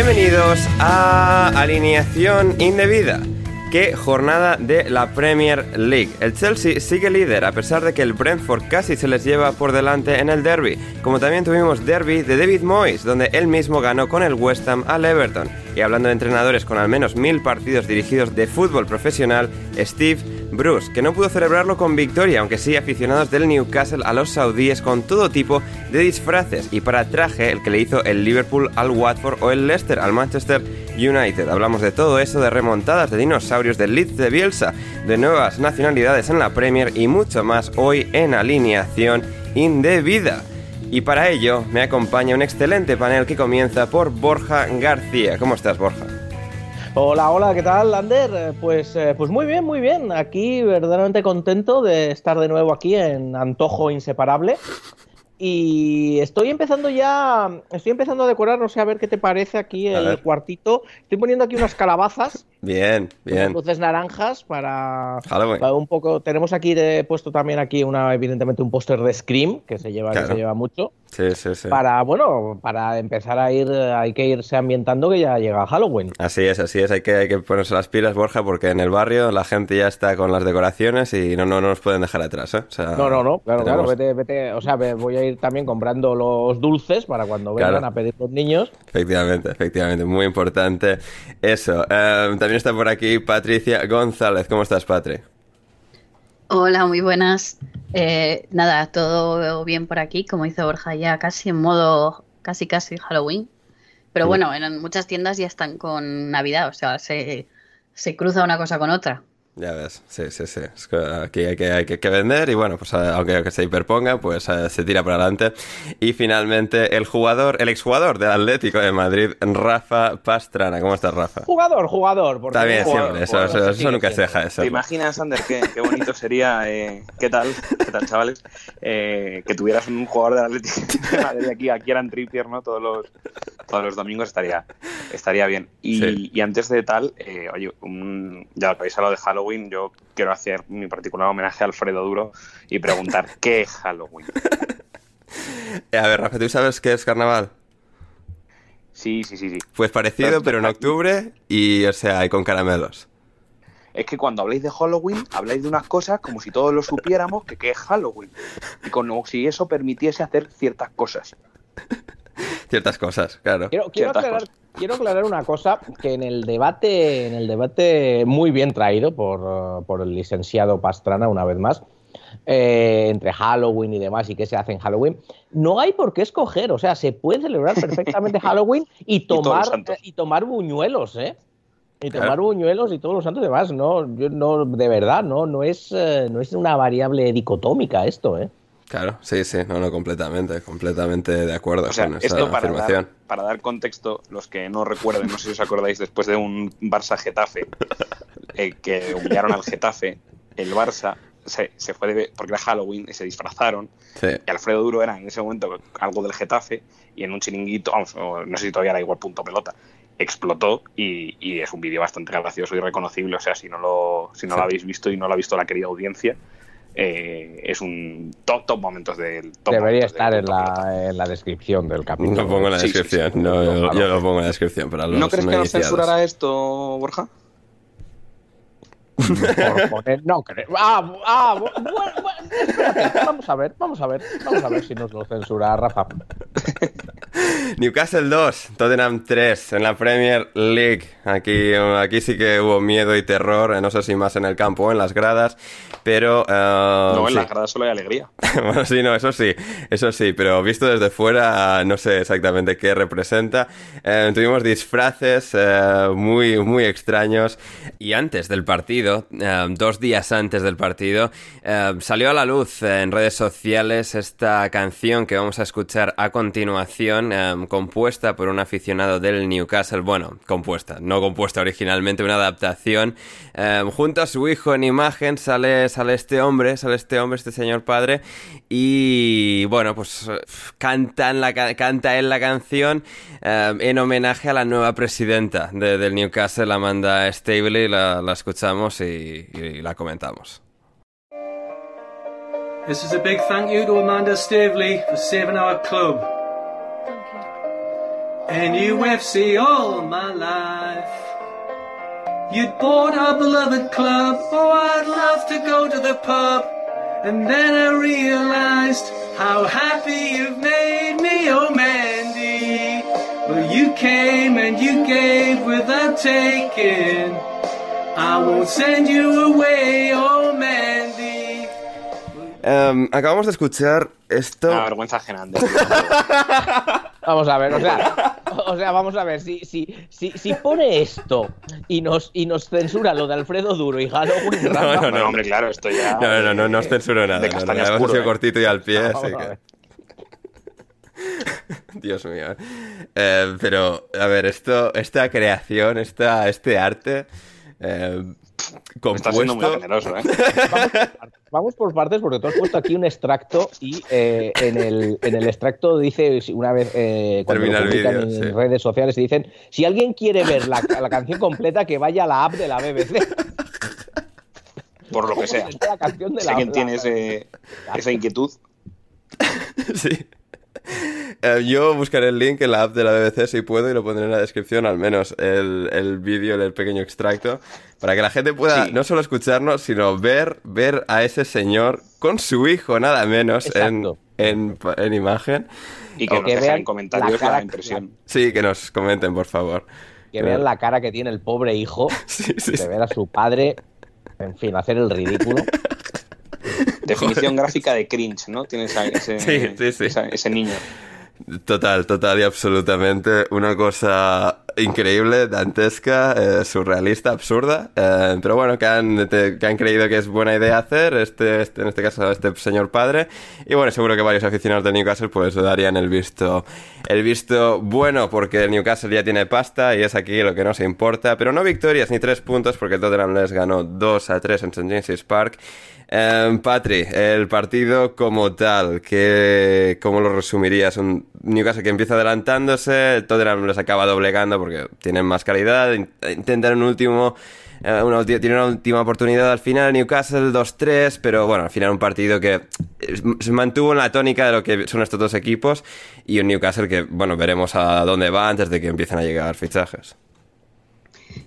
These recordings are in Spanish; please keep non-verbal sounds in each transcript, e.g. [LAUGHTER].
Bienvenidos a Alineación Indebida. Qué jornada de la Premier League. El Chelsea sigue líder a pesar de que el Brentford casi se les lleva por delante en el derby, como también tuvimos derby de David Moyes, donde él mismo ganó con el West Ham al Everton. Y hablando de entrenadores con al menos mil partidos dirigidos de fútbol profesional, Steve Bruce, que no pudo celebrarlo con victoria, aunque sí aficionados del Newcastle a los saudíes con todo tipo de disfraces y para traje el que le hizo el Liverpool al Watford o el Leicester al Manchester United. Hablamos de todo eso, de remontadas de dinosaurios, del Leeds de Bielsa, de nuevas nacionalidades en la Premier y mucho más hoy en alineación indebida. Y para ello me acompaña un excelente panel que comienza por Borja García. ¿Cómo estás, Borja? Hola, hola, ¿qué tal, Ander? Eh, Pues, eh, pues muy bien, muy bien. Aquí verdaderamente contento de estar de nuevo aquí en Antojo Inseparable. Y estoy empezando ya, estoy empezando a decorar, no sé a ver qué te parece aquí el cuartito. Estoy poniendo aquí unas calabazas, Bien, bien. luces naranjas para, Halloween. para un poco. Tenemos aquí de- puesto también aquí una, evidentemente un póster de Scream que se lleva, que se lleva mucho. Sí, sí, sí. Para, bueno, para empezar a ir, hay que irse ambientando que ya llega Halloween. Así es, así es, hay que, hay que ponerse las pilas, Borja, porque en el barrio la gente ya está con las decoraciones y no, no, no nos pueden dejar atrás, ¿eh? O sea, No, no, no, claro, tenemos- claro, vete, vete, o sea, voy a ir también comprando los dulces para cuando vengan Claro. a pedir los niños. Efectivamente, efectivamente, muy importante eso. Eh, también está por aquí Patricia González. ¿Cómo estás, Patri? Hola, muy buenas. Eh, nada, todo bien por aquí, como dice Borja, ya casi en modo, casi casi Halloween. Pero bueno, en muchas tiendas ya están con Navidad, o sea, se, se cruza una cosa con otra. Ya ves, sí, sí, sí. Es que aquí hay que, hay que, vender y bueno, pues eh, aunque que se hiperponga, pues eh, se tira para adelante. Y finalmente el jugador, el exjugador del Atlético de Madrid, Rafa Pastrana. ¿Cómo estás, Rafa? Jugador, jugador, porque Está bien, jugador, siempre, eso, jugador, eso, se eso sigue nunca se deja de ser. ¿Te imaginas, Ander, qué, qué bonito sería, eh, qué tal, qué tal, chavales, eh, que tuvieras un jugador del Atlético de Madrid aquí, aquí eran Trippier, ¿no? Todos los, todos los domingos estaría, estaría bien. Y, Sí. y antes de tal, eh, oye, un- ya que habéis hablado de Halloween, yo quiero hacer mi particular homenaje a Alfredo Duro y preguntar, [LAUGHS] ¿qué es Halloween? Eh, A ver, Rafa, ¿tú sabes qué es carnaval? Sí, sí, sí, sí. Pues parecido, Pero- pero en octubre y, o sea, y con caramelos. Es que cuando habláis de Halloween, habláis de unas cosas como si todos lo supiéramos que qué es Halloween. Y como si eso permitiese hacer ciertas cosas. [LAUGHS] Ciertas cosas, claro. Quiero, quiero aclarar, cosas. quiero aclarar una cosa que en el debate, en el debate muy bien traído por, eh, por el licenciado Pastrana una vez más, eh, entre Halloween y demás y qué se hace en Halloween, no hay por qué escoger. O sea, se puede celebrar [LAUGHS] perfectamente Halloween y tomar, y tomar buñuelos, ¿eh? Y tomar Claro. buñuelos y todos los santos y demás, no, yo no, de verdad, no, no es, eh, no es una variable dicotómica esto, ¿eh? Claro, sí, sí, no, no, completamente, completamente de acuerdo O sea, con esa esto para afirmación. dar, para dar contexto, los que no recuerden, no sé si os acordáis, después de un Barça-Getafe, [LAUGHS] eh, que humillaron al Getafe, el Barça se, se fue de, porque era Halloween y se disfrazaron. Sí. Y Alfredo Duro era en ese momento algo del Getafe y en un chiringuito, vamos, no sé si todavía era igual punto pelota, explotó y, y es un vídeo bastante gracioso y reconocible. O sea, si no lo, si no Sí. lo habéis visto y no lo ha visto la querida audiencia, eh, es un top, top momentos del top Debería momentos estar del en pelota. la, en la descripción del capítulo. Lo pongo en la Sí, sí, descripción, sí. no, yo, yo lo pongo en la descripción para los ¿No crees que nos censurará esto, Borja? Por poner- no creo. Ah, ah, bu- bueno, bueno, espérate, vamos a ver, vamos a ver, vamos a ver si nos lo censura Rafa. [LAUGHS] Newcastle 2, Tottenham 3 en la Premier League. Aquí, aquí sí que hubo miedo y terror, eh, no sé si más en el campo o en las gradas, pero... eh, no, en sí. la grada solo hay alegría. [LAUGHS] bueno, sí, no, eso sí, eso sí, pero visto desde fuera no sé exactamente qué representa. Eh, tuvimos disfraces eh, muy, muy extraños y antes del partido, eh, dos días antes del partido, salió a la luz en redes sociales esta canción que vamos a escuchar a continuación, eh, compuesta por un aficionado del Newcastle, bueno, compuesta, no compuesta originalmente, una adaptación. Eh, junto a su hijo en imagen sale, sale este hombre, sale este hombre, este señor padre, y bueno, pues cantan la, ca- canta él la canción eh, en homenaje a la nueva presidenta de- del Newcastle, Amanda Stabley, la, la escuchamos y, la comentamos. This is a big thank you to Amanda Stavely for saving our club. And UFC all my life. You'd bought our beloved club. Oh, I'd love to go to the pub. And then I realized how happy you've made me, oh Mandy. Well, you came and you gave without taking. I won't send you away, oh Mandy. Em, acabamos de escuchar esto... Una vergüenza ajena. [LAUGHS] Vamos a ver, o sea, [LAUGHS] o sea, vamos a ver, si, si, si, si pone esto y nos, y nos censura lo de Alfredo Duro y Halloween, [LAUGHS] No, Rafa, no, Bueno, hombre, claro, esto ya. No, no, no, no, no os censuro nada. De no, no, oscuro, eh. cortito y al pie, Vamos así que... [LAUGHS] Dios mío. Eh, pero, a ver, esto, esta creación, esta, este arte eh, Está siendo muy compuesto... generoso, ¿eh? Vamos por partes porque tú has puesto aquí un extracto y eh, en, el, en el extracto dice, una vez eh, cuando Termina lo el publican en sí. redes sociales y dicen, si alguien quiere ver la, la canción completa, que vaya a la app de la BBC. Por lo que sea. La canción de la- la- tiene ese, esa inquietud, Sí. Eh, yo buscaré el link en la app de la BBC si puedo y lo pondré en la descripción, al menos el, el vídeo, el pequeño extracto, para que la gente pueda Sí. no solo escucharnos, sino ver, ver a ese señor con su hijo, nada menos, en, en, en imagen. y que O nos que vean en comentarios la cara- la impresión. Sí, que nos comenten, por favor. Que vean la cara que tiene el pobre hijo [LAUGHS] Sí, sí, de sí. ver a su padre, en fin, hacer el ridículo. Definición [LAUGHS] gráfica de cringe, ¿no? Tienes ese, Sí, sí, sí. esa- ese niño. Total, total y absolutamente. Una cosa increíble, dantesca, eh, surrealista, absurda, eh, pero bueno, que han, que han creído que es buena idea hacer, este, este, en este caso este señor padre, y bueno, seguro que varios aficionados del Newcastle pues darían el visto, el visto bueno, porque el Newcastle ya tiene pasta y es aquí lo que nos importa, pero no victorias ni tres puntos porque el Tottenham les ganó 2 a 3 en St. James's Park. Eh, Patri, el partido como tal, ¿qué, ¿cómo lo resumirías? Un Newcastle que empieza adelantándose, el Tottenham les acaba doblegando porque tienen más calidad, in- intentan un último... eh, una ulti- tiene una última oportunidad al final, Newcastle 2-3, pero bueno, al final un partido que se mantuvo en la tónica de lo que son estos dos equipos y un Newcastle que, bueno, veremos a dónde va antes de que empiecen a llegar fichajes.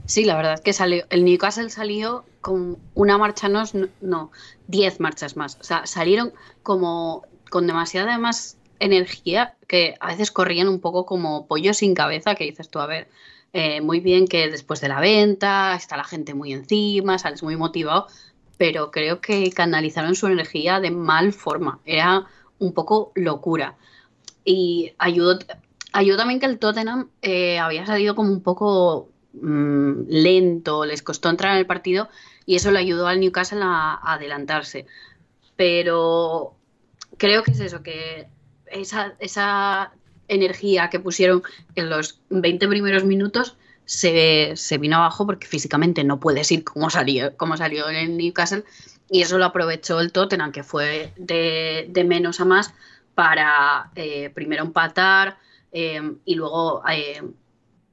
Sí, la verdad es que salió, el Newcastle salió con una marcha, no, no, diez marchas más. O sea, salieron como con demasiada más energía que a veces corrían un poco como pollo sin cabeza, que dices tú, a ver, eh, muy bien que después de la venta está la gente muy encima, sales muy motivado, pero creo que canalizaron su energía de mal forma. Era un poco locura. Y ayudó, ayudó también que el Tottenham eh, había salido como un poco mm, lento, les costó entrar en el partido y eso le ayudó al Newcastle a, a adelantarse. Pero creo que es eso, que esa, esa energía que pusieron en los 20 primeros minutos se, se vino abajo porque físicamente no puedes ir como salió, como salió en Newcastle. Y eso lo aprovechó el Tottenham, que fue de, de menos a más para eh, primero empatar eh, y luego eh,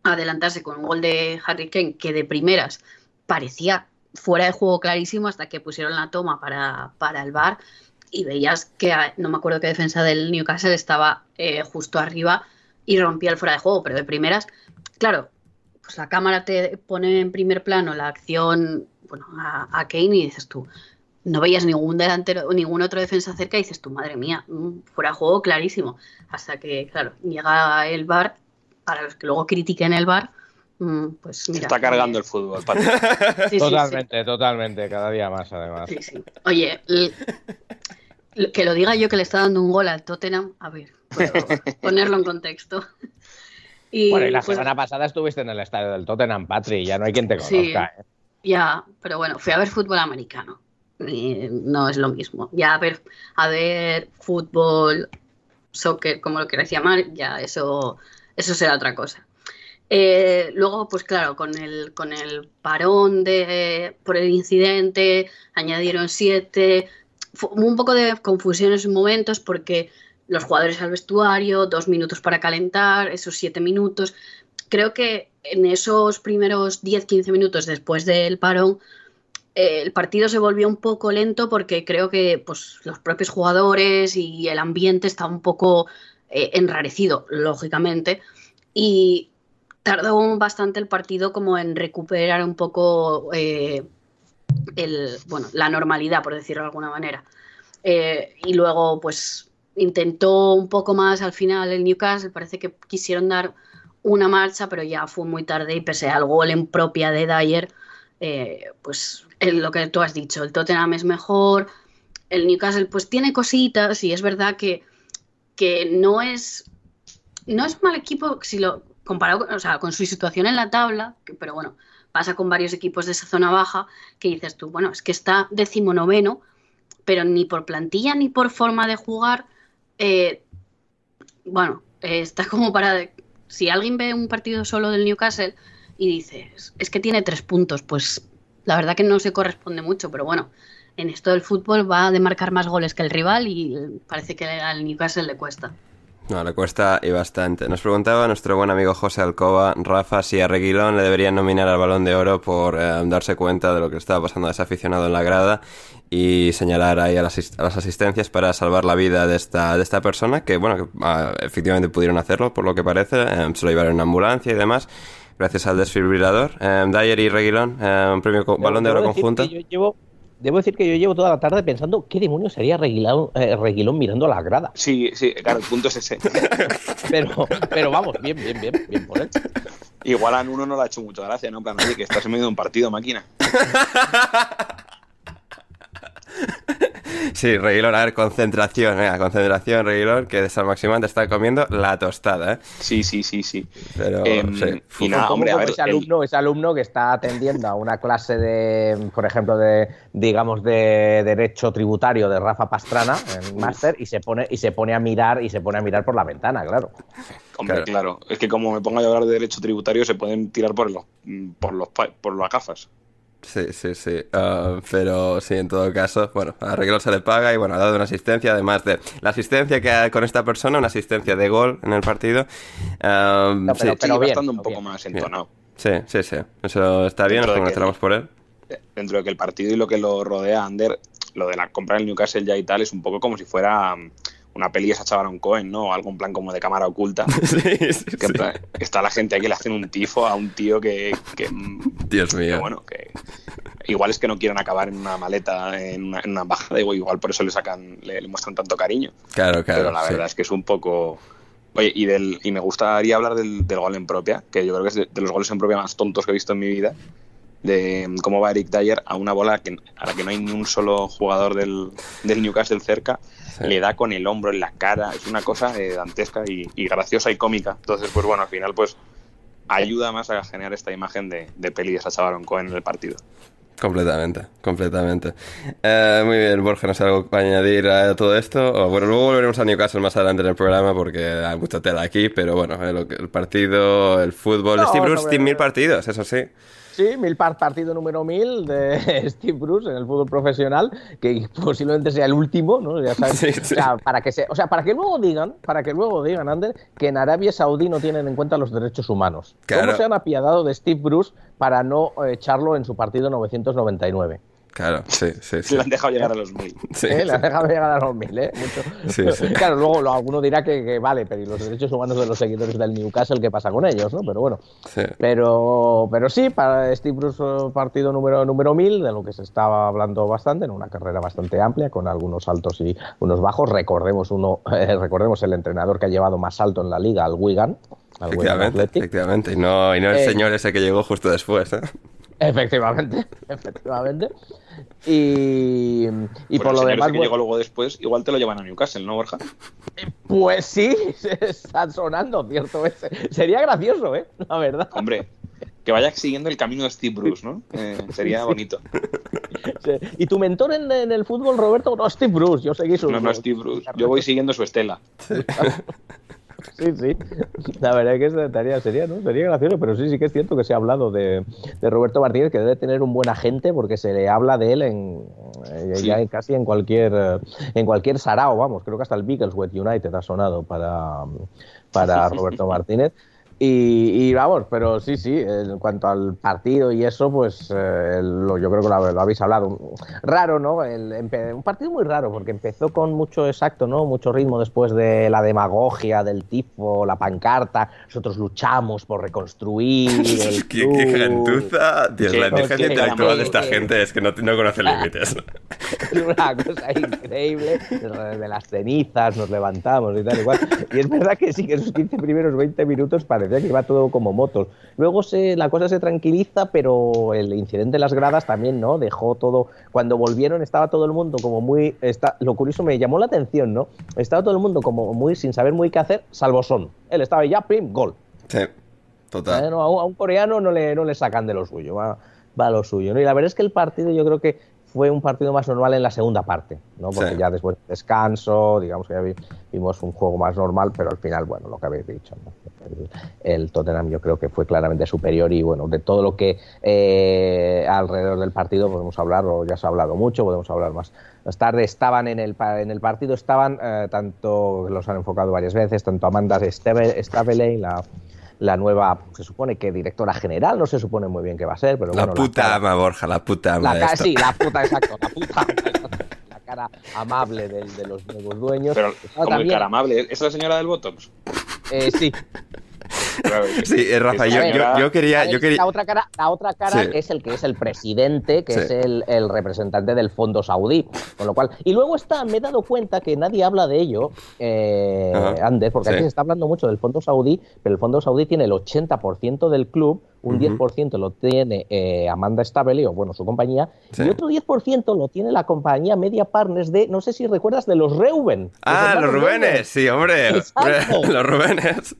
adelantarse con un gol de Harry Kane que de primeras parecía fuera de juego clarísimo hasta que pusieron la toma para, para el bar y veías que no me acuerdo qué defensa del Newcastle estaba eh, justo arriba y rompía el fuera de juego, pero de primeras, claro, pues la cámara te pone en primer plano la acción bueno, a, Kane y dices tú, no veías ningún delantero, ningún otro defensa cerca y dices tú, madre mía, fuera de juego clarísimo. Hasta que, claro, llega el bar, para los que luego critiquen el bar, mm, pues Se está cargando el fútbol. [LAUGHS] Sí, sí, sí. totalmente, totalmente, cada día más además. Sí, sí. Oye, que lo diga yo que le está dando un gol al Tottenham, a ver, puedo [LAUGHS] ponerlo en contexto. Y, Bueno, y la pues, semana pasada estuviste en el estadio del Tottenham, Patri, ya no hay quien te Sí. conozca. ¿eh? Ya, pero bueno, fui a ver fútbol americano. Y no es lo mismo. Ya a ver, a ver fútbol, soccer, como lo queráis llamar, ya eso, eso será otra cosa. Eh, luego, pues claro, con el, con el parón de, por el incidente, añadieron siete. Fu- Hubo un poco de confusión en sus momentos porque los jugadores al vestuario, dos minutos para calentar, esos siete minutos. Creo que en esos primeros 10-15 minutos después del parón, eh, el partido se volvió un poco lento porque creo que pues, los propios jugadores y el ambiente estaba un poco eh, enrarecido, lógicamente. Y tardó bastante el partido como en recuperar un poco eh, el, bueno, la normalidad, por decirlo de alguna manera. Eh, y luego, pues, intentó un poco más al final el Newcastle, parece que quisieron dar una marcha, pero ya fue muy tarde y pese al gol en propia de Dyer, eh, pues es lo que tú has dicho, el Tottenham es mejor, el Newcastle pues tiene cositas y es verdad que, que no es no es mal equipo si lo comparado o sea, con su situación en la tabla, que- pero bueno, pasa con varios equipos de esa zona baja que dices tú, bueno, es que está decimonoveno, pero ni por plantilla ni por forma de jugar, eh, bueno, eh, está como para... Si alguien ve un partido solo del Newcastle y dices, es que tiene tres puntos, pues la verdad que no se corresponde mucho, pero bueno, en esto del fútbol va de marcar más goles que el rival y parece que al Newcastle le cuesta. No, le cuesta y bastante. Nos preguntaba nuestro buen amigo José Alcoba, Rafa, si a Reguilón le deberían nominar al Balón de Oro por eh, darse cuenta de lo que estaba pasando a ese aficionado en la grada y señalar ahí a las, a las asistencias para salvar la vida de esta, de esta persona, que bueno, que ah, efectivamente pudieron hacerlo, por lo que parece, eh, se lo llevaron en ambulancia y demás, gracias al desfibrilador. Eh, Dyer y Reguilón, eh, un premio Balón de Oro conjunto. que yo llevo, debo decir que yo llevo toda la tarde pensando qué demonios sería Reguilón, eh, Reguilón mirando a la grada. Sí, sí, claro, el punto es ese. [LAUGHS] Pero, pero vamos, bien, bien, bien, bien por él. Igual a uno no le ha hecho mucha gracia, ¿no? En plan, oye, que estás en medio de un partido, máquina. [LAUGHS] Sí, Reguilón, a ver, concentración, venga, concentración, Reguilón, que de San Maximán te está comiendo la tostada, ¿eh? Sí, sí, sí, sí. Pero, Em, sí. y nada, hombre, a ver, ese el- alumno, ese alumno que está atendiendo a una clase de, por ejemplo, de, digamos, de derecho tributario de Rafa Pastrana, en máster, y se pone, y se pone a mirar, y se pone a mirar por la ventana, claro. Hombre, Claro. claro. Es que como me pongo a hablar de derecho tributario, se pueden tirar por los, por los, pa- por las gafas. Sí, sí, sí. Ah, pero sí, en todo caso, bueno, a Reguilón se le paga y bueno, ha dado una asistencia, además de la asistencia que ha con esta persona, una asistencia de gol en el partido. Ah, No, sí, pero- Sigue bien, estando un pero poco bien. más entonado. sí, sí, sí. Eso está bien, Dentro nos congratulamos por él. Dentro de que el partido y lo que lo rodea, Ander, lo de la compra del Newcastle ya y tal, es un poco como si fuera una peli de Sacha Baron Cohen, ¿no? O algo en plan como de cámara oculta. [LAUGHS] sí, sí, Que sí. plan, está la gente aquí que le hacen un tifo a un tío que, que, mm, Dios que mío. bueno, que igual es que no quieren acabar en una maleta, en una, en una embajada, igual igual por eso le sacan, le, le muestran tanto cariño. Claro, claro. pero la verdad es que es un poco. Oye, y, del, y me gustaría hablar del, del gol en propia, que yo creo que es de, de los goles en propia más tontos que he visto en mi vida. De cómo va Eric Dyer a una bola que, a la que no hay ni un solo jugador del, del Newcastle cerca, le da con el hombro en la cara, es una cosa eh, dantesca y, y graciosa y cómica. Entonces, pues bueno, al final pues ayuda más a generar esta imagen de, de peli de Sacha Baron Cohen en el partido. Completamente, completamente. Eh, muy bien, Borja, ¿no sé algo para añadir a todo esto? O, bueno, luego volveremos a Newcastle más adelante en el programa porque hay mucha tela aquí, pero bueno, eh, lo que- el partido, el fútbol. No, Steve Bruce tiene mil partidos, eso sí. Sí, mil par partido número mil de [LAUGHS] Steve Bruce en el fútbol profesional, que posiblemente sea el último, ¿no? Ya sabes. Sí, sí. O, sea, para que se, o sea, para que luego digan, para que luego digan, Ander, que en Arabia Saudí no tienen en cuenta los derechos humanos. Claro. ¿Cómo se han apiadado de Steve Bruce para no eh, echarlo en su partido 999? Claro, sí, sí, sí. Se lo han dejado llegar a los mil. [LAUGHS] Sí, ¿Eh? Le han dejado llegar a los mil, ¿eh? Mucho. Sí, sí. Claro, luego lo- alguno dirá que, que vale, pero ¿y los derechos humanos de los seguidores del Newcastle, ¿qué pasa con ellos? ¿no? Pero bueno. Sí. Pero, pero sí, para Steve Bruce eh, partido número, número 1000, de lo que se estaba hablando bastante, en una carrera bastante amplia, con algunos altos y unos bajos. Recordemos uno, [LAUGHS] eh, recordemos el entrenador que ha llevado más alto en la liga, al Wigan. Al Wigan Efectivamente, Athletic. efectivamente. Y no, y no el Eh, señor ese que llegó justo después, ¿eh? Efectivamente, [LAUGHS] efectivamente. Y, y por lo demás, que bueno, llegó luego después, igual te lo llevan a Newcastle, ¿no, Borja? pues sí, [LAUGHS] se está sonando, cierto. es. Sería gracioso, ¿eh? La verdad. Hombre, que vaya siguiendo el camino de Steve Bruce, ¿no? Eh, sería [LAUGHS] bonito. Sí. ¿Y tu mentor en, en el fútbol, Roberto? No, Steve Bruce, yo seguí su... No, no, Steve Bruce. Yo voy siguiendo su estela. Sí, [LAUGHS] sí. La verdad es que estaría, sería, ¿no? sería gracioso, pero sí, sí que es cierto que se ha hablado de, de Roberto Martínez, que debe tener un buen agente porque se le habla de él en, eh, Sí. ya en casi en cualquier en cualquier sarao, vamos, creo que hasta el Beagleswed United ha sonado para, para Roberto Martínez. Y, y vamos, pero sí, sí, en cuanto al partido y eso, pues eh, lo- yo creo que lo, lo habéis hablado. Raro, ¿no? El- un partido muy raro, porque empezó con mucho exacto, ¿no? Mucho ritmo después de la demagogia, del tifo, la pancarta. Nosotros luchamos por reconstruir [LAUGHS] el qué, qué gentuza. Dios, la inteligencia sí, intelectual de esta gente es que no, no conoce [LAUGHS] límites. Es una cosa increíble. De las cenizas nos levantamos y tal igual. Y es verdad que sí, que esos 15 primeros 20 minutos parecía que iba todo como motos. Luego se, la cosa se tranquiliza, pero el incidente de las gradas también, ¿no? Dejó todo. Cuando volvieron estaba todo el mundo como muy. Está, lo curioso me llamó la atención, ¿no? Estaba todo el mundo como muy sin saber muy qué hacer, salvo Son. Él estaba ya, pim, gol. Sí, total. Eh, no, a, un, a un coreano no le, no le sacan de lo suyo, va, va a lo suyo. ¿no? Y la verdad es que el partido yo creo que fue un partido más normal en la segunda parte, ¿no? porque Sí. ya después del descanso, digamos que ya vi- vimos un juego más normal, pero al final, bueno, lo que habéis dicho, ¿no? el, el Tottenham yo creo que fue claramente superior y bueno, de todo lo que eh, alrededor del partido podemos hablar, o ya se ha hablado mucho, podemos hablar más. Más tarde estaban en el, en el partido, estaban eh, tanto, los han enfocado varias veces, tanto Amanda Staveley, la, la nueva, se supone que directora general, no se supone muy bien qué va a ser, pero La bueno. puta cara- ama, Borja, la puta ama. la de esto. sí, la puta, exacto, la puta. [LAUGHS] La cara amable del- de, los nuevos dueños. Pero Estaba como también- cara amable. ¿Es la señora del Botox? eh, sí, Claro, Sí, Rafa, yo, yo- señora- yo quería, A ver, yo quería, La otra cara, la otra cara Sí. es el que es el presidente, que Sí. es el, el representante del fondo saudí. Con lo cual. Y luego está, me he dado cuenta que nadie habla de ello, eh, Ajá. Ander, porque aquí se está hablando mucho del fondo saudí, pero el fondo saudí tiene el 80% del club, un Ujú. 10% lo tiene eh, Amanda Staveley, o bueno, su compañía, Sí. y otro 10% lo tiene la compañía Media Partners de, no sé si recuerdas, de los Reuben. Ah, los hermanos Rubénes, sí, hombre. Exacto. [LAUGHS] los Rubénes.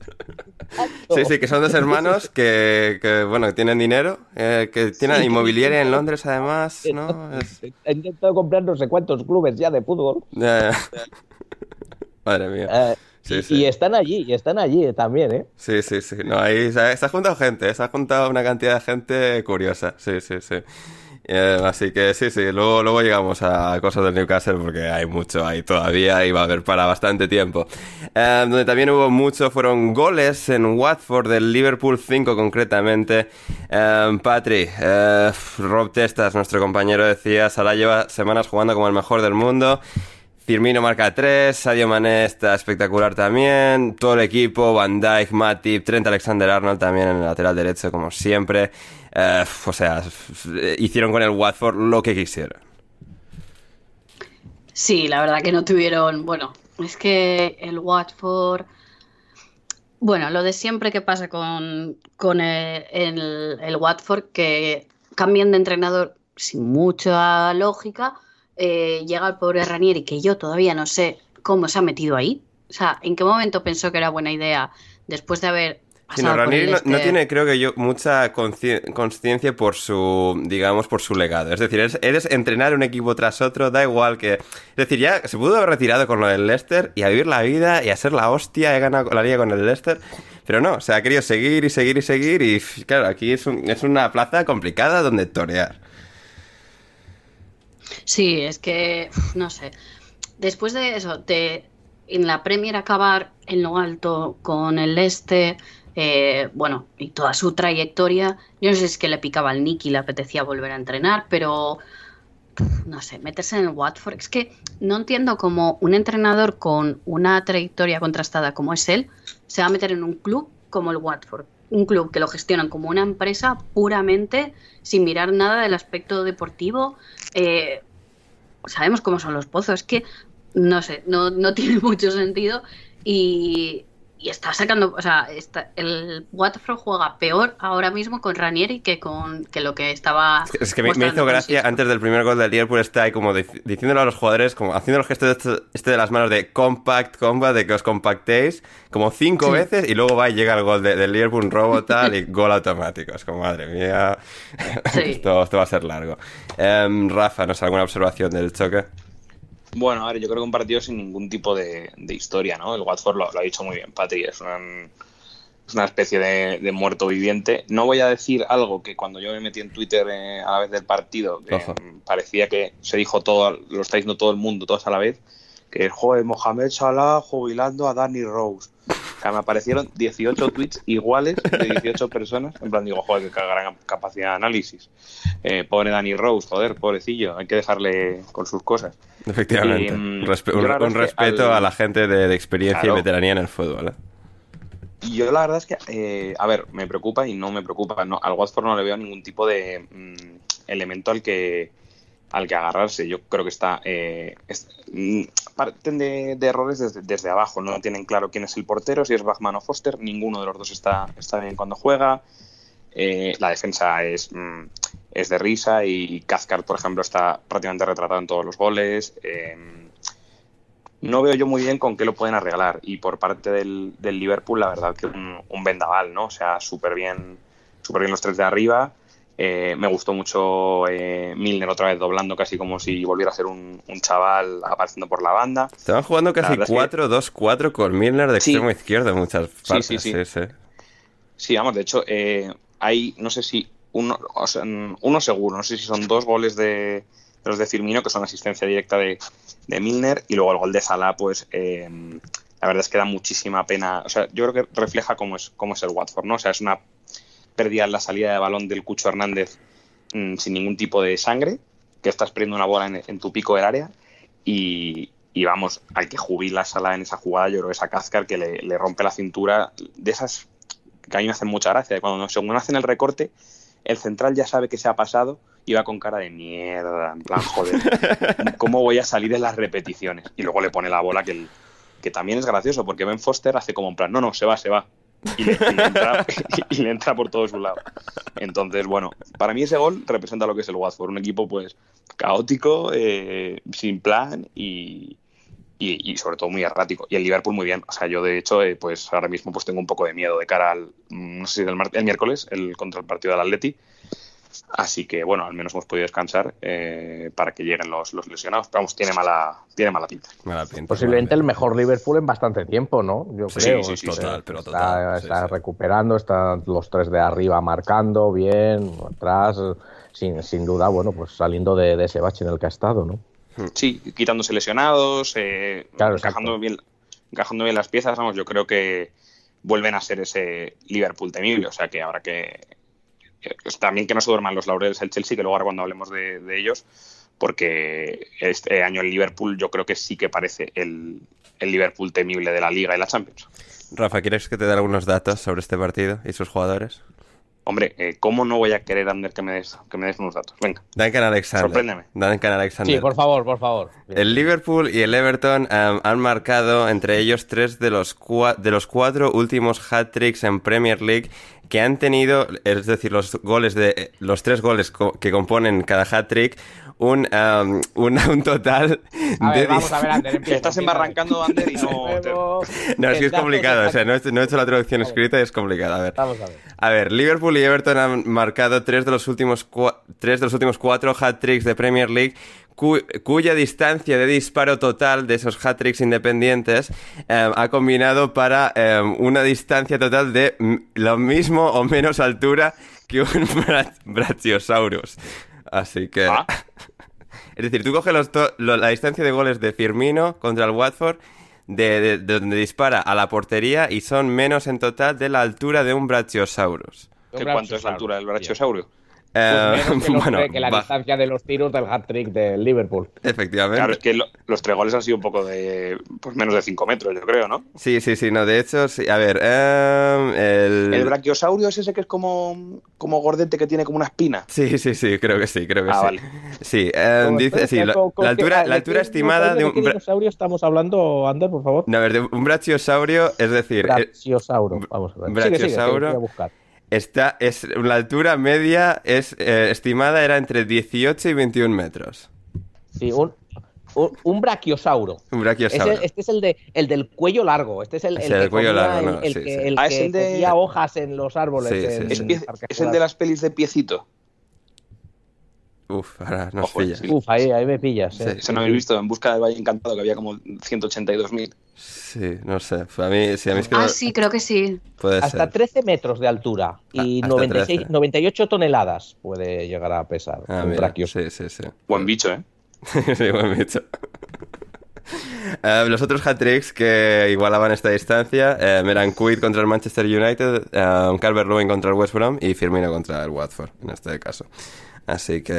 Sí, sí, que son dos hermanos que, que, bueno, que tienen dinero, eh, que tienen Sí. inmobiliaria en Londres además, ¿no? Es- He intentado comprar no sé cuántos clubes ya de fútbol. [LAUGHS] Madre mía. Eh, Sí, y, sí. y están allí, y están allí también, ¿eh? Sí, sí, sí. No, ahí se ha, se ha juntado gente, se ha juntado una cantidad de gente curiosa. Sí, sí, sí. Así que sí, sí. Luego, luego llegamos a cosas del Newcastle porque hay mucho ahí todavía y va a haber para bastante tiempo. Eh, donde también hubo mucho fueron goles en Watford del Liverpool 5 concretamente. Eh, Patri, eh, Rob Testas, nuestro compañero, decía, Salah lleva semanas jugando como el mejor del mundo. Firmino marca 3, Sadio Mané está espectacular también, todo el equipo, Van Dijk, Matip, Trent Alexander-Arnold también en el lateral derecho como siempre. Eh, o sea, hicieron con el Watford lo que quisieron. Sí, la verdad que no tuvieron. Bueno, es que el Watford. Bueno, lo de siempre que pasa con, con el, el- el Watford, que cambian de entrenador sin mucha lógica, eh, llega el pobre Ranieri, que yo todavía no sé cómo se ha metido ahí. O sea, ¿en qué momento pensó que era buena idea después de haber Sí, no, Ranieri no, no este- tiene, creo que yo, mucha consciencia por su, digamos, por su legado. Es decir, eres, eres entrenar un equipo tras otro, da igual que... Es decir, ya se pudo haber retirado con lo del Leicester y a vivir la vida y a ser la hostia, he ganado la liga con el Leicester. Pero no, o sea, ha querido seguir y seguir y seguir y, claro, aquí es, un- es una plaza complicada donde torear. Sí, es que, no sé. Después de eso, de en la Premier acabar en lo alto con el este, eh, bueno, y toda su trayectoria, yo no sé si es que le picaba al Nick y le apetecía volver a entrenar, pero no sé, meterse en el Watford, es que no entiendo cómo un entrenador con una trayectoria contrastada como es él se va a meter en un club como el Watford. Un club que lo gestionan como una empresa puramente sin mirar nada del aspecto deportivo. eh, sabemos cómo son los pozos, es que no sé, no, no [LAUGHS] tiene mucho sentido y, y está sacando, o sea, está, el Watford juega peor ahora mismo con Ranieri que con que lo que estaba. Es que me, me mostrando hizo gracia, antes del primer gol del Liverpool está ahí como dic- diciéndolo a los jugadores, como haciendo el gesto de este, este de las manos de compact, combat, de que os compactéis, como cinco Sí. veces y luego va y llega el gol de- del Liverpool, un robo tal y gol automático. Es como, madre mía, Sí. [LAUGHS] esto, esto va a ser largo. Em, Rafa, ¿nos alguna observación del choque? Bueno, a ver, yo creo que un partido sin ningún tipo de, de historia, ¿no? El Watford lo, lo ha dicho muy bien, Patri, es una, es una especie de, de muerto viviente. No voy a decir algo que cuando yo me metí en Twitter eh, a la vez del partido, que parecía que se dijo todo, lo está diciendo todo el mundo, todos a la vez, que joder, Mohamed Salah jubilando a Danny Rose. Me aparecieron 18 tweets iguales de 18 personas. En plan, digo, joder, qué gran capacidad de análisis. Eh, pobre Danny Rose, joder, pobrecillo, hay que dejarle con sus cosas. Efectivamente. Y, mm, Un respe- respeto al- a la gente de, de experiencia Claro. y veteranía en el fútbol. ¿eh? Yo la verdad es que, eh, a ver, me preocupa y no me preocupa. No, al Watford no le veo ningún tipo de mm, elemento al que al que agarrarse. Yo creo que está eh, mm, parten de, errores desde, abajo. No tienen claro quién es el portero, si es Bachmann o Foster. Ninguno de los dos está, está bien cuando juega. Eh, la defensa es, mm, es de risa y Cathcart, por ejemplo, está prácticamente retratado en todos los goles. Eh, no veo yo muy bien con qué lo pueden arreglar. Y por parte del, del Liverpool, la verdad que un, un vendaval, ¿no? O sea, súper bien, súper bien los tres de arriba. Eh, me gustó mucho eh, Milner otra vez doblando casi como si volviera a ser un, un chaval apareciendo por la banda. Estaban jugando casi verdad es que- 4-2-4 con Milner de Sí. extremo izquierdo en muchas partes. sí, sí. sí, sí. Sí, vamos, de hecho, eh, hay, no sé si, uno, o sea, uno seguro, no sé si son dos goles de, de los de Firmino, que son asistencia directa de, de Milner, y luego el gol de Salah, pues eh, la verdad es que da muchísima pena. O sea, yo creo que refleja cómo es, cómo es el Watford, ¿no? O sea, es una pérdida en la salida de balón del Cucho Hernández mm, sin ningún tipo de sangre, que estás perdiendo una bola en, en tu pico del área, y, y vamos, al que jubila Salah en esa jugada, yo creo que es a que le, le rompe la cintura de esas que a mí me hacen mucha gracia. de Cuando según hacen el recorte, el central ya sabe que se ha pasado y va con cara de mierda. En plan, joder, [LAUGHS] ¿cómo voy a salir en las repeticiones? Y luego le pone la bola que, el- que también es gracioso porque Ben Foster hace como en plan, no, no, se va, se va. Y le, entra, [LAUGHS] y le entra por todo su lado. Entonces, bueno, para mí ese gol representa lo que es el Watford. Un equipo, pues, caótico, eh, sin plan y, y, sobre todo muy errático. Y el Liverpool muy bien. O sea, yo de hecho, eh, pues ahora mismo pues tengo un poco de miedo de cara al, mm, no sé si del el miércoles, el contra el partido del Atleti. Así que bueno, al menos hemos podido descansar eh, para que lleguen los, los lesionados. Pero vamos, tiene mala, tiene mala pinta. Mala pinta, Posiblemente el mejor Liverpool en bastante tiempo, ¿no? Yo Sí, creo. sí, sí, total, pero está, total, sí, está sí. recuperando, están los tres de arriba marcando bien, atrás, sin, sin duda, bueno, pues saliendo de, de ese bache en el que ha estado, ¿no? Sí, quitándose lesionados, eh, Claro, encajando, bien, encajando bien las piezas. Vamos, yo creo que vuelven a ser ese Liverpool temible. O sea que habrá que. También que no se duerman los laureles el Chelsea, que luego ahora cuando hablemos de, de ellos, porque este año el Liverpool yo creo que sí que parece el, el Liverpool temible de la Liga y la Champions. Rafa, ¿quieres que te dé algunos datos sobre este partido y sus jugadores? Hombre, eh, ¿cómo no voy a querer, Ander, que me des, que me des unos datos? Venga, Duncan Alexander. Sorpréndeme. Duncan Alexander. Sí, por favor, por favor. El Liverpool y el Everton em, han marcado entre ellos tres de los, cua- de los cuatro últimos hat-tricks en Premier League que han tenido, es decir, los goles de los tres goles co- que componen cada hat-trick, un, em, un, [LAUGHS] un total A de ver, vamos a ver, Ander. empieza, estás embarrancando, Ander, y no... [LAUGHS] te- Huevos, No, es que es complicado, o sea, no, he- no he hecho la traducción escrita y es complicado. A ver. Vamos a ver. A ver, Liverpool y Everton han marcado tres de los últimos, cua- tres de los últimos cuatro hat-tricks de Premier League, cu- cuya distancia de disparo total de esos hat-tricks independientes eh, ha combinado para eh, una distancia total de lo mismo o menos altura que un [LAUGHS] bra- Brachiosaurus. Así que... Ah. Es decir, tú coges los to- lo- la distancia de goles de Firmino contra el Watford, de, de- de donde dispara a la portería, y son menos en total de la altura de un Brachiosaurus. ¿Qué- ¿Cuánto es la altura del brachiosaurio? Eh, Pues menos [LAUGHS] que, bueno, la va- distancia de los tiros del hat-trick del Liverpool. efectivamente. Claro, es que lo- los tres goles han sido un poco de... Pues menos de 5 metros, yo creo, ¿no? Sí, sí, sí, no, de hecho, sí. A ver, em, el... El brachiosaurio es ese que es como, como gordete que tiene como una espina. Sí, sí, sí, creo que sí, creo que Ah, sí. vale. Sí, em, ¿Cómo dice, sí, la, ¿Con- con la qué- altura, ah, la ¿de altura qué estimada de un... ¿De qué bra- dinosaurio estamos hablando, Ander, por favor? No, a ver, de un brachiosaurio, es decir, eh, Brachiosauro. Vamos a ver. Sigue, sigue, que Brachiosauro. voy a buscar. Está, es, la altura media es eh, estimada era entre 18 y 21 metros. Sí, un, un, un brachiosauro. Un brachiosauro. el- este es el, de, el del cuello largo. Este es el, Es el el que cuello comía largo, el, no, el sí, que, sí. el Ah, es que el de- comía hojas en los árboles. Sí, en- sí. Es, en pie- Parque es el de las pelis de piecito. Uf, ahora nos Ojo, pilla. sí. Uf, ahí, ahí me pillas. eh. Sí. Ese no habéis visto, en busca del Valle Encantado, que había como 182.000. Sí, no sé. A mí, sí, a mí es que Ah, no- sí, creo que sí. puede Hasta ser. 13 metros de altura y Ah, hasta 96, 13. 98 toneladas puede llegar a pesar Ah, un mira, sí, sí, sí. Buen bicho, ¿eh? [LAUGHS] sí, buen bicho. [LAUGHS] Eh, los otros hat-tricks que igualaban esta distancia eh, eran Quid contra el Manchester United, eh, Calvert-Lewin contra el West Brom y Firmino contra el Watford, en este caso. Así que,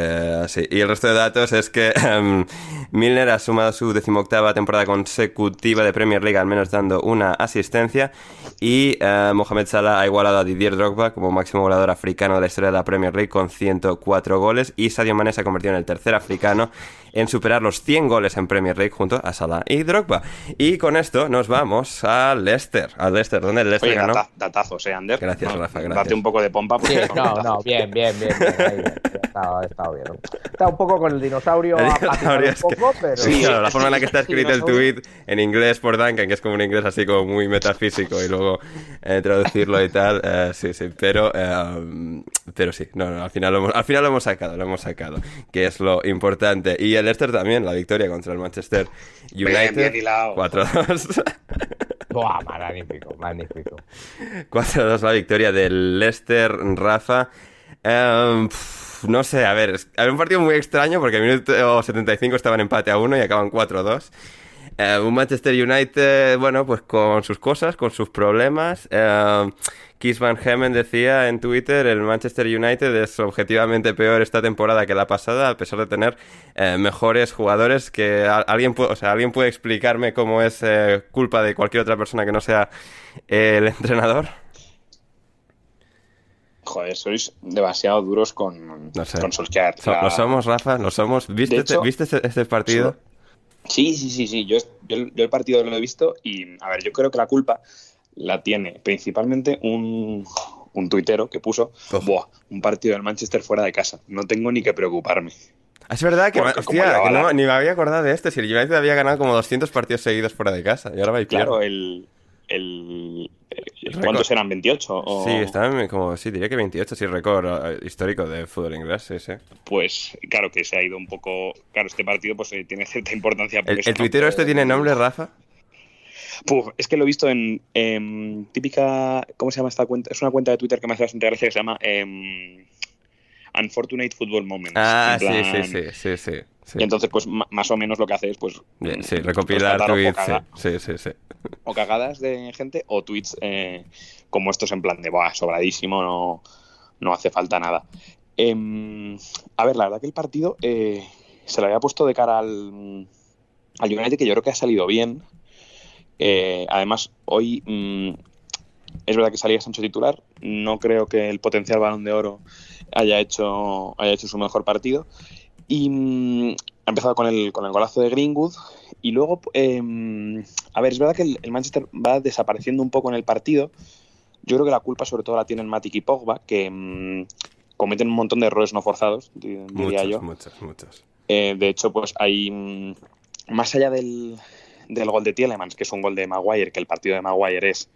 así. Y el resto de datos es que [LAUGHS] em, Milner ha sumado su decimoctava temporada consecutiva de Premier League, al menos dando una asistencia. Y eh, Mohamed Salah ha igualado a Didier Drogba como máximo goleador africano de la historia de la Premier League con 104 goles. Y Sadio Mané se ha convertido en el tercer africano en superar los 100 goles en Premier League junto a Salah y Drogba. Y con esto nos vamos a Leicester. A Leicester, donde el Leicester Oye, ganó. data- datazos, ¿eh, Ander? Gracias, No, Rafa, gracias. Date un poco de pompa. Sí, Porque son no, datazos. no, bien, bien, bien. bien, bien. Estado, ha estado bien. Está un poco con el dinosaurio, El dinosaurio un es que- poco, pero... Sí, claro, la forma en la que está escrito el tweet en inglés por Duncan, que es como un inglés así como muy metafísico y luego eh, traducirlo y tal, eh, sí, sí, pero, eh, pero sí, no, no, al final, lo hemos, al final lo hemos sacado, lo hemos sacado, que es lo importante. Y el Leicester también, la victoria contra el Manchester United, bien hilado. 4-2. [LAUGHS] Buah, magnífico, magnífico. 4-2 la victoria del Leicester, Rafa. Em, pf, no sé, a ver, es había un partido muy extraño porque al minuto 75 estaban empate a 1 y acaban 4-2. Eh, un Manchester United, bueno, pues con sus cosas, con sus problemas. Eh, Keith Van Hemen decía en Twitter, el Manchester United es objetivamente peor esta temporada que la pasada, a pesar de tener eh, mejores jugadores que alguien, pu- o sea, alguien puede explicarme cómo es eh, culpa de cualquier otra persona que no sea el entrenador. Joder, sois demasiado duros con, No sé. con Solskjaer. La- Lo somos, Rafa, lo somos. ¿Viste, este- ¿viste este, este partido? Sí, sí, sí, sí. Yo, yo, yo el partido lo he visto y, a ver, yo creo que la culpa la tiene principalmente un, un tuitero que puso, Uf. Buah, un partido del Manchester fuera de casa. No tengo ni que preocuparme. Ah, Es verdad que, Porque como hostia, llevaba que no- ni me había acordado de este. Si el United había ganado como 200 partidos seguidos fuera de casa. Y ahora va y. Claro, el... el. ¿Cuántos eran? ¿28? O- Sí, estaban como, sí, diría que 28, sí, récord eh, histórico de fútbol inglés, sí, sí. Pues claro que se ha ido un poco... Claro, este partido pues eh, tiene cierta importancia. por ¿El, el ¿no? tuitero este tiene nombre, Rafa? Puf, es que lo he visto en, típica. ¿Cómo se llama esta cuenta? Es una cuenta de Twitter que me hace bastante gracia que se llama em, Unfortunate Football Moments. Ah, sí, plan- sí, sí, sí, sí. sí. Y entonces, pues más o menos lo que hace es, pues. Bien, sí, pues, recopilar tweets, sí, sí, sí. [LAUGHS] o cagadas de gente o tweets eh, como estos en plan de, Buah, sobradísimo, no, no hace falta nada. Em, a ver, la verdad que el partido eh, se lo había puesto de cara al, al United, que yo creo que ha salido bien. Eh, además, hoy mm, es verdad que salía Sancho titular. No creo que el potencial balón de oro haya hecho, haya hecho su mejor partido. Y mm, ha empezado con el, con el golazo de Greenwood. Y luego, em, a ver, es verdad que el, el Manchester va desapareciendo un poco en el partido. Yo creo que la culpa sobre todo la tienen Matic y Pogba, que mm, cometen un montón de errores no forzados, di- diría Muchos, yo. muchos, muchos. Eh, de hecho, pues hay, mm, más allá del, del gol de Tielemans, que es un gol de Maguire, que el partido de Maguire es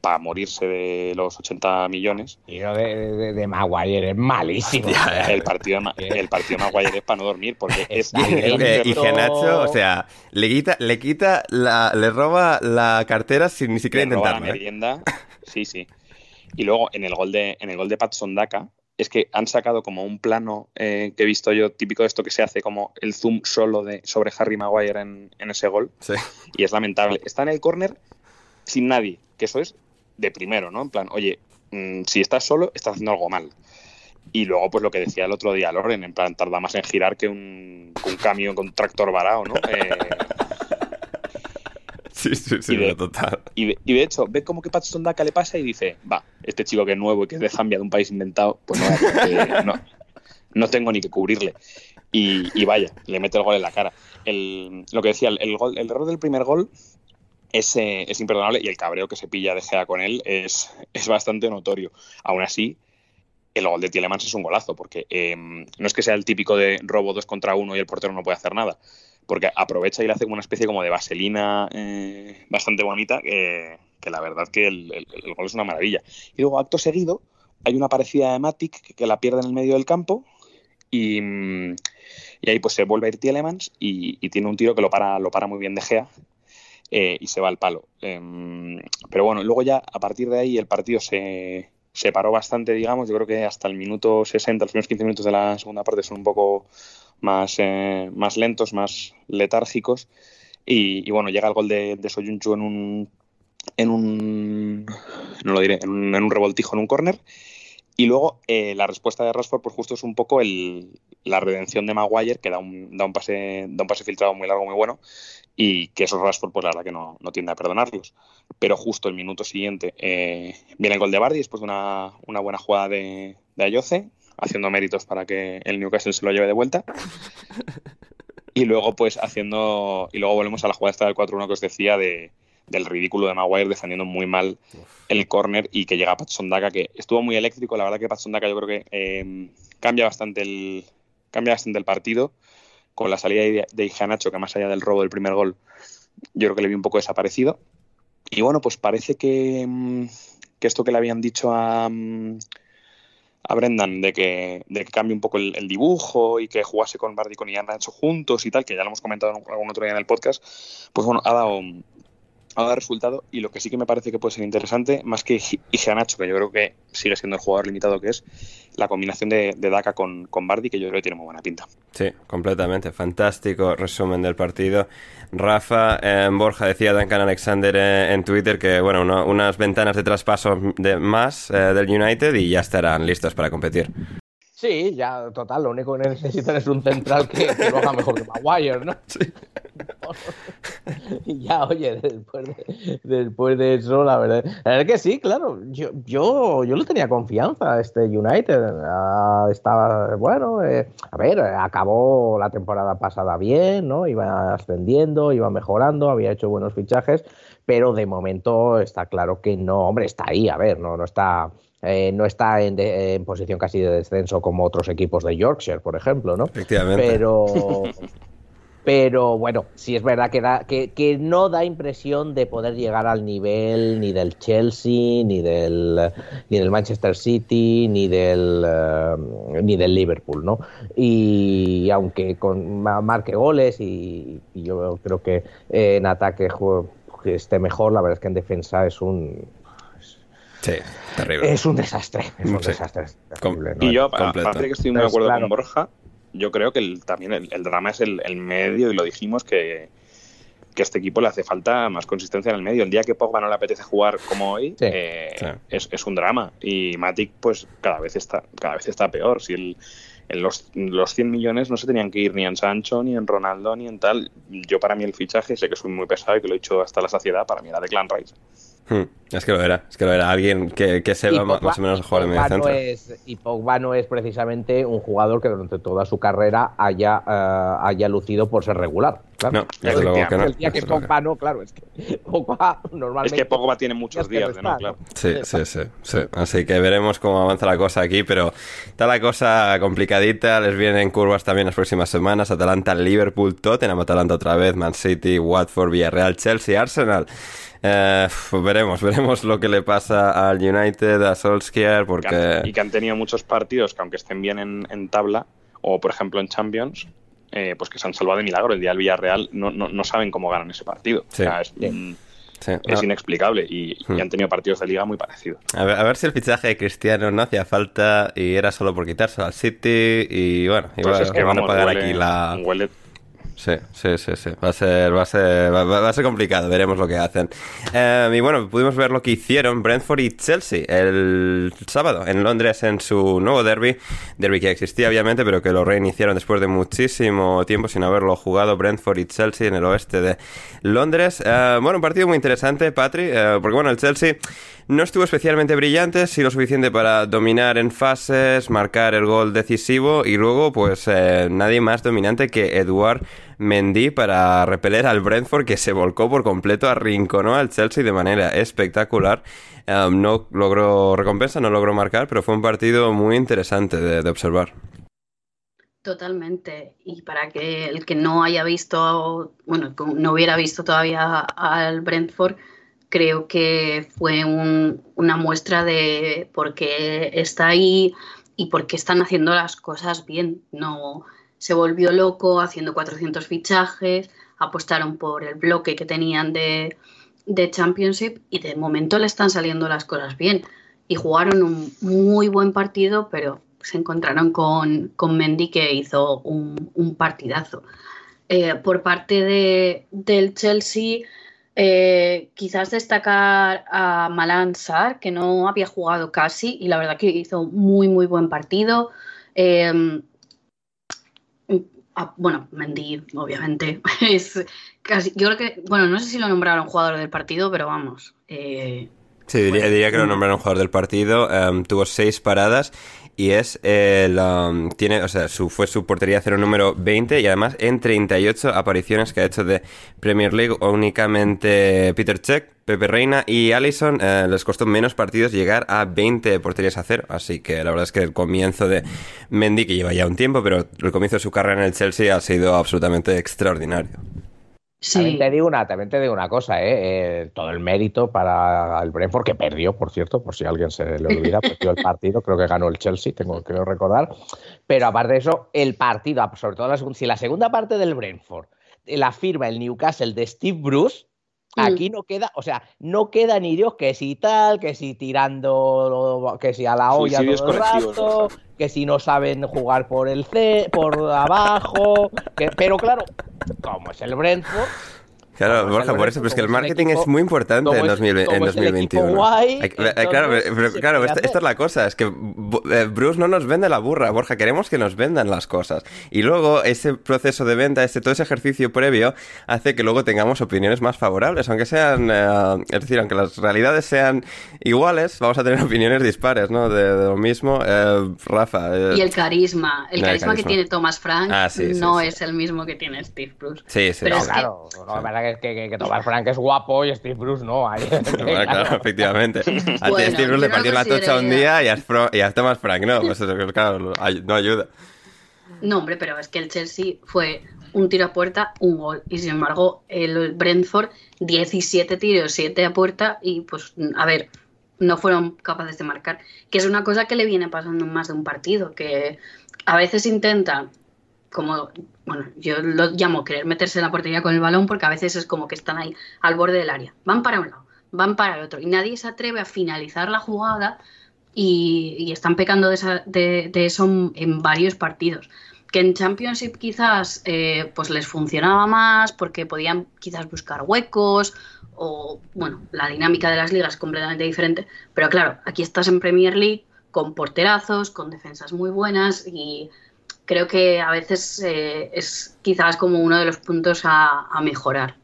para morirse de los 80 millones, Y lo de, de, de Maguire es malísimo. el partido, de el partido de Maguire es para no dormir, porque [LAUGHS] es... Eh, y Genacho, o sea, le quita, le quita la, le roba la cartera sin ni siquiera roba la intentarlo. ¿eh? merienda. Sí, sí. Y luego en el gol de, en el gol de Patson Daka, es que han sacado como un plano eh, que he visto yo, típico de esto que se hace como el zoom solo de, sobre Harry Maguire en, en ese gol. Sí. y es lamentable. Está en el córner sin nadie, que eso es de primero, ¿no? En plan, oye, mm, si estás solo, estás haciendo algo mal. Y luego, pues lo que decía el otro día Loren, en plan, tarda más en girar que un, que un camión con un tractor varado, ¿no? Eh, [LAUGHS] Sí, sí, sí, Y de- total. y, de, y de hecho, ve como que Patson Daka le pasa y dice, va, este chico que es nuevo y que es de Zambia, de un país inventado, pues no, eh, no, no tengo ni que cubrirle. Y, y vaya, le mete el gol en la cara. El- lo que decía, el, el gol, el error del primer gol es, eh, es imperdonable y el cabreo que se pilla de Gea con él es, es bastante notorio. Aún así, el gol de Tielemans es un golazo, porque eh, no es que sea el típico de robo dos contra uno y el portero no puede hacer nada, porque aprovecha y le hace una especie como de vaselina eh, bastante bonita, que, que la verdad que el, gol es una maravilla. Y luego, acto seguido, hay una parecida de Matic que, la pierde en el medio del campo y, mm, y ahí pues se vuelve a ir Tielemans y, y tiene un tiro que lo para, lo para muy bien de Gea eh, y se va al palo. Em, pero bueno, luego ya a partir de ahí el partido se, se paró bastante, digamos. Yo creo que hasta el minuto 60, los primeros 15 minutos de la segunda parte son un poco más, eh, más lentos, más letárgicos. Y, bueno, llega el gol de, de Soyuncu en un, en un. No lo diré, en un, en un revoltijo, en un córner. Y luego eh, la respuesta de Rashford, pues justo es un poco el, la redención de Maguire, que da un, da un, pase, da un pase filtrado muy largo, muy bueno, y que esos Rashford, pues la verdad que no, no tiende a perdonarlos. Pero justo el minuto siguiente eh, viene el gol de Bardi, después de una, una buena jugada de, de Ayoce, haciendo méritos para que el Newcastle se lo lleve de vuelta. Y luego, pues haciendo. Y luego volvemos a la jugada esta del 4-1 que os decía de, del ridículo de Maguire defendiendo muy mal el córner y que llega Patson Daka, que estuvo muy eléctrico. La verdad que Patson Daka yo creo que eh, cambia bastante el cambia bastante el partido con la salida de, Iheanacho, que más allá del robo del primer gol, yo creo que le vi un poco desaparecido. Y bueno, pues parece que, mm, que esto que le habían dicho a, mm, a Brendan de que, de que cambie un poco el, dibujo y que jugase con Bardi y con Iheanacho juntos y tal, que ya lo hemos comentado en algún otro día en el podcast, pues bueno, ha dado, ha dado resultado y lo que sí que me parece que puede ser interesante, más que Iheanacho, que yo creo que sigue siendo el jugador limitado que es, la combinación de, de Daka con, con Bardi, que yo creo que tiene muy buena pinta. Sí, completamente. Fantástico resumen del partido. Rafa, eh, Borja decía Duncan Alexander eh, en Twitter que, bueno, unas ventanas de traspaso de más eh, del United y ya estarán listos para competir. Sí, ya, total, lo único que necesitan es un central que, que lo haga mejor que Maguire, ¿no? [LAUGHS] Y ya, oye, después de, después de eso, la verdad, la verdad que sí, claro, yo, yo, yo le tenía confianza a este United, ah, estaba, bueno, eh, a ver, acabó la temporada pasada bien, ¿no? Iba ascendiendo, iba mejorando, había hecho buenos fichajes, pero de momento está claro que no, hombre, está ahí, a ver, no, no está... eh, no está en, de- en posición casi de descenso como otros equipos de Yorkshire, por ejemplo, ¿no? Efectivamente. Pero, [LAUGHS] pero bueno, sí es verdad que, da, que, que no da impresión de poder llegar al nivel ni del Chelsea, ni del, ni del Manchester City, ni del, eh, ni del Liverpool, ¿no? Y aunque con, ma- marque goles y, y yo creo que eh, en ataque jue- que esté mejor, la verdad es que en defensa es un, Sí, terrible. es un desastre. Es un Sí. desastre. es Com- terrible, ¿no? Y yo, completo. aparte de que estoy muy de acuerdo claro. con Borja, yo creo que el- también el, el drama es el, el medio, y lo dijimos que, que a este equipo le hace falta más consistencia en el medio. El día que Pogba no le apetece jugar como hoy, Sí. eh, Sí. Es, es un drama. Y Matic, pues cada vez está, cada vez está peor. Si el, en los, los 100 millones no se tenían que ir ni en Sancho, ni en Ronaldo, ni en tal. Yo, para mí, el fichaje, sé que soy muy pesado y que lo he dicho hasta la saciedad, para mí era de Clan Rice. Hmm, Es que lo era, es que lo era alguien que, que ma- Pogba- más o menos jugar de medio no centro. es- y Pogba no es precisamente un jugador que durante toda su carrera haya, eh, haya lucido por ser regular. Claro. No, desde luego que no. El día que Pogba no, claro, es que [LAUGHS] Pogba Es normalmente... que Pogba tiene muchos días de no, restar, claro. Sí, sí, sí, sí. Así que veremos cómo avanza la cosa aquí, pero está la cosa complicadita. Les vienen curvas también las próximas semanas. Atalanta, Liverpool, Tottenham, Atalanta otra vez, Man City, Watford, Villarreal, Chelsea, Arsenal. Eh, veremos, veremos lo que le pasa al United, a Solskjaer, Que han- porque... Y que han tenido muchos partidos que aunque estén bien en, en tabla, o por ejemplo en Champions, eh, pues que se han salvado de milagro. El día del Villarreal no, no, no saben cómo ganan ese partido. Sí. O sea, es, mm, Sí, es no. inexplicable y, y Hmm. han tenido partidos de liga muy parecidos. A ver, a ver si el fichaje de Cristiano no hacía falta y era solo por quitárselo al City y bueno, Pues igual es que van a pagar huele- aquí la... huele- Sí, sí, sí, sí. Va a ser, va a ser, va, a ser complicado. Veremos lo que hacen. Eh, y bueno, pudimos ver lo que hicieron Brentford y Chelsea el sábado en Londres en su nuevo derby. Derby que existía obviamente, pero que lo reiniciaron después de muchísimo tiempo sin haberlo jugado Brentford y Chelsea en el oeste de Londres. Eh, bueno, un partido muy interesante, Patri, eh, porque bueno, el Chelsea no estuvo especialmente brillante, sí lo suficiente para dominar en fases, marcar el gol decisivo y luego pues eh, nadie más dominante que Eduard Mendy para repeler al Brentford que se volcó por completo, arrinconó al Chelsea de manera espectacular. No logró recompensa, no logró marcar, pero fue un partido muy interesante de, de observar. Totalmente. Y para que el que no haya visto, bueno, no hubiera visto todavía al Brentford, creo que fue un- una muestra de por qué está ahí y por qué están haciendo las cosas bien. No se volvió loco haciendo 400 fichajes, apostaron por el bloque que tenían de, de Championship y de momento le están saliendo las cosas bien. Y jugaron un muy buen partido, pero se encontraron con, con Mendy que hizo un, un partidazo. Eh, por parte de, del Chelsea, eh, quizás destacar a Malan Sarr, que no había jugado casi y la verdad que hizo muy, muy buen partido. Eh, ah, bueno, Mendy, obviamente, [LAUGHS] es casi. Yo creo que, bueno, no sé si lo nombraron jugador del partido, pero vamos. eh, Sí, diría, Bueno, diría que lo nombraron jugador del partido. em, tuvo seis paradas y es el. em, tiene, o sea, su, fue su portería cero número 20 y además en 38 apariciones que ha hecho de Premier League. Únicamente Peter Cech, Pepe Reina y Allison eh, les costó menos partidos llegar a 20 porterías a cero. Así que la verdad es que el comienzo de Mendy, que lleva ya un tiempo, pero el comienzo de su carrera en el Chelsea ha sido absolutamente extraordinario. También te digo una, también te digo una cosa, ¿eh? Eh, todo el mérito para el Brentford, que perdió, por cierto, por si a alguien se le olvida, perdió el partido, creo que ganó el Chelsea, tengo que recordar. Pero aparte de eso, el partido, sobre todo la si la segunda parte del Brentford la firma el Newcastle de Steve Bruce. Aquí no queda, o sea, no queda ni Dios que si tal, que si tirando, que si a la olla todo el colectivos, rato, que si no saben jugar por el C, por abajo, que- pero claro, como es el Brentford, Claro, Borja, por eso, pero es que el marketing equipo- es muy importante en, es- 2000 en como es el equipo 2021. guay, Hay que- eh, claro, entonces pero- claro, esta, esta es la cosa, es que eh, Bruce no nos vende la burra, Borja, queremos que nos vendan las cosas. Y luego ese proceso de venta, ese, todo ese ejercicio previo, hace que luego tengamos opiniones más favorables, aunque sean, eh, es decir, aunque las realidades sean iguales, vamos a tener [LAUGHS] opiniones dispares, ¿no? De, de lo mismo. Eh, Rafa. eh, Y el carisma, el No, el carisma que carisma. tiene Thomas Frank Ah, sí, sí, no sí. es el mismo que tiene Steve Bruce. Sí, sí, Pero no, es que- claro, no, la verdad que, que, que Thomas Frank es guapo y Steve Bruce no. ahí- [LAUGHS] Bueno, claro, [LAUGHS] efectivamente. A Bueno, Steve Bruce le partió la tocha un día y a, Fro- y a Thomas Frank, no, pues eso, claro, no ayuda. No, hombre, pero es que el Chelsea fue un tiro a puerta, un gol. Y sin embargo, el Brentford, 17 tiros, 7 a puerta. Y pues, a ver, no fueron capaces de marcar. Que es una cosa que le viene pasando en más de un partido. Que a veces intentan, como, bueno, yo lo llamo querer meterse en la portería con el balón, porque a veces es como que están ahí al borde del área. Van para un lado, van para el otro. Y nadie se atreve a finalizar la jugada. Y, están pecando de, esa- de- eso en- en varios partidos que en Championship quizás eh, pues les funcionaba más porque podían quizás buscar huecos o bueno, la dinámica de las ligas es completamente diferente, pero claro, aquí estás en Premier League con porterazos, con defensas muy buenas y creo que a veces eh, es quizás como uno de los puntos a, mejorar.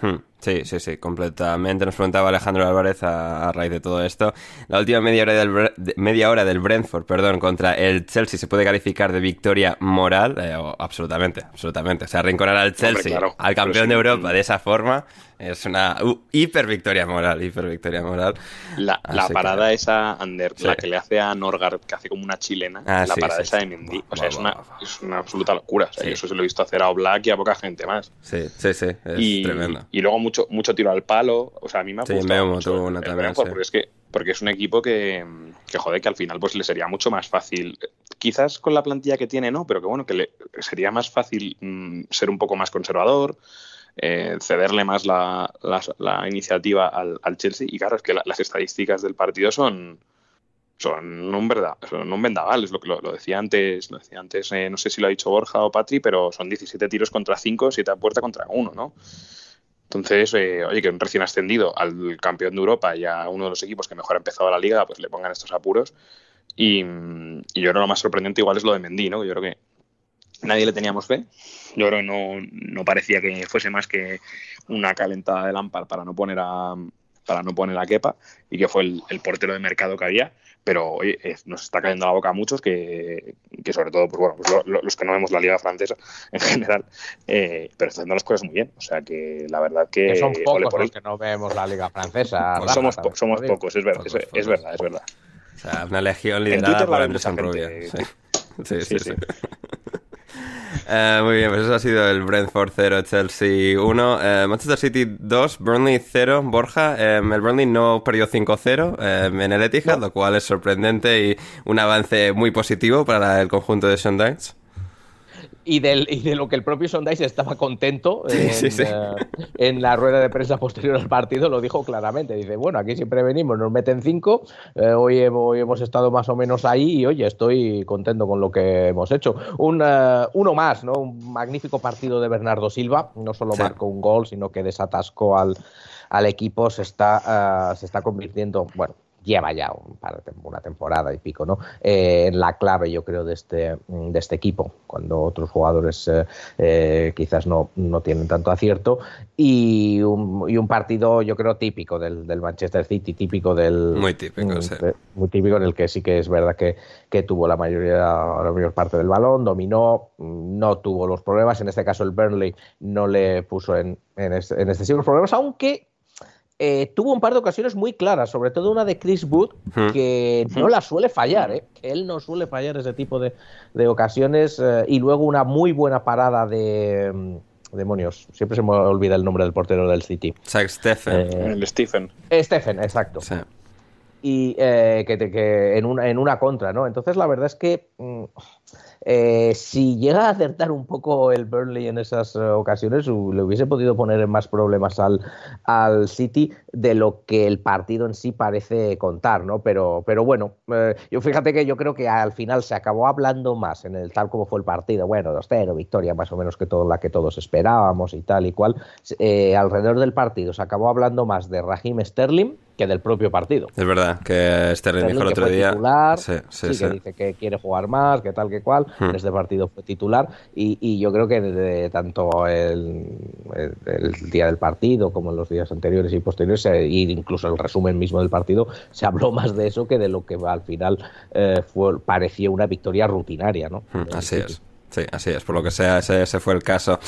Hmm. Sí, sí, sí, completamente. Nos preguntaba Alejandro Álvarez a, a raíz de todo esto. La última media hora, del, de- media hora del Brentford, perdón, contra el Chelsea se puede calificar de victoria moral. Eh, o- absolutamente, absolutamente. O sea, arrinconar al Chelsea, claro, al campeón sí, de Europa de esa forma, es una uh, hiper victoria moral, hiper victoria moral. La, la Así que- parada esa, Ander, Sí. la que le hace a Norgard, que hace como una chilena, Ah, la sí, parada esa de Mendy. O sea, es una, es una absoluta locura. O sea, yo eso se lo he visto hacer a Oblak y a poca gente más. Sí, sí, sí, es y, tremendo. y luego mucho, mucho tiro al palo. O sea, a mí me ha Sí, gustado mucho el- una el también, Brentford, sí. porque es que porque es un equipo que, que joder, que al final pues le sería mucho más fácil. Quizás con la plantilla que tiene, no, pero que bueno, que le sería más fácil mm, ser un poco más conservador, eh, cederle más la, la- la iniciativa al, al Chelsea. Y claro, es que la- las estadísticas del partido son, son un verdad, son un vendaval, es lo que lo, lo decía antes, lo decía antes, eh, no sé si lo ha dicho Borja o Patri, pero son 17 tiros contra 5, 7 a puerta contra 1, ¿no? Entonces, eh, oye, que un recién ascendido al campeón de Europa y a uno de los equipos que mejor ha empezado la liga, pues le pongan estos apuros. Y, y yo creo que lo más sorprendente igual es lo de Mendy, ¿no? Yo creo que nadie le teníamos fe. Yo creo que no, no parecía que fuese más que una calentada de Lampard para no poner a para no poner a Kepa y que fue el, el portero de mercado que había. Pero oye, eh, nos está cayendo la boca a muchos que, que sobre todo, pues bueno, pues lo- lo- los que no vemos la liga francesa [LAUGHS] en general, eh, pero está haciendo las cosas muy bien. O sea que la verdad que, Que son ole pocos por los él. que no vemos la liga francesa. Pues somos, po- somos pocos, es verdad, es, Pocos, es pocos. verdad, es verdad. O sea, una legión liderada por ve Anderson mucha Rubia. gente. [LAUGHS] Sí. Sí, sí, Sí, sí. sí. Eh, muy bien, pues eso ha sido el Brentford 0, Chelsea 1, eh, Manchester City 2, Burnley 0, Borja. eh, el Burnley no perdió 5-0 eh, en el Etihad, lo cual es sorprendente y un avance muy positivo para el conjunto de Sean Dyche. Y, del, y de lo que el propio Sondage estaba contento Sí, en, sí, sí. eh, en la rueda de prensa posterior al partido, lo dijo claramente. Dice, bueno, aquí siempre venimos, nos meten cinco, eh, hoy, hemos, hoy hemos estado más o menos ahí y oye, estoy contento con lo que hemos hecho. Un, eh, uno más, ¿no? Un magnífico partido de Bernardo Silva, no solo marcó un gol, sino que desatascó al, al equipo, se está, eh, se está convirtiendo, bueno, lleva ya un par una temporada y pico, ¿no? Eh, en la clave, yo creo, de este, de este equipo, cuando otros jugadores eh, eh, quizás no, no tienen tanto acierto. Y un, y un partido, yo creo, típico del, del Manchester City, típico del. Muy típico, mm, sí. de- Muy típico, en el que sí que es verdad que, que tuvo la mayoría, la mayor parte del balón, dominó, mm, no tuvo los problemas. En este caso, el Burnley no le puso en, en, es- en excesivos problemas, aunque eh, tuvo un par de ocasiones muy claras, sobre todo una de Chris Wood, que no la suele fallar, ¿eh? que él no suele fallar ese tipo de, de ocasiones, eh, y luego una muy buena parada de... mm, Demonios, siempre se me olvida el nombre del portero del City. Zach Steffen. Eh, El Stephen. Stephen, exacto Sí. y eh, que en, una, en una contra, ¿no? Entonces la verdad es que mm, eh, si llega a acertar un poco el Burnley en esas eh, ocasiones, le hubiese podido poner más problemas al, al City de lo que el partido en sí parece contar, ¿no? Pero, pero bueno, eh, yo fíjate que yo creo que al final se acabó hablando más en el tal como fue el partido, bueno, 2-0, victoria más o menos que todo la que todos esperábamos y tal y cual. Eh, alrededor del partido se acabó hablando más de Raheem Sterling que del propio partido. Es verdad que Sterling dijo el otro fue día. titular, Sí, sí, sí, sí. que dice que quiere jugar más, que tal, que cual. Hmm. Este partido fue titular y, y yo creo que de, tanto el, el- el día del partido como en los días anteriores y posteriores, e incluso el resumen mismo del partido, se habló [LAUGHS] más de eso que de lo que al final eh, fue, parecía una victoria rutinaria, ¿no? Mm, Del Así es. Sí, así es. Por lo que sea, ese, ese fue el caso.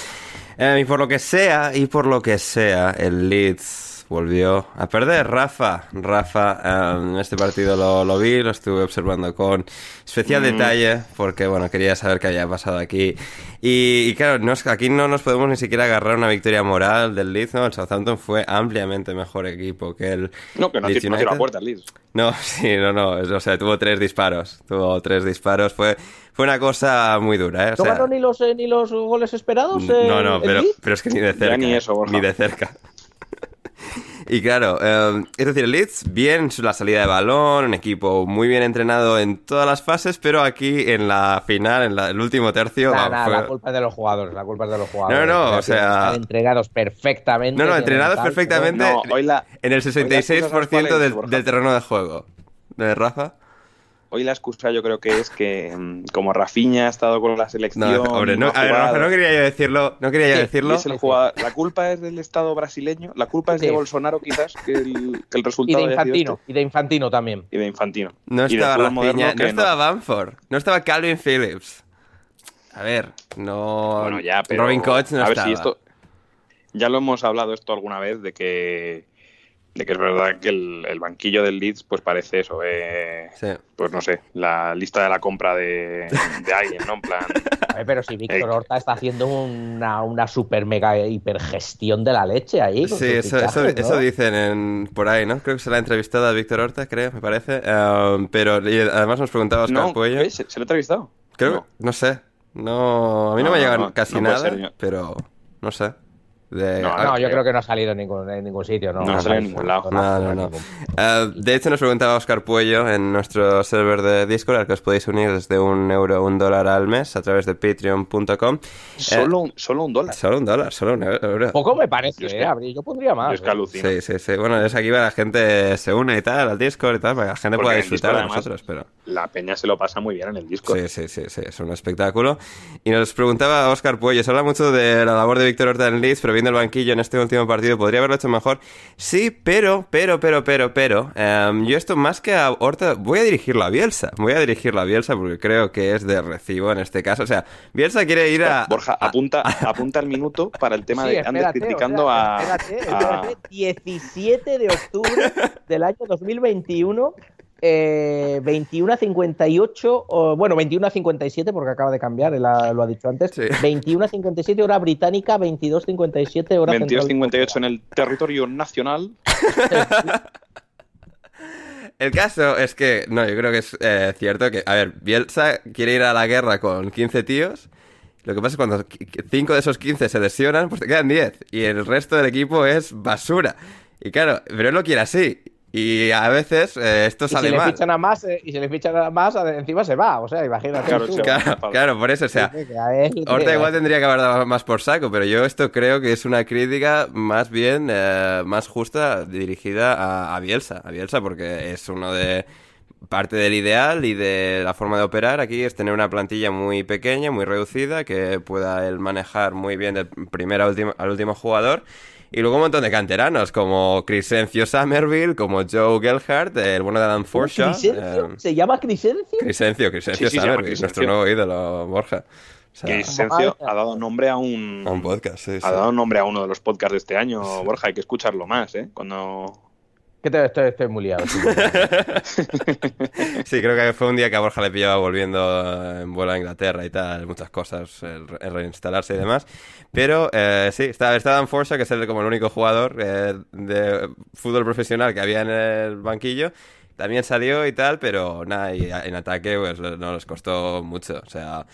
Eh, y por lo que sea, y por lo que sea, el Leeds volvió a perder. Rafa, Rafa, eh, este partido lo, lo vi, lo estuve observando con especial detalle, porque bueno, quería saber qué había pasado aquí. Y, y claro, no aquí no nos podemos ni siquiera agarrar una victoria moral del Leeds, ¿no? El Southampton fue ampliamente mejor equipo que el No, que no, Leeds no tira United. a puerta el Leeds. [LAUGHS] No, sí, no, no. O sea, tuvo tres disparos. Tuvo tres disparos. Fue, fue una cosa muy dura, ¿eh? O ¿No sea, ganó ni los, eh, ni los goles esperados? eh, no, no, pero, pero es que ni de cerca. ni ¿eh? eso, Borja. Ni de cerca. Y claro, eh, es decir, el Leeds, bien la salida de balón, un equipo muy bien entrenado en todas las fases, pero aquí en la final, en la- el último tercio... Nah, va, nah, fue- la culpa es de los jugadores, la culpa es de los jugadores. No, no, o sea- están entregados perfectamente. No, no, entrenados perfectamente No, hoy la- en el hoy las cosas, ¿sabes 66% cuál es, del, del terreno de juego. ¿De Rafa? Hoy la excusa yo creo que es que mm, como Rafinha ha estado con la selección... No, hombre, no, ha a ver, jugado, Rafa, no quería yo decirlo, no quería yo decirlo. es el jugador- la culpa es del Estado brasileño, la culpa es de. Bolsonaro quizás, que el, que el Y resultado de Infantino, este. y de Infantino también. Y de Infantino. No Y estaba Rafinha, no estaba Bamford, no estaba Calvin Phillips. A ver, no. Bueno, ya, pero... Robin Koch no a ver estaba. si esto... Ya lo hemos hablado esto alguna vez de que... De que es verdad que el, el banquillo del Leeds pues parece eso, eh, Sí. pues no sé, la lista de la compra de, de alguien, ¿no? En plan, [LAUGHS] A ver, pero si Víctor Eh, Horta está haciendo una, una super mega hiper gestión de la leche ahí. Sí, eso, eso, fichajes, ¿no? eso dicen en- por ahí, ¿no? Creo que se la ha entrevistado a Víctor Horta, creo, me parece. Um, pero y además nos preguntaba Oscar no, Puello. ¿Se, se lo he entrevistado? Creo, No. no sé. No, a mí no, No, me llegan no, casi nada, pero no sé. De, No, No, yo creo. creo que no ha salido en ningún, en ningún sitio. No, No ha salido en no, ningún lado. No, no, no. Eh, de hecho, nos preguntaba Oscar Puello en nuestro server de Discord, al que os podéis unir desde un euro, un dólar al mes a través de patreon.com. Solo, un, solo un dólar. Solo un dólar, solo un euro. Poco me parece, Yo es eh, que- Abril, Yo pondría más. Yo es que eh. alucino. Sí, sí, sí. Bueno, es aquí para la gente se une y tal, al Discord y tal, para que la gente Porque pueda disfrutar Discord, de nosotros, pero... La peña se lo pasa muy bien en el disco. Sí, sí, sí, sí, es un espectáculo. Y nos preguntaba Oscar Puello, se habla mucho de la labor de Víctor Horta en Leeds, pero viendo el banquillo en este último partido, ¿podría haberlo hecho mejor? Sí, pero, pero, pero, pero, pero, em, yo esto más que a Horta, voy a dirigirlo a Bielsa, voy a dirigirlo a Bielsa porque creo que es de recibo en este caso. O sea, Bielsa quiere ir a... Borja, a- apunta, [LAUGHS] apunta el minuto para el tema Sí, de espérate, criticando o sea, a, espérate, a- espérate, 17 de octubre del año 2021, eh, 21 a 58, o, bueno, 21 a 57 porque acaba de cambiar, él ha- lo ha dicho antes, Sí. 21 a 57 hora británica, 22 a 57 hora 22-58 en el territorio nacional. El caso es que, no, yo creo que es eh, cierto que, a ver, Bielsa quiere ir a la guerra con 15 tíos. Lo que pasa es que cuando 5 de esos 15 se lesionan, pues te quedan 10. Y el resto del equipo es basura. Y claro, pero él lo quiere así. Y a veces eh, esto Y si sale le mal. fichan a más, eh, y si le fichan a más, encima se va. O sea, imagínate. Claro, tú. Claro, claro, por eso, o sea, Sí, que a él- Horta igual tendría que haber dado más por saco, pero yo esto creo que es una crítica más bien eh, más justa dirigida a, a Bielsa, a Bielsa porque es uno de parte del ideal y de la forma de operar aquí es tener una plantilla muy pequeña, muy reducida, que pueda él manejar muy bien del primero al último, al último jugador. Y luego un montón de canteranos, como Crescencio Somerville, como Joe Gelhardt, el bueno de Adam Forshaw. ¿Crisencio? eh, ¿Se llama Crisencio? Crescencio, Crescencio Sí, sí, Somerville, nuestro nuevo ídolo, Borja. O sea, Que Vicencio ha dado nombre a un, a un podcast, sí, sí. ha dado nombre a uno de los podcasts de este año, Borja. Hay que escucharlo más, ¿eh? Cuando Que te- estoy, estoy muy liado. [LAUGHS] Sí, creo que fue un día que a Borja le pillaba volviendo en vuelo a Inglaterra y tal, muchas cosas, el, el reinstalarse y demás. Pero eh, sí, está, está Dan Forza, que es el, como el único jugador eh, de fútbol profesional que había en el banquillo. También salió y tal, pero nada, y en ataque pues no nos costó mucho. O sea,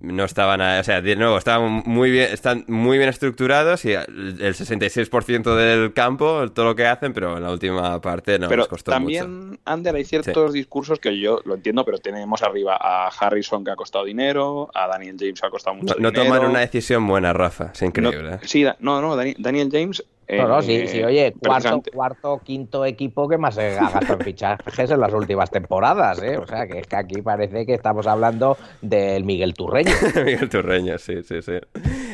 no estaban, a- o sea, de nuevo, estaban muy bien, están muy bien estructurados y el el 66% del campo, todo lo que hacen, pero en la última parte no pero nos costó mucho. también, Ander, hay ciertos discursos que yo lo entiendo, pero tenemos arriba a Harrison que ha costado dinero, a Daniel James que ha costado mucho No, no dinero. toman una decisión buena, Rafa. Es increíble. No- ¿eh? sí, no, no, Dani- Daniel James. No, no, eh, sí, sí, oye, cuarto, cuarto, quinto equipo que más se ha [LAUGHS] gastado en fichajes en las últimas temporadas, ¿eh? O sea, que es que aquí parece que estamos hablando del Miguel Turreño. [LAUGHS] Miguel Turreño, sí, sí, sí.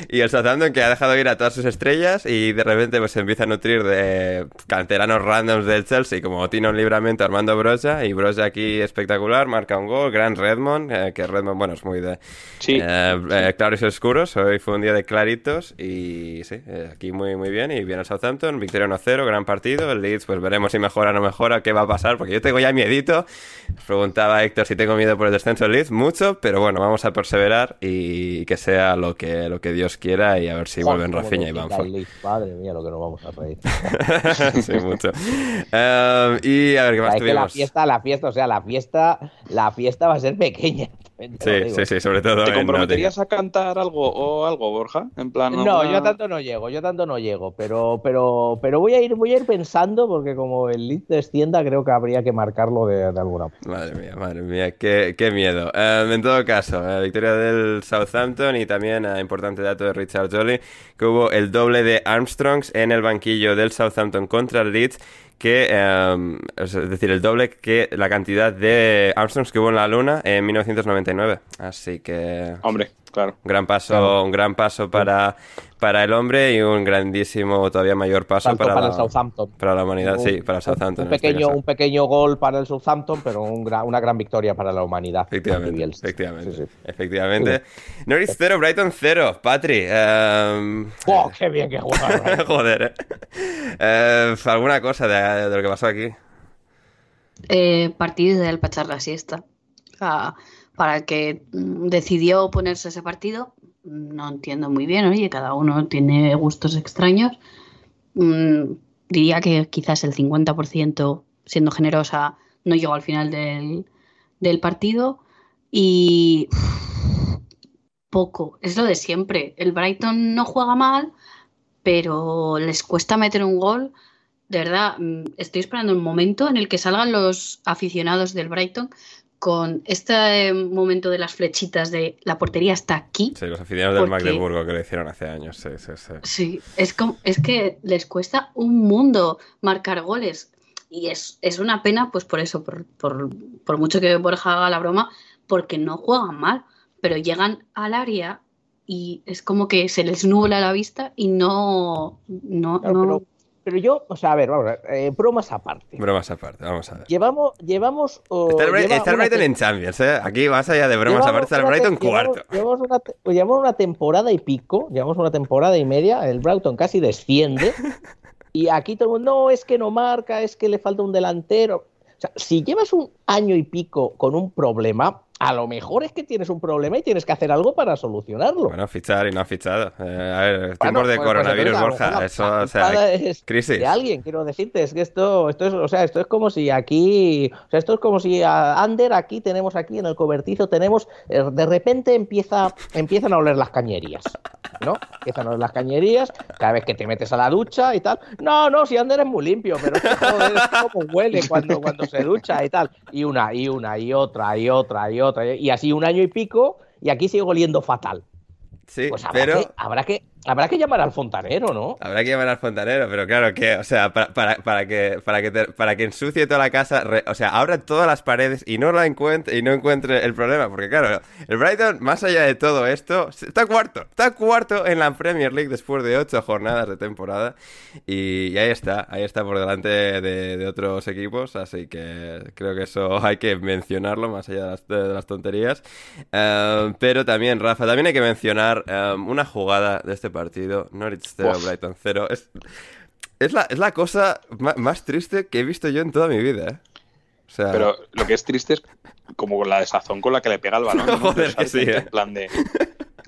Y el Southampton que ha dejado ir a todas sus estrellas y de repente pues se empieza a nutrir de canteranos randoms del Chelsea como Tino Libramento, Armando Broja y Broja aquí espectacular, marca un gol, gran Redmond, eh, que Redmond, bueno, es muy de Sí. eh, eh, claros y oscuros, hoy fue un día de claritos y sí, eh, aquí muy muy bien y bien el Southampton, victoria 1-0, gran partido, el Leeds pues veremos si mejora o no mejora, qué va a pasar, porque yo tengo ya miedito, preguntaba Héctor si tengo miedo por el descenso del Leeds, mucho, pero bueno, vamos a perseverar y que sea lo que, lo que Dios quiera y a ver si vuelven Rafinha y Banford. Madre mía, lo que nos vamos a reír. [LAUGHS] sí, mucho. Eh, y a ver, ¿qué más Es que la tuvimos? fiesta, la fiesta, o sea, la fiesta, la fiesta va a ser pequeña. Sí, digo. sí, sí, sobre todo ¿Te comprometerías a cantar algo o algo, Borja? En plan, No, yo tanto no llego, yo tanto no llego, pero, pero, pero voy a ir, voy a ir pensando porque como el Leeds descienda, creo que habría que marcarlo de, de alguna forma. Madre mía, madre mía, qué, qué miedo. Eh, en todo caso, eh, victoria del Southampton y también eh, importante dato de Richard Jolly, que hubo el doble de Armstrongs en el banquillo del Southampton contra el Leeds, que, eh, es decir, el doble que la cantidad de Armstrongs que hubo en la Luna en 1999. Así que Hombre, claro. un gran paso, un gran paso para, para el hombre y un grandísimo, todavía mayor paso para, para la, el Southampton. para la humanidad. Un- sí, para Southampton. Un este pequeño, un pequeño gol para el Southampton, pero un gra- una gran victoria para la humanidad. Efectivamente, efectivamente, Sí, sí. efectivamente. Norwich 0, Brighton 0. Patri, em, [LAUGHS] ¡Oh, qué bien que juega! [LAUGHS] joder, eh. Eh, ¿Alguna cosa de, de lo que pasó aquí? Eh, partido ideal para echar la siesta. Para el que mm, decidió ponerse ese partido, no entiendo muy bien, oye, cada uno tiene gustos extraños. Mm, diría que quizás el 50%, siendo generosa, no llegó al final del, del partido. Y [SIGHS] poco, es lo de siempre. El Brighton no juega mal, pero les cuesta meter un gol. De verdad, mm, estoy esperando un momento en el que salgan los aficionados del Brighton con este eh, momento de las flechitas de la portería está aquí. Sí, los aficionados del Porque- Magdeburgo que lo hicieron hace años. Sí, sí, sí. Sí, es, como- es que les cuesta un mundo marcar goles. Y es, es una pena, pues por eso, por, por- por mucho que Borja haga la broma, porque no juegan mal, pero llegan al área y es como que se les nubla la vista y no. no, Claro, no- pero, pero yo, o sea, a ver, vamos a ver, eh, bromas aparte. Bromas aparte, vamos a ver. Llevamos, llevamos. oh, Está el, Bri- lleva está el una Brighton en Champions, ¿eh? Aquí, más allá de bromas llevamos aparte, está el Brighton cuarto. Llevamos una, te- llevamos una temporada y pico, llevamos una temporada y media, el Brighton casi desciende. [LAUGHS] y aquí todo el mundo, no, es que no marca, es que le falta un delantero. O sea, si llevas un año y pico con un problema, a lo mejor es que tienes un problema y tienes que hacer algo para solucionarlo. Bueno, fichar y no ha fichado. Eh, a ver, Bueno, tiempos de pues- pues coronavirus, entonces, lo Borja. Eso, o sea, es crisis. de alguien, quiero decirte, es que esto, esto es, o sea, esto es como si aquí, o sea, esto es como si a Ander aquí tenemos aquí en el cobertizo tenemos, eh, de repente empieza, empiezan a oler las cañerías, ¿no? Empiezan a oler las cañerías cada vez que te metes a la ducha y tal. No, no, si Ander es muy limpio, pero es que, joder, es como huele cuando, cuando se ducha y tal. Y una, y una, y otra, y otra, y otra, y así un año y pico, y aquí sigue oliendo fatal. Sí, Pues habrá, pero que, habrá, que, habrá que llamar al fontanero, ¿no? habrá que llamar al fontanero, pero claro que, o sea, para, para, para que para que te- para que ensucie toda la casa, o sea, abra todas las paredes y no la encuentre y no encuentre el problema, porque claro, el Brighton, más allá de todo esto, está cuarto, está cuarto en la Premier League después de ocho jornadas de temporada y, ahí está, ahí está por delante de, otros equipos, así que creo que eso [LAUGHS] hay que mencionarlo más allá de las, tonterías. Eh, pero también, Rafa, también hay que mencionar eh, una jugada de este partido, Norwich 0, Uf. Brighton 0. Es, es, la, es la cosa más triste que he visto yo en toda mi vida, ¿eh? O sea, Pero lo que es triste es como la desazón con la que le pega el balón. ¿no? [LAUGHS] Joder, que sí, En eh. plan de...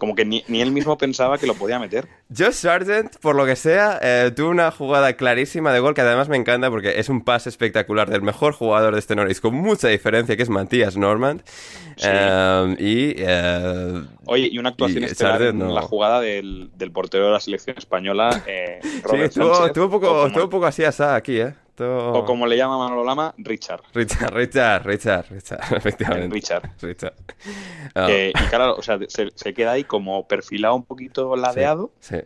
Como que ni, ni él mismo pensaba que lo podía meter. Josh Sargent, por lo que sea, eh, tuvo una jugada clarísima de gol que además me encanta porque es un pase espectacular del mejor jugador de este Norwich, con mucha diferencia, que es Matías Normand. Sí. Eh, y... eh, Oye, y una actuación Y estelar Sargent en la jugada del, del portero de la selección española, sí, estuvo, un poco, estuvo un poco así asá aquí, ¿eh? O como le llama Manolo Lama, Richard. Richard, Richard, Richard, Richard, [LAUGHS] efectivamente. Richard. Richard. Ah, Que- y claro, o sea, se, se queda ahí como perfilado un poquito ladeado, sí.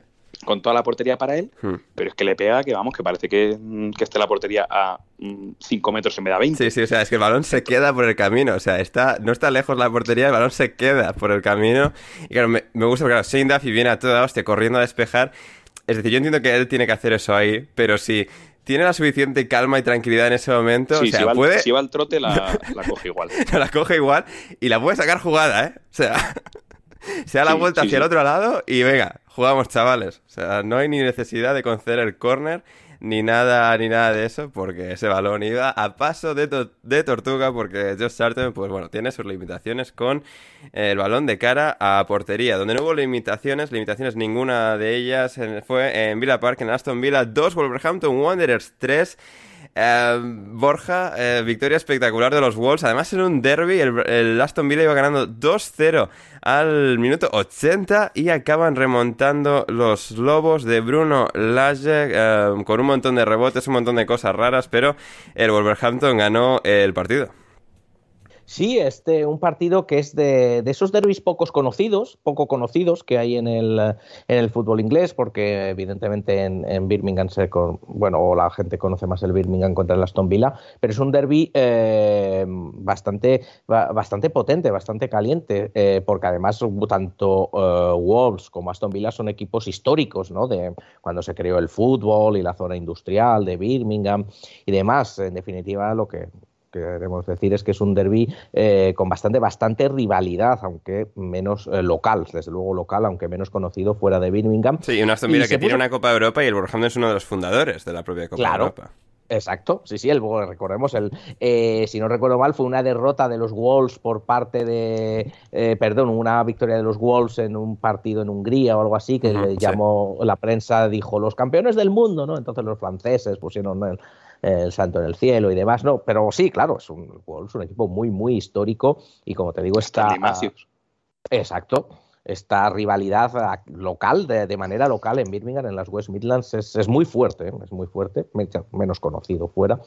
con toda la portería para él, Hmm. pero es que le pega que, vamos, que parece que, mm, que esté la portería a 5 metros en vez de a 20. Sí, sí, o sea, es que el balón se queda por el camino, o sea, está, no está lejos la portería, el balón se queda por el camino. Y claro, me, me gusta, porque, claro, Shane Duffy viene a toda hostia corriendo a despejar. Es decir, yo entiendo que él tiene que hacer eso ahí, pero si tiene la suficiente calma y tranquilidad en ese momento, Sí, o sea, si, va al, puede, si va al trote la, [LAUGHS] la coge igual. [LAUGHS] la coge igual y la puede sacar jugada, ¿eh? O sea, [LAUGHS] se da la Sí, vuelta sí, hacia el otro lado y venga, jugamos, chavales. O sea, no hay ni necesidad de conceder el córner ni nada ni nada de eso porque ese balón iba a paso de, de tortuga porque Josh Sargent, pues bueno, tiene sus limitaciones con el balón de cara a portería. Donde no hubo limitaciones, limitaciones ninguna de ellas fue en Villa Park, en Aston Villa 2, Wolverhampton Wanderers 3. Eh, Borja, eh, victoria espectacular de los Wolves. Además, en un derby, el, Aston Villa iba ganando 2-0 al minuto 80 y acaban remontando los Lobos de Bruno Lage eh, con un montón de rebotes, un montón de cosas raras, pero el Wolverhampton ganó el partido. Sí, este, un partido que es de, de esos derbis pocos conocidos, poco conocidos que hay en el, en el fútbol inglés, porque evidentemente en, Birmingham se con, bueno, o la gente conoce más el Birmingham contra el Aston Villa, pero es un derby eh, bastante, bastante potente, bastante caliente, eh, porque además tanto eh, Wolves como Aston Villa son equipos históricos, ¿no? De cuando se creó el fútbol y la zona industrial de Birmingham y demás. En definitiva, lo que queremos decir es que es un derby eh, con bastante, bastante rivalidad, aunque menos eh, local, desde luego local, aunque menos conocido fuera de Birmingham. Sí, un Aston Villa que tiene una Copa Europa y el Wolverhampton es uno de los fundadores de la propia Copa Claro. Europa. Exacto, sí, sí, el, recordemos, el, eh, si no recuerdo mal, fue una derrota de los Wolves por parte de, eh, perdón, una victoria de los Wolves en un partido en Hungría o algo así, que sí. llamó, la prensa dijo, los campeones del mundo, ¿no? Entonces los franceses pusieron el, el santo en el cielo y demás, ¿no? Pero sí, claro, es un Wolves, un equipo muy, muy histórico y como te digo, está... Exacto. Esta rivalidad ah, local, de, de manera local en Birmingham, en las West Midlands, es, es muy fuerte, ¿eh? es muy fuerte, me- menos conocido fuera.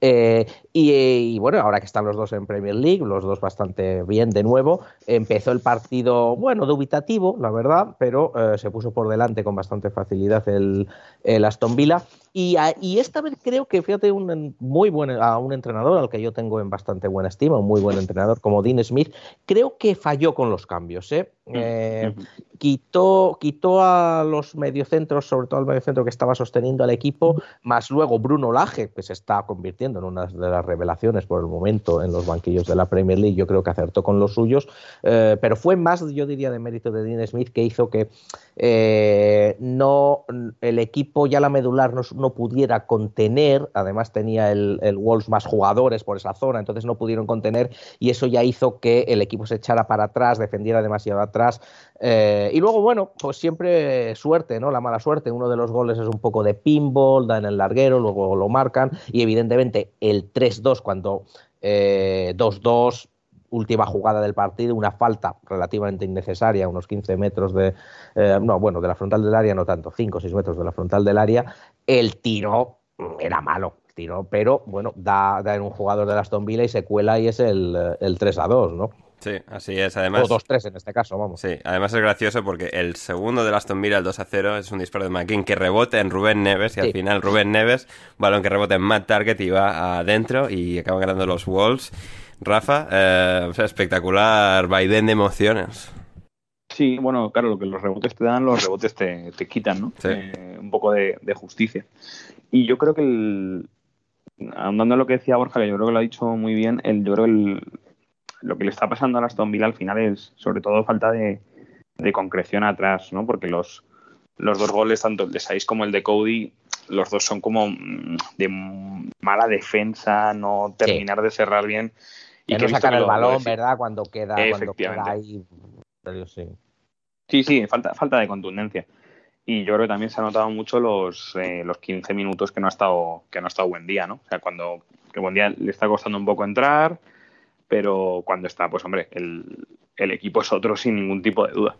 Eh, y, y bueno, ahora que están los dos en Premier League, los dos bastante bien de nuevo, empezó el partido, bueno, dubitativo, la verdad, pero eh, se puso por delante con bastante facilidad el, el Aston Villa. Y, a- y esta vez creo que, fíjate, un muy buen, a un entrenador al que yo tengo en bastante buena estima, un muy buen entrenador como Dean Smith, creo que falló con los cambios. ¿eh? Eh, quitó, quitó a los mediocentros, sobre todo al mediocentro que estaba sosteniendo al equipo, más luego Bruno Lage, que se está convirtiendo en una de las revelaciones por el momento en los banquillos de la Premier League. Yo creo que acertó con los suyos, eh, pero fue más, yo diría, de mérito de Dean Smith que hizo que eh, no el equipo ya la medular no, no pudiera contener, además tenía el, el Wolves más jugadores por esa zona, entonces no pudieron contener y eso ya hizo que el equipo se echara para atrás, defendiera demasiado atrás eh, y luego bueno, pues siempre suerte, ¿no? La mala suerte, uno de los goles es un poco de pinball, da en el larguero, luego lo marcan y evidentemente el 3-2 cuando eh, 2-2 última jugada del partido, una falta relativamente innecesaria, unos 15 metros de, eh, no, bueno, de la frontal del área, no tanto, 5 o 6 metros de la frontal del área, el tiro mm, era malo, el tiro, pero bueno, da, da en un jugador de Aston Villa y se cuela y es el, eh, el 3 a 2, ¿no? Sí, así es. Además, o 2-3 en este caso, vamos. Sí, además es gracioso porque el segundo del Aston Villa, el 2 a 0, es un disparo de McKean que rebota en Rubén Neves y al final Rubén Neves, balón que rebota en Matt Target y va adentro y acaban ganando los Wolves. Rafa, eh, o sea, espectacular vaivén de emociones. Sí, bueno, claro, lo que los rebotes te dan, los rebotes te, te quitan, ¿no? Sí. Eh, un poco de, de justicia. Y yo creo que, el, ahondando en lo que decía Borja, que yo creo que lo ha dicho muy bien, el, yo creo que el- lo que le está pasando a Aston Villa al final es sobre todo falta de, de concreción atrás, ¿no? Porque los, los dos goles, tanto el de Saiz como el de Cody, los dos son como mm, de mala defensa, no terminar de cerrar bien. Que que no sacar el balón, ¿verdad? Cuando queda, cuando queda ahí. Pero sí. Sí, sí, falta, falta de contundencia. Y yo creo que también se ha notado mucho los, eh, los 15 minutos que no ha estado que no ha estado buen día, ¿no? O sea, cuando que buen día le está costando un poco entrar, pero cuando está, pues hombre, el, el equipo es otro sin ningún tipo de duda.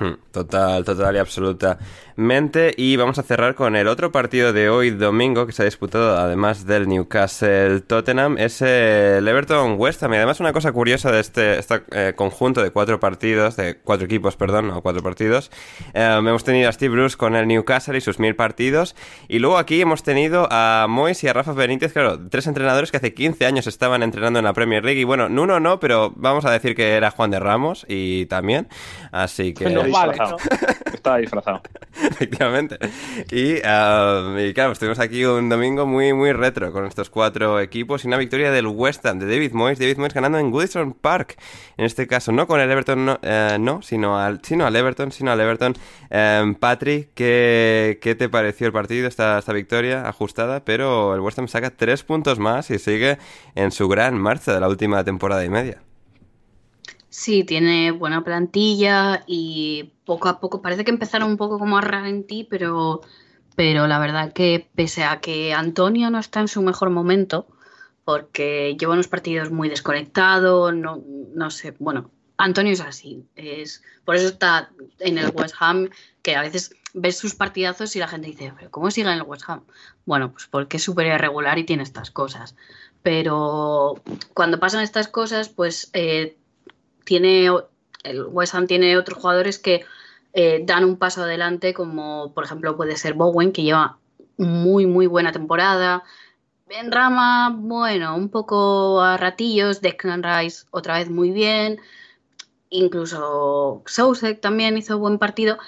Hmm, Total, total y absolutamente. Y vamos a cerrar con el otro partido de hoy domingo que se ha disputado, además del Newcastle Tottenham, es el Everton West Ham. Y además una cosa curiosa de este, este, eh, conjunto de cuatro partidos, de cuatro equipos, perdón, no cuatro partidos. eh, hemos tenido a Steve Bruce con el Newcastle y sus mil partidos. Y luego aquí hemos tenido a Mois y a Rafa Benítez, claro, tres entrenadores que hace 15 años estaban entrenando en la Premier League. Y bueno, Nuno no, pero vamos a decir que era Juan de Ramos y también. Así que... No vale, disfrazado. ¿no? [LAUGHS] Estaba disfrazado. Efectivamente. Y, ah, y claro, estuvimos aquí un domingo muy, muy retro con estos cuatro equipos y una victoria del West Ham de David Moyes. David Moyes ganando en Goodison Park. En este caso, no con el Everton, no, eh, no sino, al, sino al Everton, sino al Everton. Patrick, ¿qué, ¿qué te pareció el partido, esta, esta victoria ajustada? Pero el West Ham saca tres puntos más y sigue en su gran marcha de la última temporada y media. Sí, tiene buena plantilla y poco a poco parece que empezaron un poco como a ralentir, pero, pero la verdad que pese a que Antonio no está en su mejor momento, porque lleva unos partidos muy desconectados, no, no sé, bueno, Antonio es así, es por eso está en el West Ham, que a veces ves sus partidazos y la gente dice, ¿pero cómo sigue en el West Ham? Bueno, pues porque es súper irregular y tiene estas cosas. Pero cuando pasan estas cosas, pues eh, tiene el West Ham tiene otros jugadores que eh, dan un paso adelante, como por ejemplo puede ser Bowen, que lleva muy, muy buena temporada. Ben Rama, bueno, un poco a ratillos. Declan Rice, otra vez muy bien. Incluso Sousek también hizo buen partido.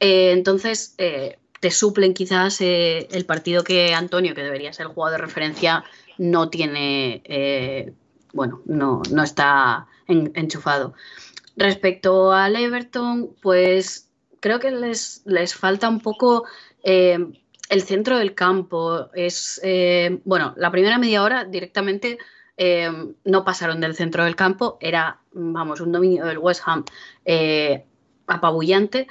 Eh, entonces, eh, te suplen quizás el partido que Antonio, que debería ser el jugador de referencia, no tiene, bueno, no, no está enchufado. Respecto al Everton, pues creo que les, les falta un poco el centro del campo es, eh, bueno, la primera media hora directamente eh, no pasaron del centro del campo, era, vamos, un dominio del West Ham eh, apabullante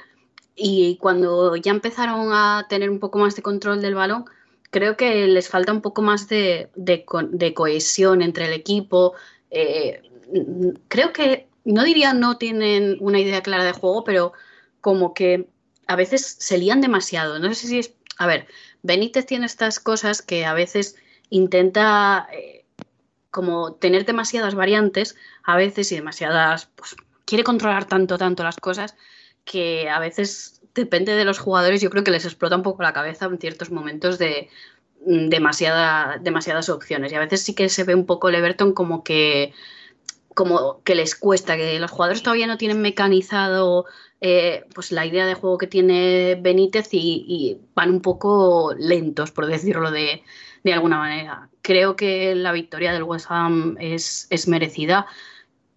y cuando ya empezaron a tener un poco más de control del balón, creo que les falta un poco más de cohesión entre el equipo. Creo que, no diría no tienen una idea clara de juego, pero como que a veces se lían demasiado. No sé si es a ver, Benítez tiene estas cosas que a veces intenta eh, como tener demasiadas variantes, a veces y demasiadas, pues quiere controlar tanto, tanto las cosas que a veces depende de los jugadores, yo creo que les explota un poco la cabeza en ciertos momentos de mm, demasiada, demasiadas opciones. Y a veces sí que se ve un poco el Everton como que como que les cuesta, que los jugadores todavía no tienen mecanizado eh, pues la idea de juego que tiene Benítez y, van un poco lentos, por decirlo de, de, alguna manera. Creo que la victoria del West Ham es, es merecida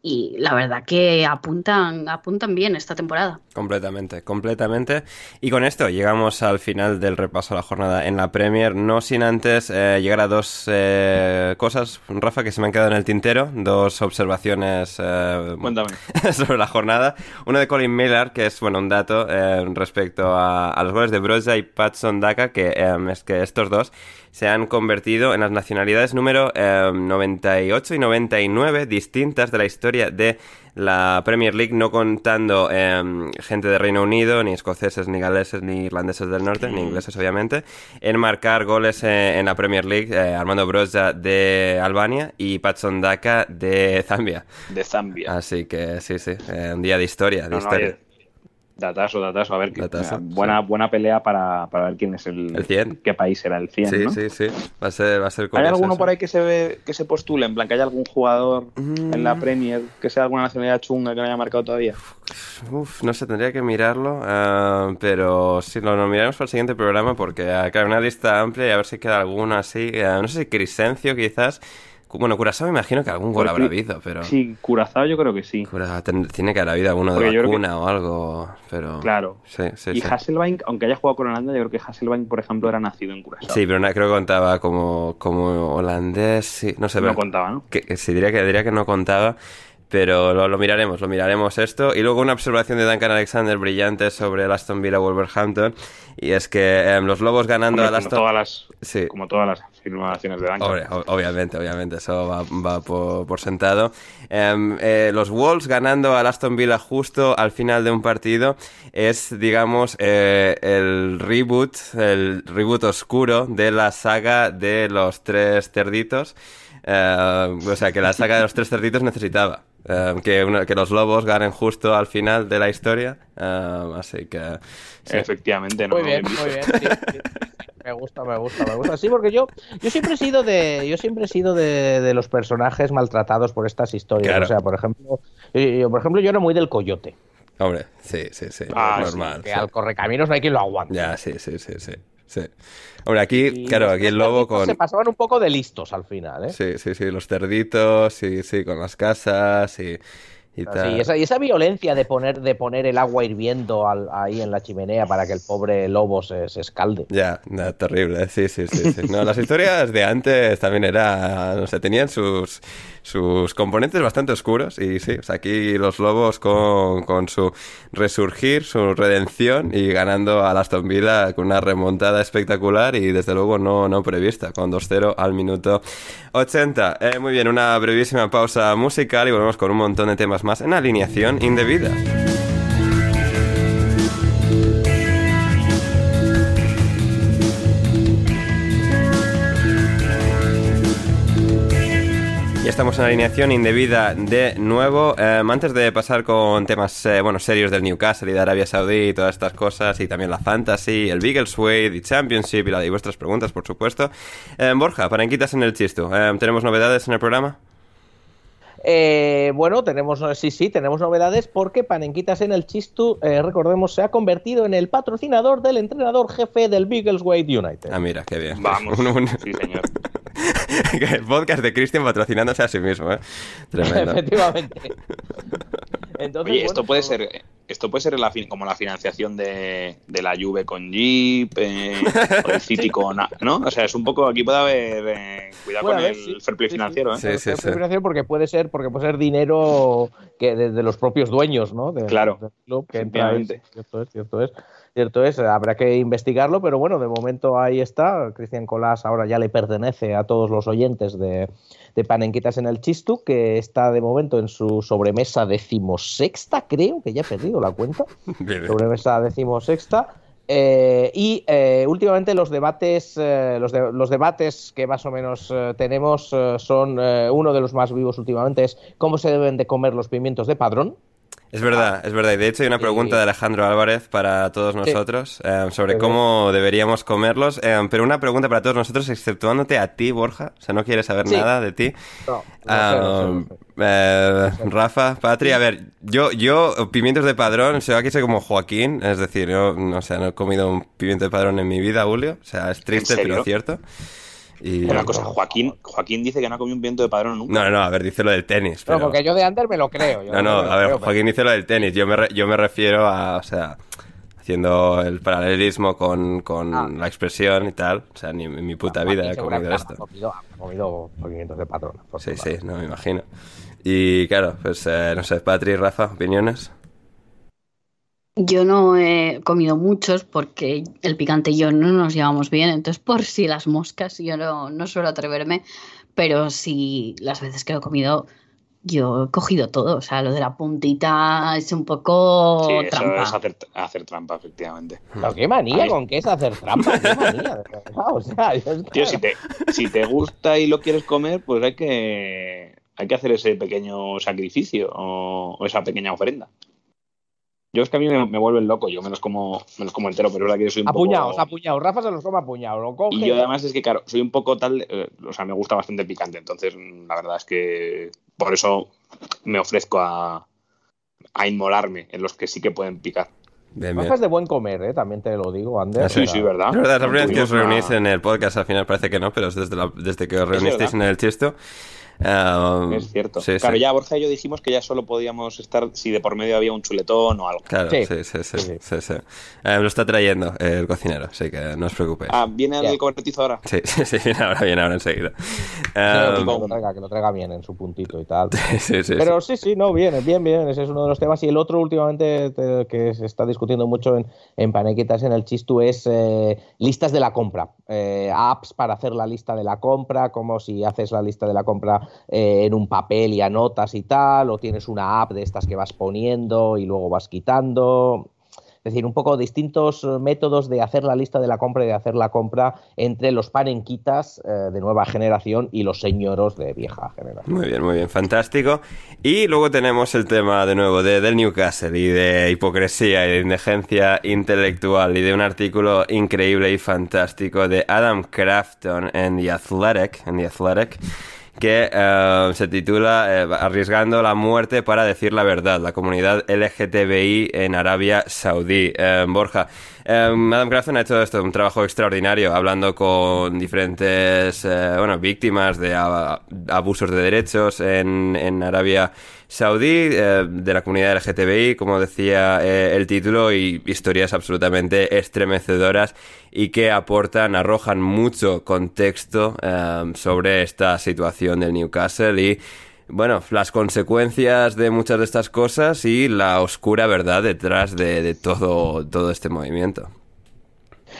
y la verdad que apuntan, apuntan bien esta temporada. Completamente, completamente. Y con esto llegamos al final del repaso a la jornada en la Premier, no sin antes eh, llegar a dos eh, cosas, Rafa, que se me han quedado en el tintero, dos observaciones eh, [LAUGHS] sobre la jornada. Uno de Colin Miller, que es bueno un dato respecto a, los goles de Broza y Patson Daka, que es que estos dos se han convertido en las nacionalidades número 98 y 99 distintas de la historia de la Premier League, no contando em, gente de Reino Unido, ni escoceses, ni galeses, ni irlandeses del norte, ni ingleses, obviamente, en marcar goles eh, en la Premier League. Eh, Armando Broza de Albania y Patson Daka de Zambia. De Zambia. Así que sí, sí, eh, un día de historia. De historia. Datazo, datazo. A ver, buena, buena pelea para, para, ver quién es el, el 100. qué país era el 100. Sí, ¿no? sí, sí. Va a ser, va a ser ¿Hay alguno por ahí que se ve, que se postule? En plan, que haya algún jugador en la mm. Premier que sea alguna nacionalidad chunga que no haya marcado todavía. Uf, no sé, tendría que mirarlo. Uh, pero sí, lo, miraremos para el siguiente programa porque, uh, claro, una lista amplia y a ver si queda alguno así. Uh, no sé si Crisencio quizás. Bueno, Curazao me imagino que algún gol habrá habido, pero... Sí, Curazao yo creo que sí. tiene que haber habido alguno de vacuna o algo, pero... Claro. Sí, sí, y Hasselbein, aunque haya jugado con Holanda, yo creo que Hasselbein, por ejemplo, era nacido en Curazao. Sí, pero no, creo que contaba como, como holandés, sí, no sé. No contaba, ¿no? Que, sí, diría que, diría que no contaba, pero lo, miraremos, lo miraremos esto. Y luego una observación de Duncan Alexander brillante sobre el Aston Villa Wolverhampton. Y es que em, los Lobos ganando al Aston... Las, sí. Como todas las afirmaciones de Duncan. obviamente, obviamente, eso va, por, sentado. Em, eh, los Wolves ganando al Aston Villa justo al final de un partido es, digamos, eh, el reboot, el reboot oscuro de la saga de los tres cerditos. Eh, o sea, que la saga de los tres cerditos necesitaba. Eh, que, que, los lobos ganen justo al final de la historia. Eh, así que. Efectivamente, no. Muy bien, muy bien. Me gusta, me gusta, me gusta. Sí, porque yo, yo siempre he sido de, yo siempre he sido de, de los personajes maltratados por estas historias. O sea, por ejemplo, yo, por ejemplo, yo era muy del coyote. Hombre, sí, sí, sí. Ah, normal. que al correcaminos no hay quien lo aguante. Ya, sí, sí, sí, sí. Sí. Hombre, aquí, claro, aquí el lobo con... Se pasaban un poco de listos al final, ¿eh? Sí, sí, sí, los cerditos, sí, sí, con las casas y... Y, sí, esa, y esa violencia de poner, de poner el agua hirviendo ahí en la chimenea para que el pobre lobo se, se escalde. Ya, terrible, sí, sí, sí, sí. No, las historias de antes también era, no sé, tenían sus, sus componentes bastante oscuros y sí, aquí los lobos con, con, su resurgir, su redención y ganando a Aston Villa con una remontada espectacular y desde luego no, no prevista, con 2-0 al minuto 80. Eh, muy bien, una brevísima pausa musical y volvemos con un montón de temas más en Alineación Indebida. Ya estamos en alineación indebida de nuevo. Eh, antes de pasar con temas eh, bueno, serios del Newcastle y de Arabia Saudí y todas estas cosas, y también la Fantasy, el Biggleswade y Championship y, la, vuestras preguntas, por supuesto. Eh, Borja, paranquitas en el chisto. Eh, ¿Tenemos novedades en el programa? Eh, bueno, tenemos, sí, sí, tenemos novedades porque Panenquitas en el Chistu, eh, recordemos, se ha convertido en el patrocinador del entrenador jefe del Biggleswade United. Ah, mira, qué bien. Vamos. [LAUGHS] Un- un- Sí, señor. [LAUGHS] el podcast de Christian patrocinándose a sí mismo, ¿eh? Tremendo. [LAUGHS] Efectivamente. Entonces, Oye, bueno, esto puede pues- ser esto puede ser la como la financiación de, de la Juve con Jeep, eh, o el [LAUGHS] City con... A- ¿No? O sea, es un poco... Aquí puede haber... eh, cuidado Puede con haber, el sí, fair play sí, financiero, ¿eh? Sí, sí, es sí. financiación porque puede ser porque puede ser dinero que de, de los propios dueños no De- Claro, club que entra efectivamente. cierto es cierto es cierto es habrá que investigarlo pero bueno de momento ahí está Cristian Colás ahora ya le pertenece a todos los oyentes de, de Panenquitas en el Chistu que está de momento en su sobremesa decimosexta creo que ya he perdido la cuenta [LAUGHS] sobremesa decimosexta. Eh, y eh, últimamente los debates, eh, los, de- los debates que más o menos tenemos son uno de los más vivos últimamente es cómo se deben de comer los pimientos de padrón. Es verdad, es verdad. Y de hecho hay una pregunta de Alejandro Álvarez para todos nosotros eh, sobre cómo deberíamos comerlos. eh, pero una pregunta para todos nosotros, exceptuándote a ti, Borja. O sea, no quieres saber Sí. nada de ti. No, no sé, Ah, no sé, no sé. eh, Rafa, Patri, a ver, yo, yo, pimientos de padrón, o sea, aquí soy como Joaquín, es decir, yo no, sé, no he comido un pimiento de padrón en mi vida, Julio, o sea, es triste, pero cierto. Y... Una cosa, Joaquín, Joaquín dice que no ha comido un viento de padrón nunca. No, no, no, a ver, dice lo del tenis, No, pero... porque yo de Ander me lo creo. yo No, no, a ver, creo, pero- Joaquín dice lo del tenis. Yo me, re- yo me refiero a, o sea, haciendo el paralelismo con, con Ah. la expresión y tal. O sea, ni en mi puta Joaquín vida he seguramente comido esto. comido- habrá comido de padrón. Sí, sí, no me imagino. Y claro, pues eh, no sé, Patri, Rafa, opiniones. Yo no he comido muchos porque el picante y yo no nos llevamos bien, entonces por si las moscas yo no, no suelo atreverme, pero sí las veces que lo he comido yo he cogido todo, o sea, lo de la puntita es un poco Sí, eso trampa. es hacer, hacer trampa, efectivamente. Pero qué manía Ahí. con qué es hacer trampa, qué manía, o sea, yo que- Tío, si te, si te gusta y lo quieres comer, pues hay que, hay que hacer ese pequeño sacrificio o, o esa pequeña ofrenda. Yo es que a mí me, me vuelven loco, yo menos como, menos como entero, pero es verdad que yo soy un Apuñados, poco... apuñados. Rafa se los come apuñados. Lo coge. Y yo además es que, claro, soy un poco tal, eh, o sea, me gusta bastante picante, entonces mm, la verdad es que por eso me ofrezco a, a inmolarme en los que sí que pueden picar. Bien, Rafa es de buen comer, ¿eh? también te lo digo, Ander. Sí, sí, ¿verdad? Es verdad, es la primera vez que os reunís en el podcast, al final parece que no, pero es desde, la- desde que os reunisteis en el Chisto. Ah, Es cierto. Sí, claro, sí. ya Borja y yo dijimos que ya solo podíamos estar si de por medio había un chuletón o algo. Claro, Sí. sí, sí, sí, Sí, sí. sí, sí. Eh, lo está trayendo eh, el cocinero, así que no os preocupéis. Ah, ¿viene el cobertizo ahora? Sí, [LAUGHS] sí, sí, viene ahora, viene ahora enseguida. que, Ah, lo traiga, que lo traiga bien en su puntito y tal. [LAUGHS] sí, sí, Pero sí, sí, no, bien, bien, bien. Ese es uno de los temas. Y el otro últimamente te- que se está discutiendo mucho en, en Panequitas en el Chistu es eh, listas de la compra. Eh, apps para hacer la lista de la compra, como si haces la lista de la compra eh, en un papel y anotas y tal, o tienes una app de estas que vas poniendo y luego vas quitando. Es decir, un poco distintos eh, métodos de hacer la lista de la compra y de hacer la compra entre los panenquitas eh, de nueva generación y los señoros de vieja generación. Muy bien, muy bien, fantástico. Y luego tenemos el tema de nuevo de, del Newcastle y de hipocresía y de indigencia intelectual y de un artículo increíble y fantástico de Adam Crafton en The Athletic, en The Athletic que eh, se titula eh, Arriesgando la muerte para decir la verdad, la comunidad LGTBI en Arabia Saudí. Eh, Borja, eh, Adam Crafton ha hecho esto, un trabajo extraordinario, hablando con diferentes eh, bueno, víctimas de abusos de derechos en, en Arabia Saudí, eh, de la comunidad LGTBI, como decía eh, el título, y historias absolutamente estremecedoras y que aportan, arrojan mucho contexto sobre esta situación del Newcastle y bueno, las consecuencias de muchas de estas cosas y la oscura verdad detrás de, todo, todo este movimiento.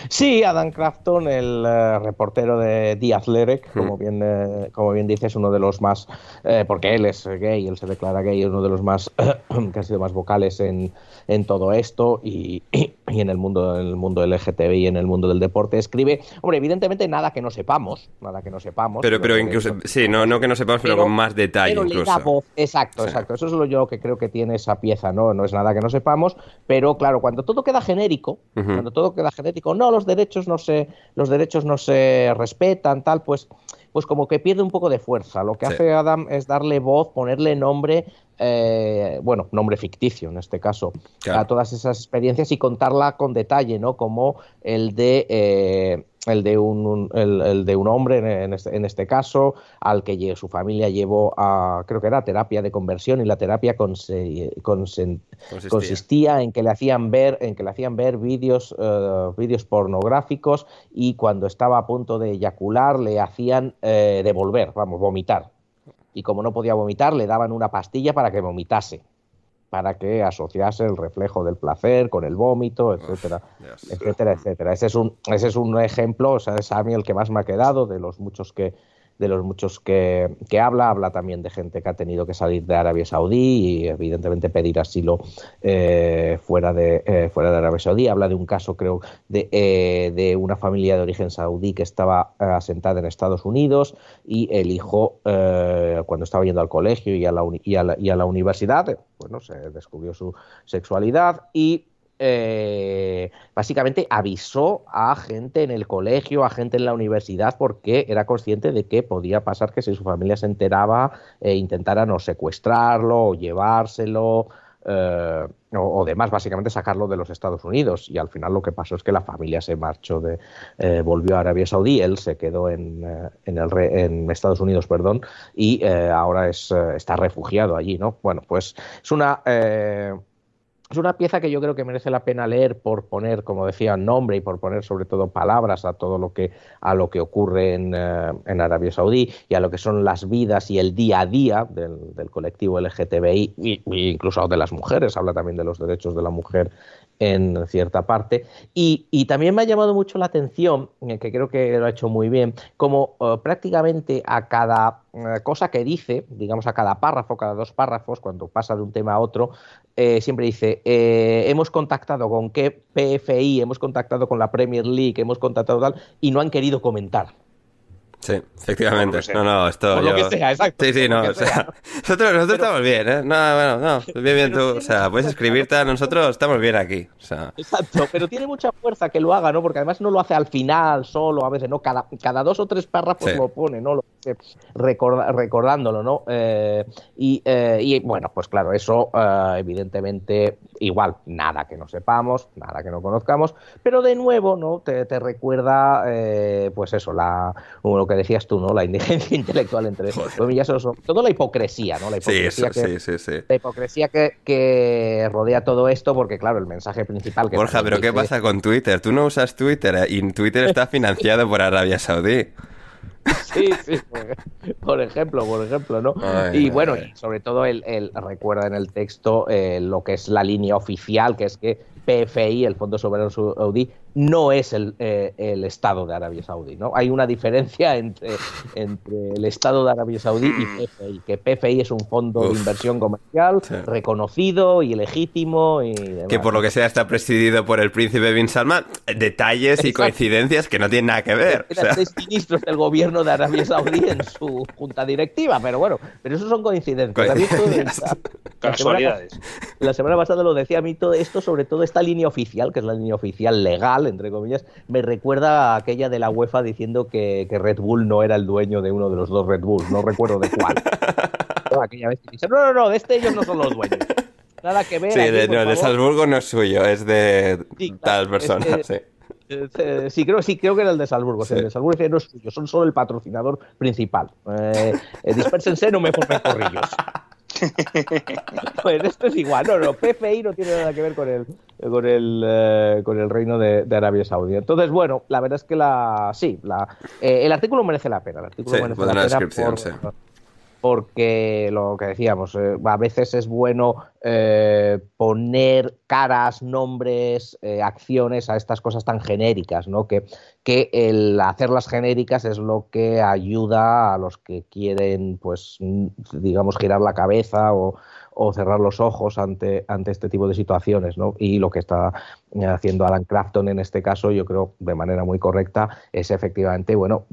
Sí, Adam Crafton, el eh, reportero de The Athletic, como bien, eh, como bien dice, es uno de los más, eh, porque él es gay, él se declara gay, es uno de los más [CLEARS THROAT] que ha sido más vocales en, en todo esto y, y- y en el mundo en el mundo LGTBI y en el mundo del deporte. Escribe hombre evidentemente nada que no sepamos nada que no sepamos pero pero incluso sí no no que no sepamos pero, con más detalle pero incluso. voz. exacto exacto eso es lo yo que creo que tiene esa pieza no no es nada que no sepamos pero claro cuando todo queda genérico cuando todo queda genérico no los derechos no se los derechos no se respetan tal pues pues como que pierde un poco de fuerza. Lo que Sí. hace Adam es darle voz, ponerle nombre, eh, bueno, nombre ficticio en este caso, Claro. a todas esas experiencias y contarla con detalle, ¿no? Como el de eh, el de un, un- el, el de un hombre en, este, en este caso al que su familia llevó a creo que era terapia de conversión y la terapia conse- consen- Consistía. consistía en que le hacían ver en que le hacían ver vídeos eh, vídeos pornográficos y cuando estaba a punto de eyacular le hacían eh, devolver vamos vomitar y como no podía vomitar le daban una pastilla para que vomitase para que asociase el reflejo del placer con el vómito etcétera etcétera, etcétera. Ese es un, ese es un ejemplo, o sea, es a mí el que más me ha quedado de los muchos que de los muchos que, que habla, habla también de gente que ha tenido que salir de Arabia Saudí y evidentemente pedir asilo eh, fuera, de, eh, fuera de Arabia Saudí. Habla de un caso, creo, de, eh, de una familia de origen saudí que estaba asentada en Estados Unidos y el hijo, cuando estaba yendo al colegio y a la, y a la, y a la universidad, bueno, se descubrió su sexualidad y eh, básicamente avisó a gente en el colegio, a gente en la universidad, porque era consciente de que podía pasar que si su familia se enteraba, eh, intentaran o secuestrarlo o llevárselo. eh, o, demás, básicamente sacarlo de los Estados Unidos. Y al final lo que pasó es que la familia se marchó de, eh, volvió a Arabia Saudí, él se quedó en, en, en Estados Unidos, perdón, y ahora es, está refugiado allí, ¿no? Bueno, pues es una es una pieza que yo creo que merece la pena leer por poner, como decía, nombre y por poner sobre todo palabras a todo lo que a lo que ocurre en, eh, Arabia Saudí y a lo que son las vidas y el día a día del, colectivo LGTBI y, y incluso de las mujeres. Habla también de los derechos de la mujer en cierta parte. Y, también me ha llamado mucho la atención, eh, que creo que lo ha hecho muy bien, como eh, prácticamente a cada cosa que dice, digamos a cada párrafo, cada dos párrafos, cuando pasa de un tema a otro, eh, siempre dice, eh, hemos contactado con qué PFI, hemos contactado con la Premier League, hemos contactado tal, y no han querido comentar. Sí, efectivamente. Sea. No, no, esto Por lo que sea, exacto, Sí, sí, no, que o sea, sea. [LAUGHS] nosotros, nosotros estamos bien, ¿eh? No, bueno, no, bien, bien tú, o sea, puedes escribir tal, nosotros estamos bien aquí, o sea, Exacto, pero tiene mucha fuerza que lo haga, ¿no? Porque además no lo hace al final solo, a veces, ¿no? Cada, cada dos o tres párrafos Sí. lo pone, ¿no? Lo recorda- recordándolo, ¿no? Eh, y, eh, y, bueno, pues claro, eso eh, evidentemente igual, nada que no sepamos, nada que no conozcamos, pero de nuevo, ¿no? Te, te recuerda, eh, pues eso, la, lo que decías tú, ¿no? La indigencia [LAUGHS] intelectual entre comillas, todo la hipocresía, ¿no? La sí, hipocresía eso, que, sí, sí, sí. la hipocresía que, que rodea todo esto, porque claro, el mensaje principal que Borja, pero ¿qué pasa con Twitter? Tú no usas Twitter eh, y Twitter está financiado por Arabia Saudí. [LAUGHS] Sí, sí, por, ejemplo, por ejemplo, ¿no? Ay, y bueno, ay. sobre todo él, él recuerda en el texto eh, lo que es la línea oficial, que es que PFI, el Fondo Soberano Saudí, no es el, eh, el Estado de Arabia Saudí, ¿no? Hay una diferencia entre, [LAUGHS] entre el Estado de Arabia Saudí y PFI, que PFI es un fondo de Uf. inversión comercial Sí. reconocido y legítimo y demás. Que por lo que sea está presidido por el príncipe Bin Salman. Detalles y Exacto. coincidencias que no tienen nada que ver. o Eran sea, seis ministros del gobierno de Arabia Saudí en su junta directiva, pero bueno, pero eso son coincidencias. Coincidencias. la semana Casualidades. La semana pasada lo decía a mí todo esto, sobre todo esta línea oficial, que es la línea oficial legal, entre comillas, me recuerda a aquella de la UEFA diciendo que, que Red Bull no era el dueño de uno de los dos Red Bulls, no recuerdo de cuál. [LAUGHS] No, aquella vez que dijeron, no, no, no, de este ellos no son los dueños. Nada que ver. sí, aquí, de, no, de. Salzburgo no es suyo, es de Sí, tal persona. es sí. Eh, Sí, creo, sí, creo que era el de Salzburgo. sí. El de Salzburgo no es suyo, son solo el patrocinador principal. Eh, eh, dispérsense, no me formen corrillos. [LAUGHS] pues esto es igual, no, no, PFI no tiene nada que ver con el, con el, eh, con el reino de, de Arabia Saudí. Entonces, bueno, la verdad es que la, sí, la, eh, el artículo merece la pena. El artículo Sí, merece la pena por- sí. Porque lo que decíamos, eh, a veces es bueno eh, poner caras, nombres, eh, acciones a estas cosas tan genéricas, ¿no? Que, que el hacerlas genéricas es lo que ayuda a los que quieren, pues, digamos, girar la cabeza o, o cerrar los ojos ante, ante este tipo de situaciones, ¿no? Y lo que está eh, haciendo Alan Crafton en este caso, yo creo de manera muy correcta, es efectivamente, bueno,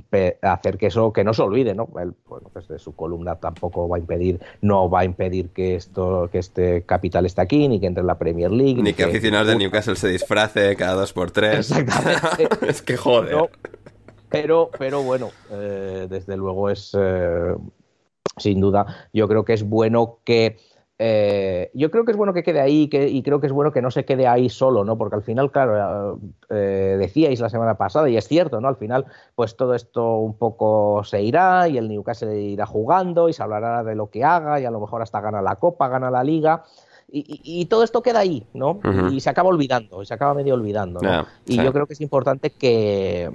hacer que eso, que no se olvide, ¿no? Él, bueno, desde su columna tampoco va a impedir, no va a impedir que esto, que este capital esté aquí, ni que entre en la Premier League. Ni, que, aficionados de Newcastle se disfrace cada dos por tres. Exactamente. [LAUGHS] es que joder. pero, pero bueno, eh, desde luego es, eh, sin duda, yo creo que es bueno que eh, yo creo que es bueno que quede ahí que, y creo que es bueno que no se quede ahí solo, ¿no? Porque al final, claro, eh, decíais la semana pasada, y es cierto, ¿no? Al final, pues todo esto un poco se irá y el Newcastle irá jugando y se hablará de lo que haga y a lo mejor hasta gana la Copa, gana la Liga. Y, todo esto queda ahí, ¿no? Y se acaba olvidando, y se acaba medio olvidando, ¿no? y yo creo que es importante que,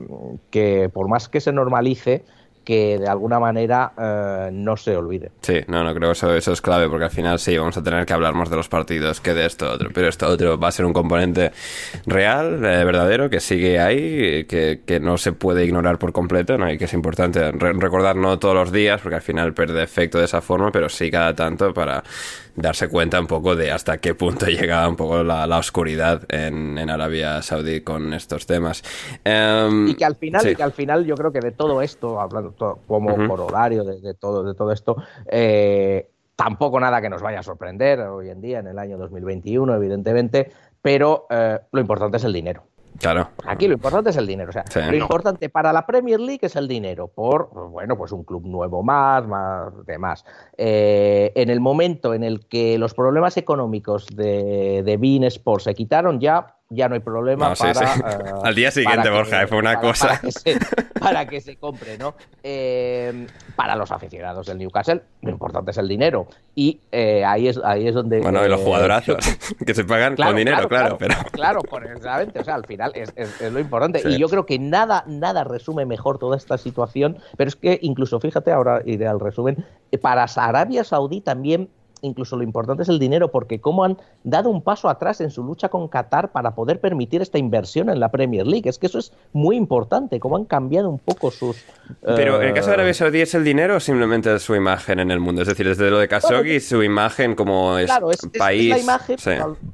que, por más que se normalice, que de alguna manera eh, no se olvide. Sí, no, no creo que eso, eso es clave, porque al final sí, vamos a tener que hablar más de los partidos que de esto otro, pero esto otro va a ser un componente real, eh, verdadero, que sigue ahí, que, que, no se puede ignorar por completo, ¿no? y que es importante recordar no todos los días, porque al final pierde efecto de esa forma, pero sí cada tanto para darse cuenta un poco de hasta qué punto [LAUGHS] llega un poco la, la oscuridad en, en, Arabia Saudí con estos temas. Em, y que al final, y que al final yo creo que de todo esto, hablando como por horario de, todo, de todo esto, eh, tampoco nada que nos vaya a sorprender hoy en día, en el año 2021, evidentemente, pero eh, lo importante es el dinero. Claro. Aquí lo importante es el dinero. O sea, lo importante para la Premier League es el dinero, por, bueno, pues un club nuevo más, más, demás. Eh, en el momento en el que los problemas económicos de, de Bean Sports se quitaron, ya ya no hay problema para... Eh, [LAUGHS] Al día siguiente, Borja, fue una cosa... Para que, se, compre, ¿no? Eh, para los aficionados del Newcastle, lo importante es el dinero. Y eh, ahí, es, ahí es donde... Bueno, y los jugadorazos, [LAUGHS] que se pagan con dinero, claro, pero... Claro, precisamente, o sea, al final es, es, lo importante. Y yo creo que nada, nada resume mejor toda esta situación, pero es que incluso, fíjate, ahora iré al resumen, para Arabia Saudí también incluso lo importante es el dinero, porque cómo han dado un paso atrás en su lucha con Qatar para poder permitir esta inversión en la Premier League. Es que eso es muy importante, cómo han cambiado un poco sus... Pero en el caso de Arabia Saudí es el dinero o simplemente su imagen en el mundo. Es decir, desde lo de Khashoggi, su imagen como es, país... la imagen,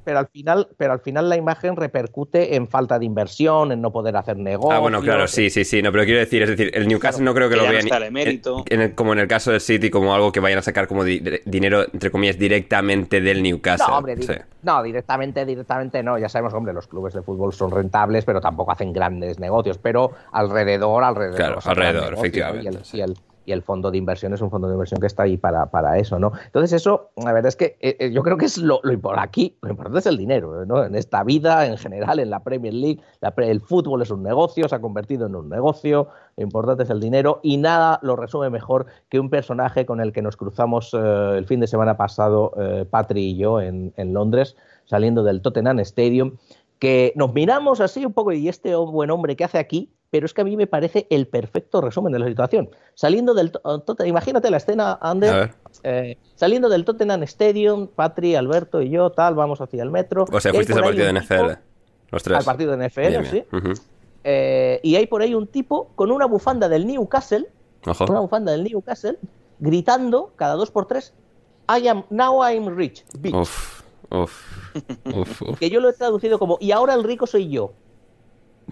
pero, al, final, pero al final la imagen repercute en falta de inversión, en no poder hacer negocios. Ah, bueno, claro, sí, sí, sí. No, pero quiero decir, es decir, el Newcastle no creo que, lo vean... como en el caso del City, como algo que vayan a sacar como dinero, entre comillas, directamente del Newcastle. No, hombre, no, directamente, directamente no. Ya sabemos, hombre, los clubes de fútbol son rentables, pero tampoco hacen grandes negocios. Pero alrededor, alrededor. Claro, alrededor, efectivamente y el fondo de inversión es un fondo de inversión que está ahí para, para eso, ¿no? Entonces eso, la verdad es que eh, eh, yo creo que es lo, lo importante aquí, lo importante es el dinero, ¿no? En esta vida, en general, en la Premier League, el fútbol es un negocio, se ha convertido en un negocio, lo importante es el dinero y nada lo resume mejor que un personaje con el que nos cruzamos eh, el fin de semana pasado, Patri y yo, en, en Londres, saliendo del Tottenham Stadium, que nos miramos así un poco y este buen hombre que hace aquí, pero es que a mí me parece el perfecto resumen de la situación. Saliendo del Tottenham, imagínate la escena, Ander, eh, saliendo del Tottenham Stadium, Patri, Alberto y yo, tal, vamos hacia el metro. O sea, fuiste al partido de NFL, los tres. Al partido de NFL, sí. Eh, y hay por ahí un tipo con una bufanda del Newcastle, Ojo. una bufanda del Newcastle, gritando cada dos por tres, I am, now I'm rich, bitch. Uf, uf, uf, que yo lo he traducido como, y ahora el rico soy yo.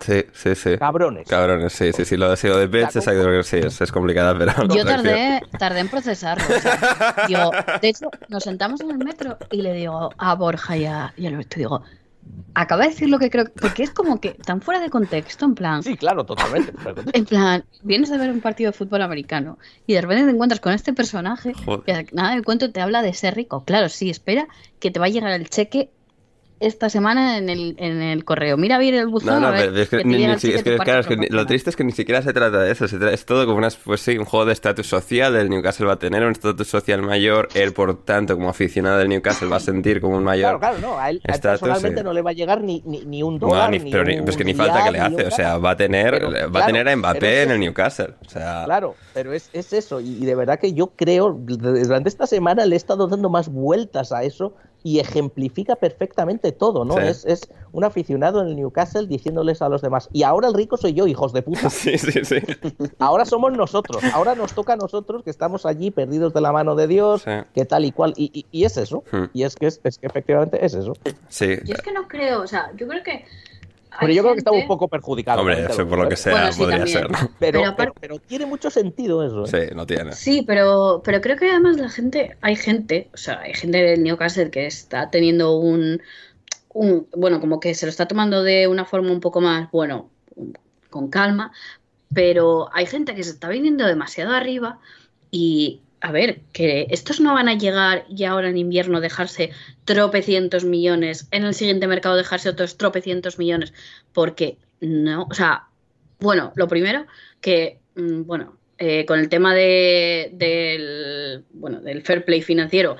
Sí, sí, sí. Cabrones. Cabrones, sí, sí, sí. Lo, sido de Pets, exacto, sí, es, es complicada, pero. Yo tardé, tardé en procesarlo. de hecho, nos sentamos en el metro y le digo a Borja y a, y digo, acaba de decir lo que creo. Porque es como que tan fuera de contexto, en plan. Sí, claro, totalmente. en plan, vienes a ver un partido de fútbol americano y de repente te encuentras con este personaje que nada de cuento te habla de ser rico. Claro, sí, espera que te va a llegar el cheque esta semana en el, en el correo. Mira bien el buzón. No, no, pero es que, claro, es que lo triste es que ni siquiera se trata de eso. es todo como una, pues sí, un juego de estatus social. El Newcastle va a tener un estatus social mayor. Él, por tanto, como aficionado del Newcastle, va a sentir como un mayor. Claro, claro, no. A él, personalmente no le va a llegar ni, ni, un dólar. ni, pero es que ni falta que le hace. O sea, va a tener, va a, tener a Mbappé en el Newcastle. O sea... Claro, pero es, es eso. Y, de verdad que yo creo, durante esta semana le he estado dando más vueltas a eso y ejemplifica perfectamente todo, ¿no? Sí. Es, es un aficionado en el Newcastle diciéndoles a los demás, y ahora el rico soy yo, hijos de puta. [LAUGHS] Sí, sí, sí. [LAUGHS] Ahora somos nosotros, ahora nos toca a nosotros que estamos allí perdidos de la mano de Dios, Sí. que tal y cual, y, y- y es eso, Hmm. y es que, es, es que efectivamente es eso. Sí. Yo es que no creo, o sea, yo creo que. Pero yo creo que está un poco perjudicado. Hombre, eso por lo que sea Bueno, sí, podría también. ser, ¿no? Pero, Pero pero, aparte- pero tiene mucho sentido eso. ¿eh? Sí, no tiene. Sí, pero, pero creo que además la gente, hay gente, o sea, hay gente del Newcastle que está teniendo un, un, bueno, como que se lo está tomando de una forma un poco más, bueno, con calma, pero hay gente que se está viniendo demasiado arriba y, a ver, que estos no van a llegar y ahora en invierno dejarse tropecientos millones, en el siguiente mercado dejarse otros tropecientos millones, porque no, o sea, bueno, lo primero que, mm, bueno, eh, con el tema de, del, bueno, del fair play financiero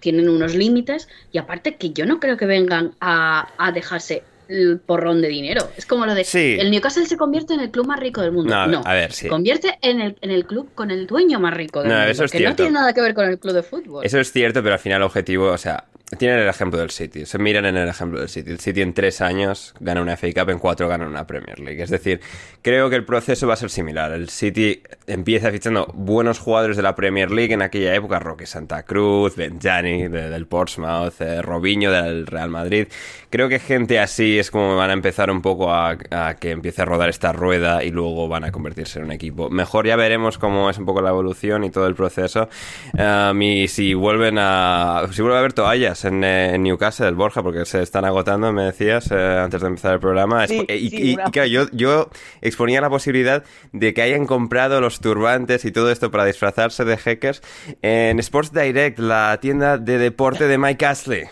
tienen unos límites y aparte que yo no creo que vengan a, a dejarse el porrón de dinero. Es como lo de Sí. el Newcastle se convierte en el club más rico del mundo. No, a ver, No, a ver, sí. se convierte en el, en el club con el dueño más rico del No, mundo. eso es que cierto. no tiene nada que ver con el club de fútbol. Eso es cierto, pero al final el objetivo, o sea, tienen el ejemplo del City. Se miran en el ejemplo del City. El City en tres años gana una FA Cup, en cuatro gana una Premier League. Es decir, creo que el proceso va a ser similar. El City empieza fichando buenos jugadores de la Premier League en aquella época. Roque Santa Cruz, Benjani de- del Portsmouth, eh, Robinho del Real Madrid. Creo que gente así es como van a empezar un poco a, que empiece a rodar esta rueda y luego van a convertirse en un equipo. Mejor ya veremos cómo es un poco la evolución y todo el proceso. Um, y si vuelven a. Si vuelve a haber toallas en, eh, en Newcastle, Borja, porque se están agotando, me decías eh, antes de empezar el programa. Sí, y, sí, y- una- y claro, yo, yo exponía la posibilidad de que hayan comprado los turbantes y todo esto para disfrazarse de hackers en Sports Direct, la tienda de deporte de Mike Astley.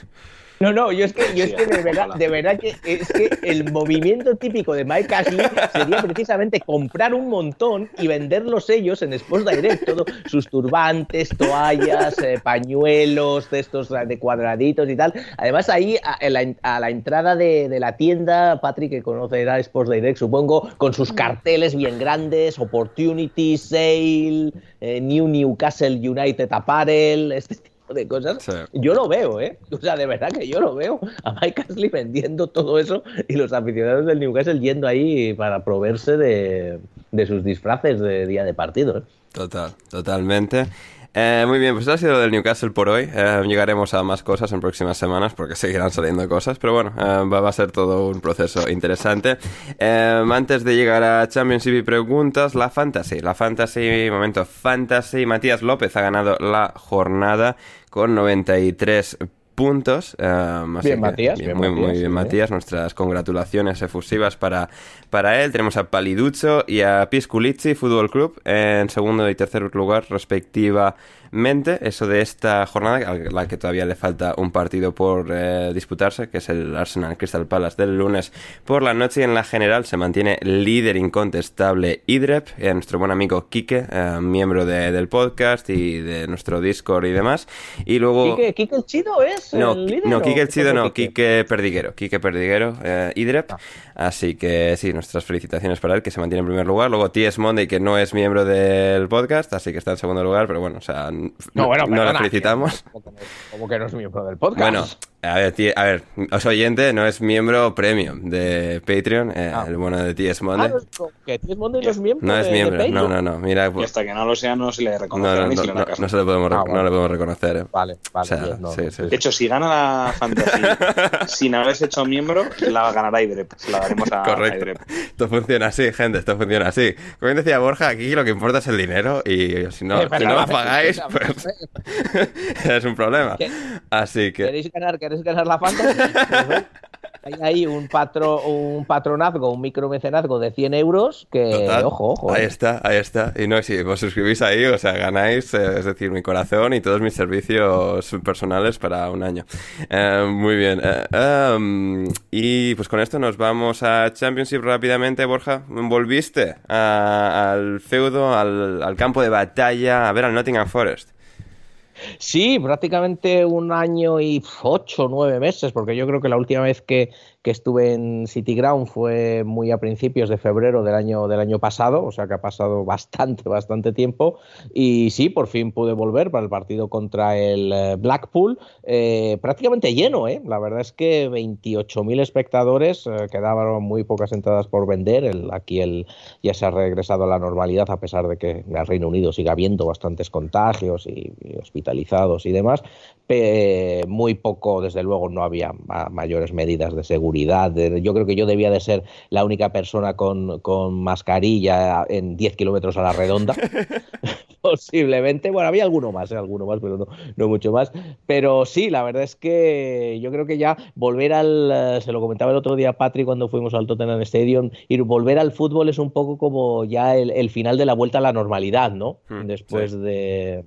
No, no, yo es que, yo es que de verdad, de verdad que es que el movimiento típico de Mike Ashley sería precisamente comprar un montón y venderlos ellos en Sports Direct, todo sus turbantes, toallas, eh, pañuelos, de estos de cuadraditos y tal. Además ahí a, en la, a la entrada de, de la tienda, Patrick que conocerá Sports Direct, supongo, con sus carteles bien grandes, Opportunity, Sale, eh, New Newcastle United Apparel, este de cosas. Sí. Yo lo veo, ¿eh? [LAUGHS] O sea, de verdad que yo lo veo a Mike Ashley vendiendo todo eso y los aficionados del Newcastle yendo ahí para proveerse de, de sus disfraces de día de partido. ¿eh? Total, totalmente. Eh, muy bien, pues eso ha sido lo del Newcastle por hoy. Eh, llegaremos a más cosas en próximas semanas porque [LAUGHS] seguirán saliendo cosas, pero bueno, eh, va, a ser todo un proceso interesante. Eh, antes de llegar a Championship y preguntas, la Fantasy. La Fantasy, momento Fantasy. Matías López ha ganado la jornada con 93 puntos. así Bien, que Matías, bien, bien, muy, Matías, muy sí, bien. Matías. Nuestras congratulaciones efusivas para, para él. Tenemos a Paliducho y a Pisculici Fútbol Club en segundo y tercer lugar, respectivamente. Eso de esta jornada, a la que todavía le falta un partido por eh, disputarse, que es el Arsenal Crystal Palace del lunes por la noche. Y en la general se mantiene líder incontestable Idrep, eh, nuestro buen amigo Quique, eh, miembro de- del podcast y de nuestro Discord y demás. Y luego. ¿Quique, Quique el Chido es No, el líder? no, Quique el Chido no, Quique Perdiguero, Quique Perdiguero, eh, Idrep. Así que sí, nuestras felicitaciones para él, que se mantiene en primer lugar. Luego T.S. Monday, que no es miembro del podcast, así que está en segundo lugar, pero bueno, o sea, No, bueno, no perdona, le felicitamos. Como que no es miembro del podcast. Bueno, a ver, tí- a ver, os oyente no es miembro premium de Patreon, eh, Ah. el bueno de T.S. Ah, Monday. no que Tienes Monday no es miembro. No es de- de miembro, no, no, no, mira, Y pues, hasta que no lo sea, no se le no, reconocerá no, ni no, se le no, no se le podemos, Ah, bueno. no le podemos reconocer. eh. Vale, vale. O sea, bien, no, sí, no. sí, De hecho, si gana la Fantasy [LAUGHS] sin haberse hecho miembro, la ganará Idrep. Se la daremos a, a Correcto. Idrep. Esto funciona así, gente, esto funciona así. Como bien decía Borja, aquí lo que importa es el dinero y si no, Eh, si no no, lo pagáis, pues [LAUGHS] es un problema. ¿Qué? Así que... ¿Queréis ganar, ¿Queréis ganar la fantasy? [LAUGHS] Pues Hay ahí un, patro, un patronazgo, un micromecenazgo de 100 euros que, Total. ojo, ojo. Ahí eh. está, ahí está. Y no, si os suscribís ahí, o sea, ganáis, eh, es decir, mi corazón y todos mis servicios personales para un año. Eh, muy bien. eh, um, y pues con esto nos vamos a Championship rápidamente, Borja. Volviste a- al feudo, al, al campo de batalla, a ver al Nottingham Forest. Sí, prácticamente un año y ocho nueve meses, porque yo creo que la última vez que, que estuve en City Ground fue muy a principios de febrero del año, del año pasado, o sea que ha pasado [LAUGHS] bastante, bastante tiempo. Y sí, por fin pude volver para el partido contra el eh, Blackpool, eh, prácticamente lleno, ¿eh? La verdad es que 28.000 espectadores, eh, quedaban muy pocas entradas por vender. Aquí el, ya se ha regresado a la normalidad, a pesar de que en el Reino Unido sigue habiendo bastantes contagios y, hospitalizados y demás. Pe muy poco, desde luego, no había ma mayores medidas de seguridad yo creo que yo debía de ser la única persona con, con mascarilla en 10 kilómetros a la redonda. [LAUGHS] [LAUGHS] Posiblemente. Bueno, había alguno más, ¿eh? alguno más, pero no, no, mucho más. Pero sí, la verdad es que yo creo que ya volver al. Eh, se lo comentaba el otro día Patrick cuando fuimos al Tottenham Stadium. Ir volver al fútbol es un poco como ya el, el final de la vuelta a la normalidad, ¿no? Hmm, Después sí. de,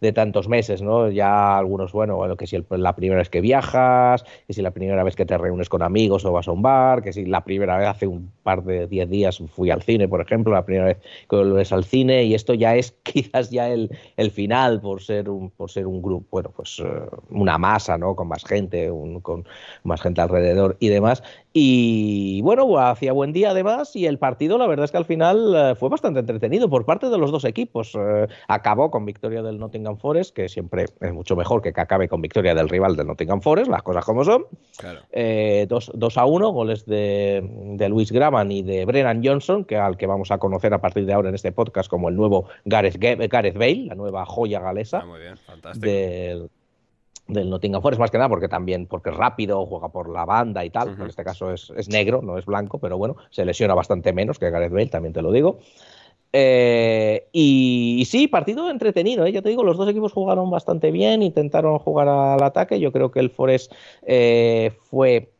de, tantos meses, ¿no? Ya algunos, bueno, bueno que si el, la primera vez que viajas, que si la primera vez que te reúnes con amigos o vas a un bar, que si la primera vez hace un par de 10 días fui al cine, por ejemplo, la primera vez que vuelves al cine, y esto ya es quizás ya el, el final por ser un, por ser un grupo, bueno, pues uh, una masa, ¿no? Con más gente, un, con más gente alrededor y demás. Y bueno, hacía buen día además y el partido la verdad es que al final uh, fue bastante entretenido por parte de los dos equipos. Uh, acabó con victoria del Nottingham Forest, que siempre es mucho mejor que, que acabe con victoria del rival del Nottingham Forest, las cosas como son. Claro. Eh, 2 a 1, goles de, de Luis Graban y de Brennan Johnson, que al que vamos a conocer a partir de ahora en este podcast como el nuevo Gareth, Gareth Bale, la nueva joya galesa ah, muy bien, fantástico. del, del Nottingham Forest, más que nada porque también porque es rápido, juega por la banda y tal. Uh -huh. En este caso es, es, negro, no es blanco, pero bueno, se lesiona bastante menos que Gareth Bale, también te lo digo. Eh, y, y, sí, partido entretenido, ¿eh? ya te digo, los dos equipos jugaron bastante bien, intentaron jugar al ataque. Yo creo que el Forest eh, fue,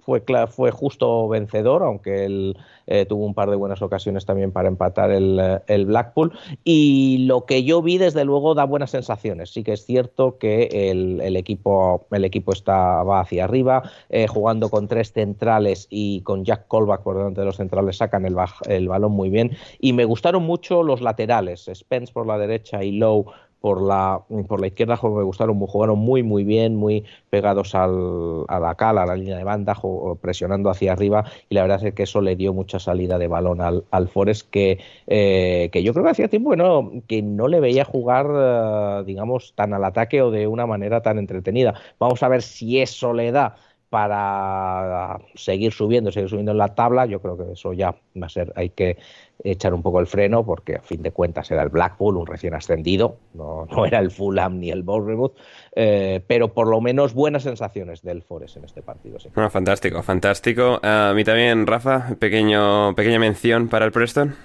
fue, justo vencedor, aunque él eh, tuvo un par de buenas ocasiones también para empatar el, el, Blackpool. Y lo que yo vi, desde luego, da buenas sensaciones. Sí que es cierto que el, el equipo, el equipo estaba hacia arriba, eh, jugando con tres centrales y con Jack Colback por delante de los centrales, sacan el, el balón muy bien. Y me gustaron mucho los laterales, Spence por la derecha y Lowe por la, por la izquierda me gustaron, jugaron muy muy bien, muy pegados al, a la cala, a la línea de banda, presionando hacia arriba y la verdad es que eso le dio mucha salida de balón al, al Forest que, eh, que yo creo que hacía tiempo bueno, que no le veía jugar, uh, digamos, tan al ataque o de una manera tan entretenida. Vamos a ver si eso le da para seguir subiendo, seguir subiendo en la tabla, yo creo que eso ya va a ser, hay que echar un poco el freno porque a fin de cuentas era el Blackpool, un recién ascendido, no, no era el Fulham ni el Bournemouth, eh, pero por lo menos buenas sensaciones del Forest en este partido. Sí. No, fantástico, fantástico. Uh, a mí también, Rafa, pequeño, pequeña mención para el Preston.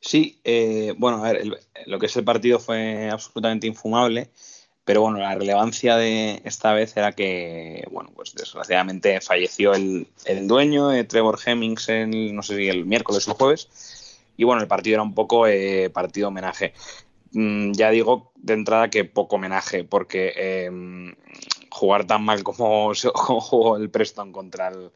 Sí, eh, bueno, a ver, el, lo que es el partido fue absolutamente infumable. Pero bueno, la relevancia de esta vez era que, bueno, pues desgraciadamente falleció el, el dueño, eh, Trevor Hemmings, el, no sé si el miércoles o el jueves. Y bueno, el partido era un poco eh, partido homenaje. Mm, ya digo de entrada que poco homenaje, porque eh, jugar tan mal como, [LAUGHS] como, jugó el Preston contra el,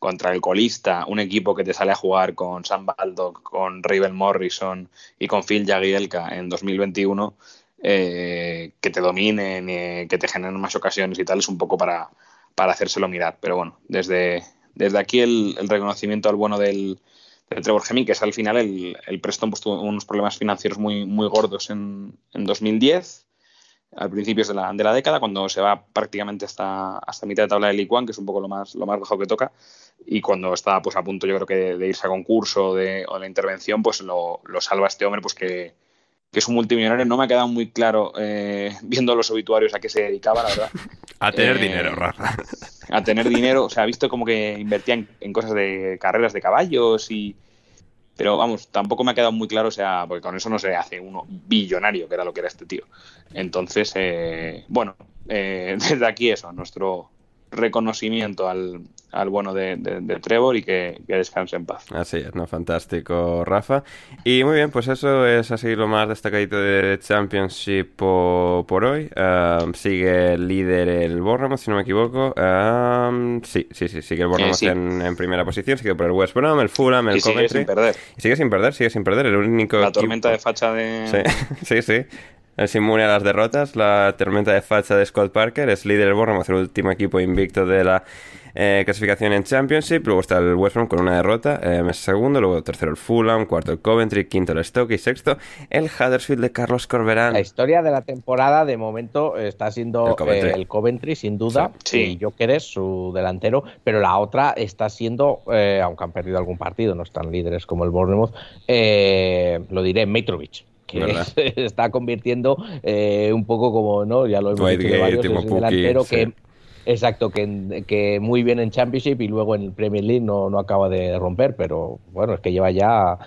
contra el colista, un equipo que te sale a jugar con Sam Baldock, con Raven Morrison y con Phil Jagielka en 2021 eh, que te dominen, eh, que te generen más ocasiones y tal, es un poco para, para hacérselo mirar. Pero bueno, desde, desde aquí el, reconocimiento al bueno del, Trevor Hemming, que es al final el, el Preston pues, tuvo unos problemas financieros muy, muy gordos en, en 2010 al principios de la, de la, década, cuando se va prácticamente hasta, hasta mitad de tabla de One, que es un poco lo más, lo más bajo que toca, y cuando está pues, a punto, yo creo que de, de irse a concurso de, o de la intervención, pues lo, lo salva este hombre, pues que, que es un multimillonario, no me ha quedado muy claro eh, viendo los obituarios a qué se dedicaba, la verdad. [LAUGHS] a tener eh, dinero, Rafa. [LAUGHS] A tener dinero, o sea, ha visto como que invertía en, en, cosas de carreras de caballos y... Pero vamos, tampoco me ha quedado muy claro, o sea, porque con eso no se hace uno billonario, que era lo que era este tío. Entonces, eh, bueno, [LAUGHS] desde aquí eso, nuestro reconocimiento al, al bueno de, de, de, Trevor y que, que, descanse en paz. Así es, ¿no? Fantástico, Rafa. Y muy bien, pues eso es así lo más destacadito de Championship por, por hoy. Um, sigue el líder el Bournemouth, si no me equivoco. Um, sí, sí, sí, sigue el Bournemouth sí. En, en, primera posición, sigue por el West Brom, el Fulham, el y Coventry. Sigue sin perder. Y sigue sin perder, sigue sin perder. El único La tormenta equipo... de facha de... Sí, [LAUGHS] sí, sí. Es inmune a las derrotas. La tormenta de facha de Scott Parker es líder del Bournemouth, el último equipo invicto de la eh, clasificación en Championship. Luego está el West Brom con una derrota, eh, es segundo. Luego tercero el Fulham, cuarto el Coventry, quinto el Stoke y sexto el Huddersfield de Carlos Corberán. La historia de la temporada de momento está siendo El Coventry. eh, el Coventry, sin duda, Sí. y Jokeres, su delantero, pero la otra está siendo, eh, aunque han perdido algún partido, no están líderes como el Bournemouth, eh, lo diré, Mitrovic. Que ¿Verdad? [LAUGHS] se está convirtiendo eh, un poco como, ¿no? Ya lo hemos Dwight dicho de varios, es delantero sí. que Exacto, que, que muy bien en Championship y luego en Premier League no, no acaba de romper, pero bueno, es que lleva ya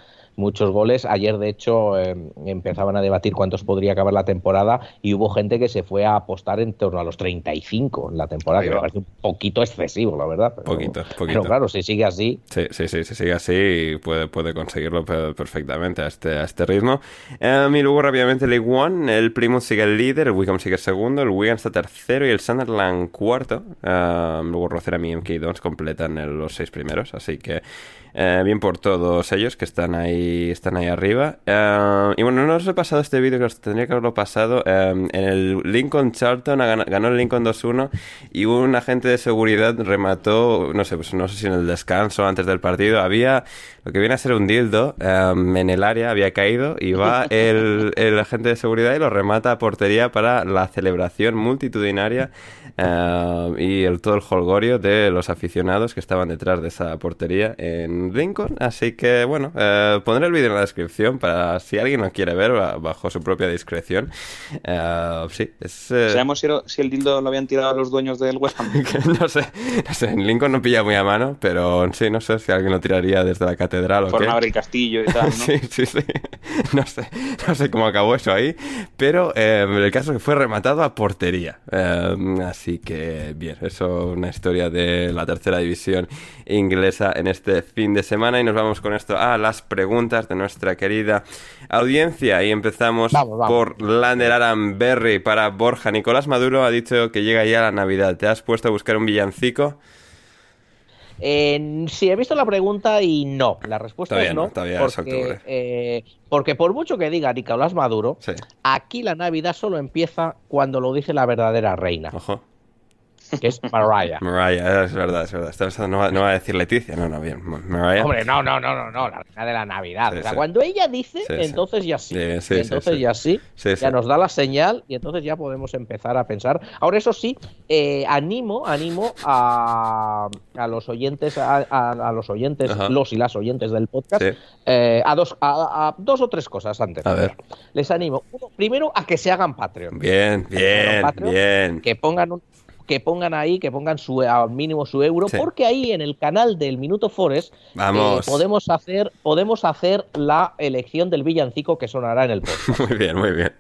muchos goles. Ayer, de hecho, eh, empezaban a debatir cuántos podría acabar la temporada y hubo gente que se fue a apostar en torno a los 35 en la temporada, Ahí que me parece un poquito excesivo, la verdad. Pero, Poquito, poquito. Pero claro, si sigue así, Sí, sí, sí, si sigue así puede, puede conseguirlo pe- perfectamente a este, a este ritmo. Em, y luego rápidamente League One, el Plymouth sigue el líder, el Wickham sigue segundo, el Wigan está tercero y el Sunderland cuarto. Em, luego Rotherham y MK Dons completan el- los seis primeros, así que eh, bien por todos ellos que están ahí, están ahí arriba. Em, y bueno, no os he pasado este vídeo que os tendría que haberlo pasado. Em, en el Lincoln Charlton ha gan- ganó el Lincoln 2-1 y un agente de seguridad remató, no sé, pues no sé si en el descanso antes del partido, había lo que viene a ser un dildo em, en el área, había caído y va el, el agente de seguridad y lo remata a portería para la celebración multitudinaria em, y el, todo el holgorio de los aficionados que estaban detrás de esa portería en Lincoln. Así que bueno, eh, pondré el vídeo en la descripción para si alguien lo quiere ver ba- bajo su propia discreción. Eh, sí, es... ¿Sabemos si, si el dildo lo habían tirado a los dueños del West Ham? [LAUGHS] no sé, no sé, en Lincoln no pilla muy a mano, pero sí, no sé si alguien lo tiraría desde la catedral o qué. el castillo y tal, [LAUGHS] ¿no? Sí, sí, sí. No sé, no sé cómo acabó eso ahí, pero el caso es que fue rematado a portería. Eh, así que, bien, eso una historia de la tercera división inglesa en este fin de semana. Y nos vamos con esto a las preguntas de nuestra querida audiencia. Y empezamos Vamos, vamos. por Lander Aranberry para Borja. Nicolás Maduro ha dicho que llega ya la Navidad. ¿Te has puesto a buscar un villancico? Eh, sí, he visto la pregunta y no. La respuesta Todavía es no, no. todavía es porque, octubre. eh, porque por mucho que diga Nicolás Maduro, Sí. aquí la Navidad solo empieza cuando lo dice la verdadera reina, Ojo. Que es Mariah. Mariah, es verdad, es verdad. No, va, no va a decir Leticia, no, no, bien. Mariah. Hombre, no, no, no, no, no, la reina de la Navidad. Sí, o sea, sí. cuando ella dice, Sí, entonces ya sí. Y entonces ya sí, ya nos da la señal y entonces ya podemos empezar a pensar. Ahora, eso sí, eh, animo, animo a, a los oyentes, a, a- a los oyentes, Ajá. los y las oyentes del podcast, eh, a, dos, a, a dos o tres cosas antes. A ver. Les animo, uno, primero, a que se hagan Patreon. Bien, bien, Patreon, bien. que pongan un- que pongan ahí, que pongan su al mínimo su euro, Sí. porque ahí en el canal del Minuto Forest Vamos. eh, podemos hacer podemos hacer la elección del villancico que sonará en el podcast. [LAUGHS] Muy bien, muy bien.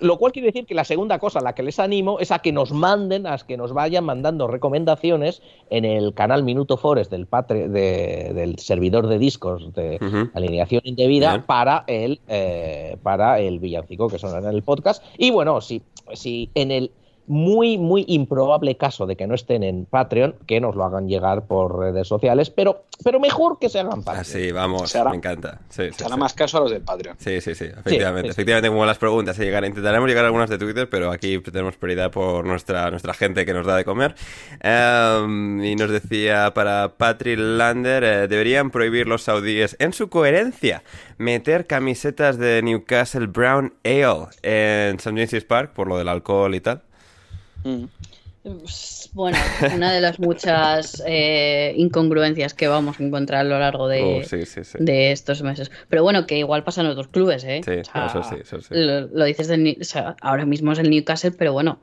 Lo cual quiere decir que la segunda cosa a la que les animo es a que nos manden, a que nos vayan mandando recomendaciones en el canal Minuto Forest del Patre, de- del servidor de discos de alineación indebida Bien. para el eh, para el villancico que sonará en el podcast. Y bueno, si, si en el muy, muy improbable caso de que no estén en Patreon, que nos lo hagan llegar por redes sociales, pero, pero mejor que se hagan Patreon. Así, vamos, Se hará- me encanta. Sí, sí, Se hará sí. más caso a los del Patreon. Sí, sí, sí, efectivamente. sí, sí. Efectivamente, como las preguntas, llegar, intentaremos llegar a algunas de Twitter, pero aquí tenemos prioridad por nuestra, nuestra gente que nos da de comer. Em, y nos decía para Patrick Lander, eh, deberían prohibir los saudíes, en su coherencia, meter camisetas de Newcastle Brown Ale en St. James's Park por lo del alcohol y tal. Mm. Pues, Bueno, una de las muchas eh, incongruencias que vamos a encontrar a lo largo de, sí, sí, sí. de estos meses. Pero bueno, que igual pasa en otros clubes, ¿eh? Sí, eso sí, eso sí. Lo, lo dices del, New- o sea, ahora mismo es el Newcastle, pero bueno,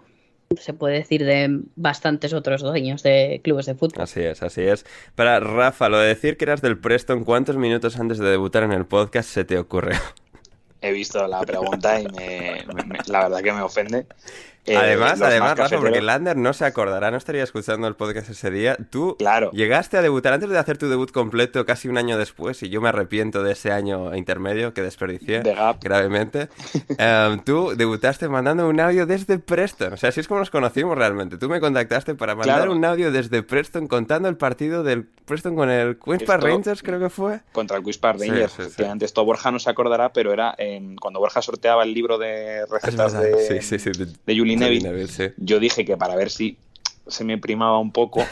se puede decir de bastantes otros dueños de clubes de fútbol. Así es, así es. Para Rafa, lo de decir que eras del Preston, ¿cuántos minutos antes de debutar en el podcast se te ocurrió? He visto la pregunta y me, me- me- la verdad que me ofende. Eh, además, además, más Rafa, porque Lander no se acordará, no estaría escuchando el podcast ese día. Tú Claro. llegaste a debutar antes de hacer tu debut completo casi un año después y yo me arrepiento de ese año intermedio que desperdicié gravemente. [LAUGHS] Em, tú debutaste mandando un audio desde Preston. O sea, así es como nos conocimos realmente. Tú me contactaste para mandar Claro. un audio desde Preston contando el partido del Preston con el Esto- Rangers, creo que fue. Contra el Quiz Park Sí, Rangers, sí, sí. efectivamente. Esto Borja no se acordará, pero era cuando Borja sorteaba el libro de Es recetas de, de Neville. Neville, sí. Yo dije que para ver si se me primaba un poco,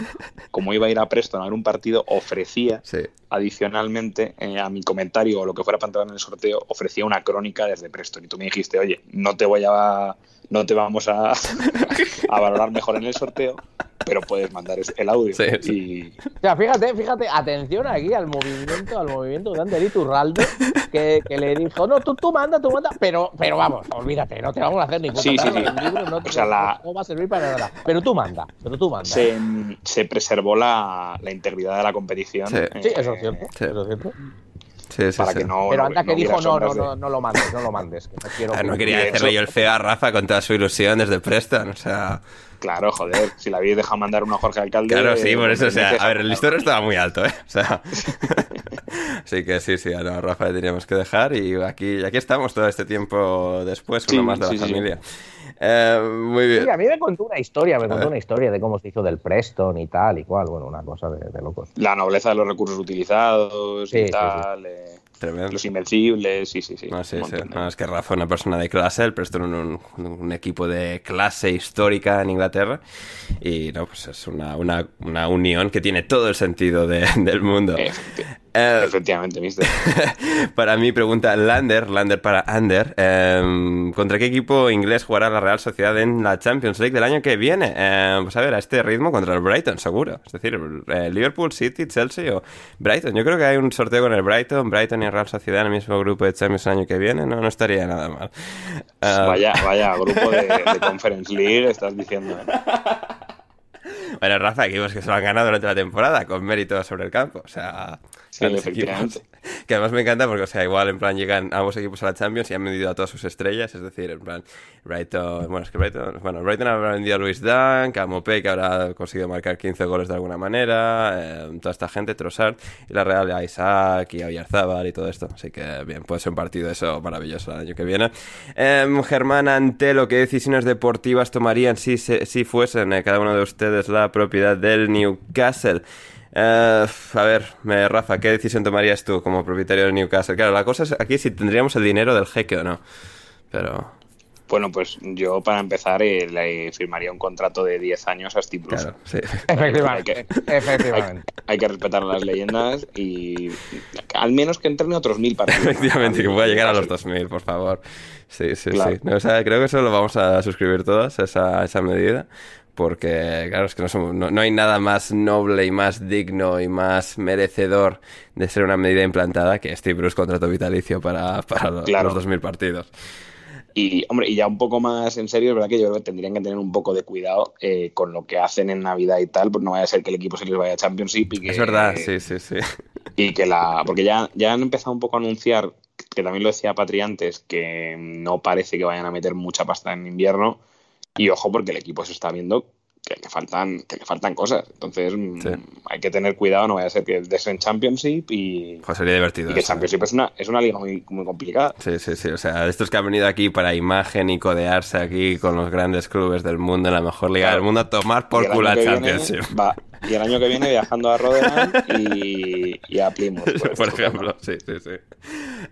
como iba a ir a Preston a ver un partido, ofrecía Sí. Adicionalmente eh, a mi comentario o lo que fuera para entrar en el sorteo, ofrecía una crónica desde Preston. Y tú me dijiste, oye, no te voy a. No te vamos a, [LAUGHS] a valorar mejor en el sorteo, pero puedes mandar el audio. Sí, sí. Y O sea, fíjate, fíjate, atención aquí al movimiento, al movimiento de Ander Iturralde, que, que le dijo, no, tú, tú manda, tú manda, pero, pero vamos, olvídate, no te vamos a hacer ningún Sí, sí, sí. libro, no, O sea, la- no va a servir para nada. Pero tú manda, pero tú manda. se, se preservó la, la integridad de la competición. Sí. eh, Sí, eso es cierto, Sí. es cierto. Sí, sí, Para sí. que no. Pero no- anda que no dijo, no, no, de- no, no lo mandes, no lo mandes, que no [LAUGHS] quiero... Ah, no que- quería hacerle yo el feo a Rafa con toda su ilusión desde Preston, o sea... Claro, joder, si la habéis dejado mandar uno a Jorge Alcalde. Claro, sí, por eso, o sea, a ver, el listón [LAUGHS] estaba muy alto, ¿eh? O sea... [LAUGHS] Así que sí, sí, a no, a Rafa le teníamos que dejar y aquí, aquí estamos todo este tiempo después, Sí, uno más de la sí, sí, sí. familia. Eh, muy bien. Sí, a mí me contó una historia, me A contó ver. una historia de cómo se hizo del Preston y tal y cual, bueno, una cosa de, de locos. La nobleza de los recursos utilizados Sí, y sí, tal. eh, Tremendo. los invencibles, sí, sí, sí. No, sí, No, es que Rafa es una persona de clase, el Preston un, un, un equipo de clase histórica en Inglaterra y no, pues es una, una, una unión que tiene todo el sentido de- del mundo. Efecti- Eh, Efectivamente, mister. [LAUGHS] para mí pregunta Lander, Lander para Ander, em, ¿contra qué equipo inglés jugará la Real Sociedad en la Champions League del año que viene? Em, pues a ver, a este ritmo contra el Brighton, seguro. Es decir, eh, Liverpool, City, Chelsea o Brighton. Yo creo que hay un sorteo con el Brighton, Brighton y Real Sociedad en el mismo grupo de Champions el año que viene. No, no estaría nada mal. Ah, Vaya, vaya [LAUGHS] grupo de, de Conference League, estás diciendo. ¿eh? Bueno, Rafa, equipos que se lo han ganado durante la temporada con mérito sobre el campo. O sea, Sí, equipos. Que además me encanta porque, o sea, igual en plan llegan ambos equipos a la Champions y han vendido a todas sus estrellas. Es decir, en plan, Brighton, bueno, es que Brighton, bueno, Brighton habrá vendido a Luis Dunk, a Mopé, que habrá conseguido marcar 15 goles de alguna manera, eh, toda esta gente, Trossard, y la Real a Isaac y a y todo esto. Así que, bien, puede ser un partido eso maravilloso el año que viene. Em, Germán Antelo, ¿qué decisiones deportivas tomarían si, si fuesen eh, cada uno de ustedes la propiedad del Newcastle? Eh, a ver, me- Rafa, ¿qué decisión tomarías tú como propietario del Newcastle? Claro, la cosa es aquí si tendríamos el dinero del jeque o no. Pero, Bueno, pues yo para empezar eh, le firmaría un contrato de 10 años a Steve Bruce. claro, sí. [LAUGHS] Efectivamente, efectivamente. Hay que respetar las leyendas y al menos que entrene otros mil partidos. Efectivamente, que pueda llegar a los 2000, por favor. Sí, sí, Claro. sí. No, o sea, creo que eso lo vamos a suscribir todos, esa, esa medida. Porque, claro, es que no, somos- no, no hay nada más noble y más digno y más merecedor de ser una medida implantada que Steve Bruce contrato vitalicio para, para Claro. los 2000 partidos. Y, hombre, y ya un poco más en serio, es verdad que yo creo que tendrían que tener un poco de cuidado eh, con lo que hacen en Navidad y tal, pues no vaya a ser que el equipo se les vaya a Championship y que... Es verdad, sí, sí, sí. Y que la... Porque ya, ya han empezado un poco a anunciar, que también lo decía Patri antes, que no parece que vayan a meter mucha pasta en invierno. Y ojo, porque el equipo se está viendo que le faltan, que le faltan cosas. Entonces mm, Sí. hay que tener cuidado, no vaya a ser que des en Championship y, Pues sería divertido. y que eso. Championship es una, es una liga muy, muy complicada. Sí, sí, sí. O sea, estos que han venido aquí para imagen y codearse aquí con los grandes clubes del mundo, en la mejor liga Claro. del mundo, a tomar por culo a Championship. va- y el año que viene viajando a Rotherham y, y a Plymouth. por [LAUGHS] ejemplo, sí, sí, sí.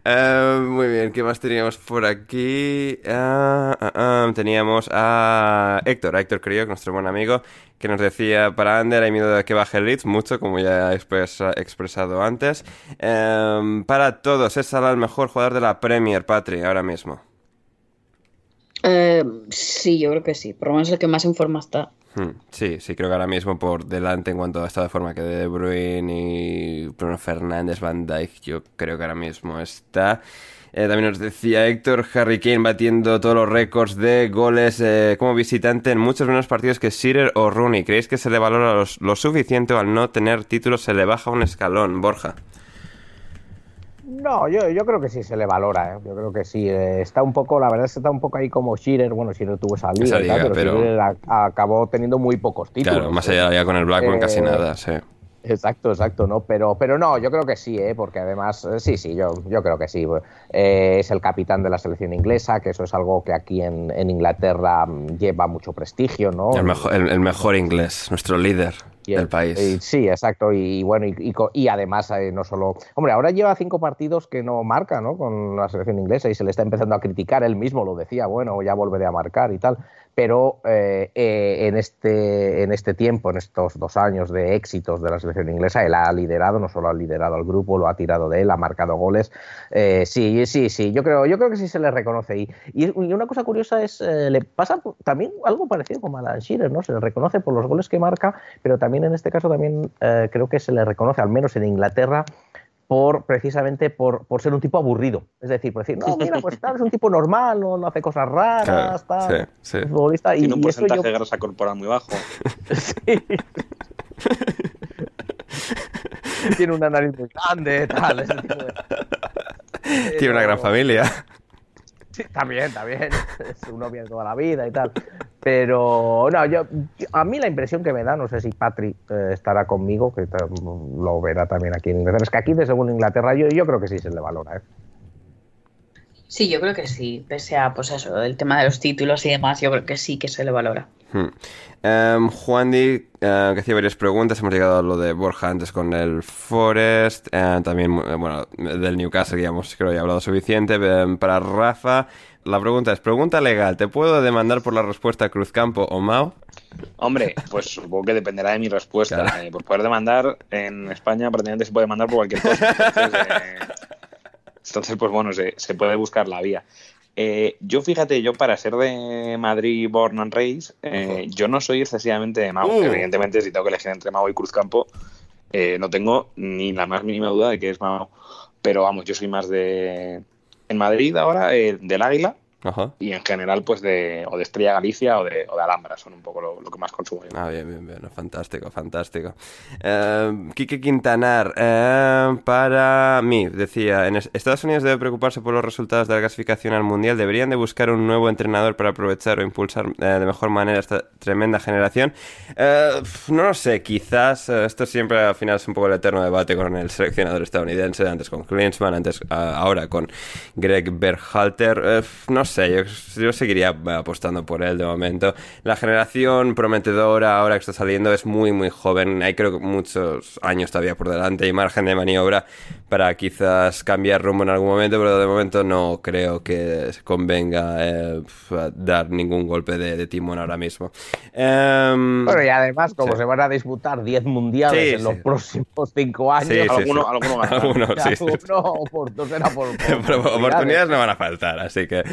Eh, muy bien, ¿qué más teníamos por aquí? Ah, ah, ah, teníamos a Héctor, a Héctor Criok, nuestro buen amigo, que nos decía, para Ander hay miedo de que baje el Leeds, mucho, como ya he expresa- expresado antes. Eh, para todos, es Salah el mejor jugador de la Premier, Patri, ahora mismo. Eh, sí, yo creo que sí. Por lo menos el que más en forma está. Hmm, Sí, sí, creo que ahora mismo por delante en cuanto a estado de forma que De Bruyne y Bruno Fernández, Van Dijk, yo creo que ahora mismo está. Eh, también nos decía Héctor Harry Kane batiendo todos los récords de goles eh, como visitante en muchos menos partidos que Shearer o Rooney. ¿Creéis que se le valora lo suficiente o al no tener títulos se le baja un escalón, Borja? No, yo, yo creo que sí se le valora, ¿eh? yo creo que sí. eh, está un poco, la verdad es que está un poco ahí como Shearer, bueno, Shearer tuvo esa liga, Esa tal, pero, pero- acabó teniendo muy pocos títulos. Claro, más allá de con el Blackburn, casi Eh, nada, sí. Exacto, exacto, ¿no? Pero, pero no, yo creo que sí, ¿eh? porque además, eh, sí, sí, yo, yo creo que sí. Eh, es el capitán de la selección inglesa, que eso es algo que aquí en, en Inglaterra mm, lleva mucho prestigio, ¿no? El mejor, el, el mejor inglés, nuestro líder. Y el- Del país. y- sí, exacto. Y, bueno, y, y además eh, no solo... Hombre, ahora lleva cinco partidos que no marca, ¿no? Con la selección inglesa y se le está empezando a criticar. Él mismo lo decía, bueno, ya volveré a marcar y tal. Pero eh, eh, en, este, en este tiempo, en estos dos años de éxitos de la selección inglesa, él ha liderado, no solo ha liderado al grupo, lo ha tirado de él, ha marcado goles. Eh, sí, sí, sí, yo creo, yo creo que sí se le reconoce. Y, y, una cosa curiosa es, eh, le pasa también algo parecido como a Alan Shearer, ¿no? Se le reconoce por los goles que marca, pero también en este caso también eh, creo que se le reconoce, al menos en Inglaterra, por precisamente por, por ser un tipo aburrido. Es decir, por decir, no, [LAUGHS] mira, pues tal, es un tipo normal, no, no hace cosas raras, Claro, tal, sí, sí. es futbolista. Y, Tiene un y eso porcentaje yo- de grasa corporal muy bajo. [LAUGHS] [LAUGHS] tiene una nariz muy grande, tal, ese tipo de- Tiene una gran familia. Sí, también, también. Es un novio toda la vida y tal. Pero, no, yo, a mí la impresión que me da, no sé si Patrick eh, estará conmigo, que lo verá también aquí en Inglaterra, es que aquí de según Inglaterra yo, yo creo que sí se le valora. ¿eh? Sí, yo creo que sí, pese a pues eso, el tema de los títulos y demás, yo creo que sí que se le valora. Hmm. Em, Juan Di, eh, que hacía varias preguntas. Hemos llegado a lo de Borja antes con el Forest. eh, también, eh, bueno, del Newcastle, ya hemos, creo, ya hablado suficiente. Em, para Rafa, la pregunta es: pregunta legal. ¿Te puedo demandar por la respuesta Cruzcampo o Mao? Hombre, pues supongo que dependerá de mi respuesta. Claro. Eh, por poder demandar, en España prácticamente se puede demandar por cualquier cosa. Entonces, eh, entonces, pues bueno, se, se puede buscar la vía. Eh, yo fíjate, yo para ser de Madrid Born and Raised, eh, yo no soy excesivamente de Mau. Uh. Evidentemente, si tengo que elegir entre Mau y Cruzcampo, eh, no tengo ni la más mínima duda de que es Mau. Pero vamos, yo soy más de... En Madrid ahora, eh, del Águila, Ajá. y en general pues de o de Estrella Galicia o de, o de Alhambra son un poco lo, lo que más consumo yo. Ah, bien, bien, bien. Fantástico, fantástico. Eh, Quique Quintanar, eh, para mí, decía, en es- Estados Unidos debe preocuparse por los resultados de la clasificación al Mundial. Deberían de buscar un nuevo entrenador para aprovechar o impulsar eh, de mejor manera esta tremenda generación. Eh, no lo sé, quizás eh, esto siempre al final es un poco el eterno debate con el seleccionador estadounidense, antes con Klinsmann, antes ah, ahora con Greg Berhalter. Pf, no sé, yo, yo seguiría eh, apostando por él de momento. La generación prometedora ahora que está saliendo es muy, muy joven. Hay creo que muchos años todavía por delante y margen de maniobra para quizás cambiar rumbo en algún momento, pero de momento no creo que convenga eh, dar ningún golpe de, de timón ahora mismo. Em, Bueno, y además, como Sí. se van a disputar 10 mundiales Sí, en los sí. próximos 5 años, Sí, sí, [LAUGHS] alguno, sí. [LAUGHS] alguno ganará. Alguno, por, [LAUGHS] por, oportunidades no van a faltar, así que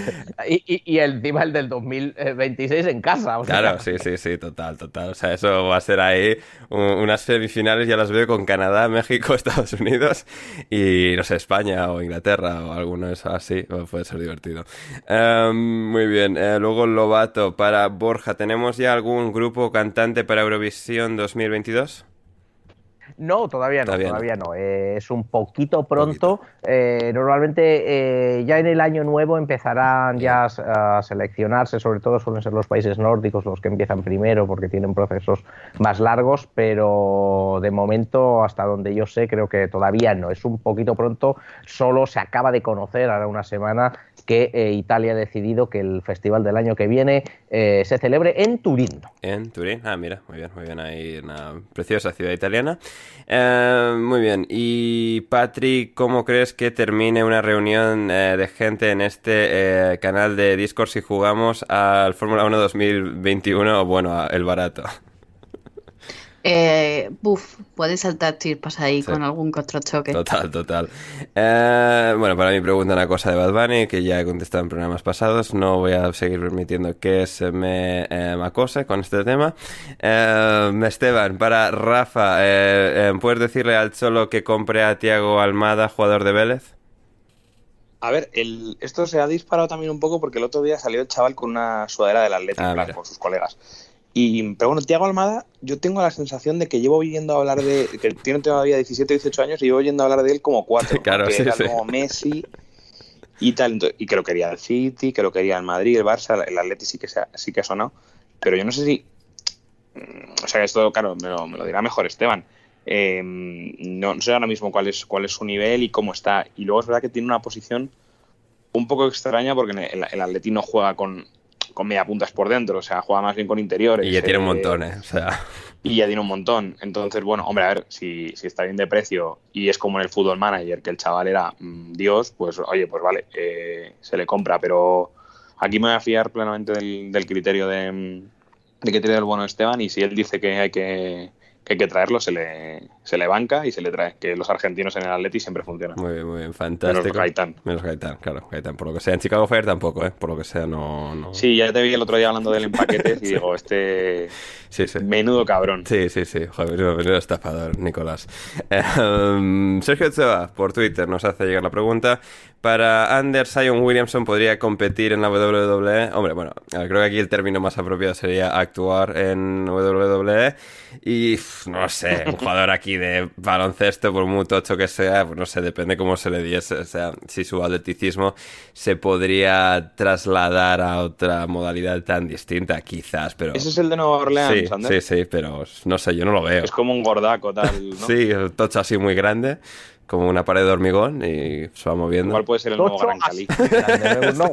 Y, y, y el del 2026 en casa. o sea, Claro, sí, sí, sí, total, total. O sea, eso va a ser ahí un- unas semifinales, ya las veo con Canadá, México, [LAUGHS] Estados Unidos y, no sé, España o Inglaterra o alguno de esos así. Bueno, Puede ser divertido. Em, muy bien. Eh, luego Lobato, para Borja, ¿tenemos ya algún grupo cantante para Eurovisión 2022? No, todavía no, Todavía todavía, no. no. Eh, es un poquito pronto. Eh, normalmente eh, ya en el año nuevo empezarán ya a, a seleccionarse, sobre todo suelen ser los países nórdicos los que empiezan primero porque tienen procesos más largos, pero de momento, hasta donde yo sé, creo que todavía no. Es un poquito pronto, solo se acaba de conocer ahora una semana que eh, Italia ha decidido que el festival del año que viene eh, se celebre en Turín. En Turín. Ah, mira, muy bien, muy bien. Ahí una preciosa ciudad italiana. Eh, muy bien. Y Patrick, ¿cómo crees que termine una reunión eh, de gente en este eh, canal de Discord si jugamos al Fórmula 1 2021 o bueno, el barato? Eh, buf, puede saltar chispas ahí Sí. con algún choque. Total, total. Eh, bueno, para mí pregunta una cosa de Bad Bunny que ya he contestado en programas pasados. No voy a seguir permitiendo que se me eh, acose con este tema. Eh, Esteban, para Rafa, eh, eh, ¿puedes decirle al Cholo que compre a Tiago Almada, jugador de Vélez? A ver, el, esto se ha disparado también un poco porque el otro día salió el chaval con una sudadera del Atlético Ah, con sus colegas. Y, pero bueno, Tiago Almada, yo tengo la sensación de que llevo oyendo hablar de. que tiene todavía 17 18 años y llevo oyendo hablar de él como cuatro. [LAUGHS] Claro, que sí, era sí. como Messi y tal. Entonces- y que lo quería el City, que lo quería el Madrid, el Barça, el Atleti sí que, se ha, sí que ha sonado. Pero yo no sé si. mm, O sea, esto, claro, me lo, me lo dirá mejor Esteban. Eh, no, no sé ahora mismo cuál es, cuál es su nivel y cómo está. Y luego es verdad que tiene una posición un poco extraña porque el, el Atleti no juega con, con media puntas por dentro, o sea, juega más bien con interiores. Y ya tiene un eh, montón, ¿eh? O sea, y ya tiene un montón. Entonces, bueno, hombre, a ver, si, si está bien de precio y es como en el Fútbol Manager, que el chaval era mm, Dios, pues oye, pues vale, eh, se le compra. Pero aquí me voy a fiar plenamente del, del criterio de, mm, de que tiene el bueno Esteban y si él dice que hay que, que hay que traerlo, se le, se le banca y se le trae. Que los argentinos en el Atleti siempre funcionan. Muy bien, muy bien, fantástico. Menos Gaitán. Menos Gaitán, claro, Gaitán. Por lo que sea, en Chicago Fire tampoco, ¿eh? Por lo que sea, no... no... Sí, ya te vi el otro día hablando del empaquete y [LAUGHS] digo, este... Sí, sí. Menudo cabrón. Sí, sí, sí. Joder, menudo, estafador, Nicolás. Um, Sergio Ochoa, por Twitter, nos hace llegar la pregunta. Para Anders Sion Williamson, ¿podría competir en la WWE? Hombre, bueno, creo que aquí el término más apropiado sería actuar en WWE. Y, no sé, un jugador aquí de baloncesto, por muy tocho que sea, pues no sé, depende cómo se le diese. O sea, si su atleticismo se podría trasladar a otra modalidad tan distinta, quizás, pero... Ese es el de Nueva Orleans, Sí, sí, sí, pero no sé, yo no lo veo. Es como un gordaco tal, ¿no? [LAUGHS] Sí, tocho así muy grande, como una pared de hormigón y se va moviendo. Igual puede ser el nuevo Gran Cali. [LAUGHS] no,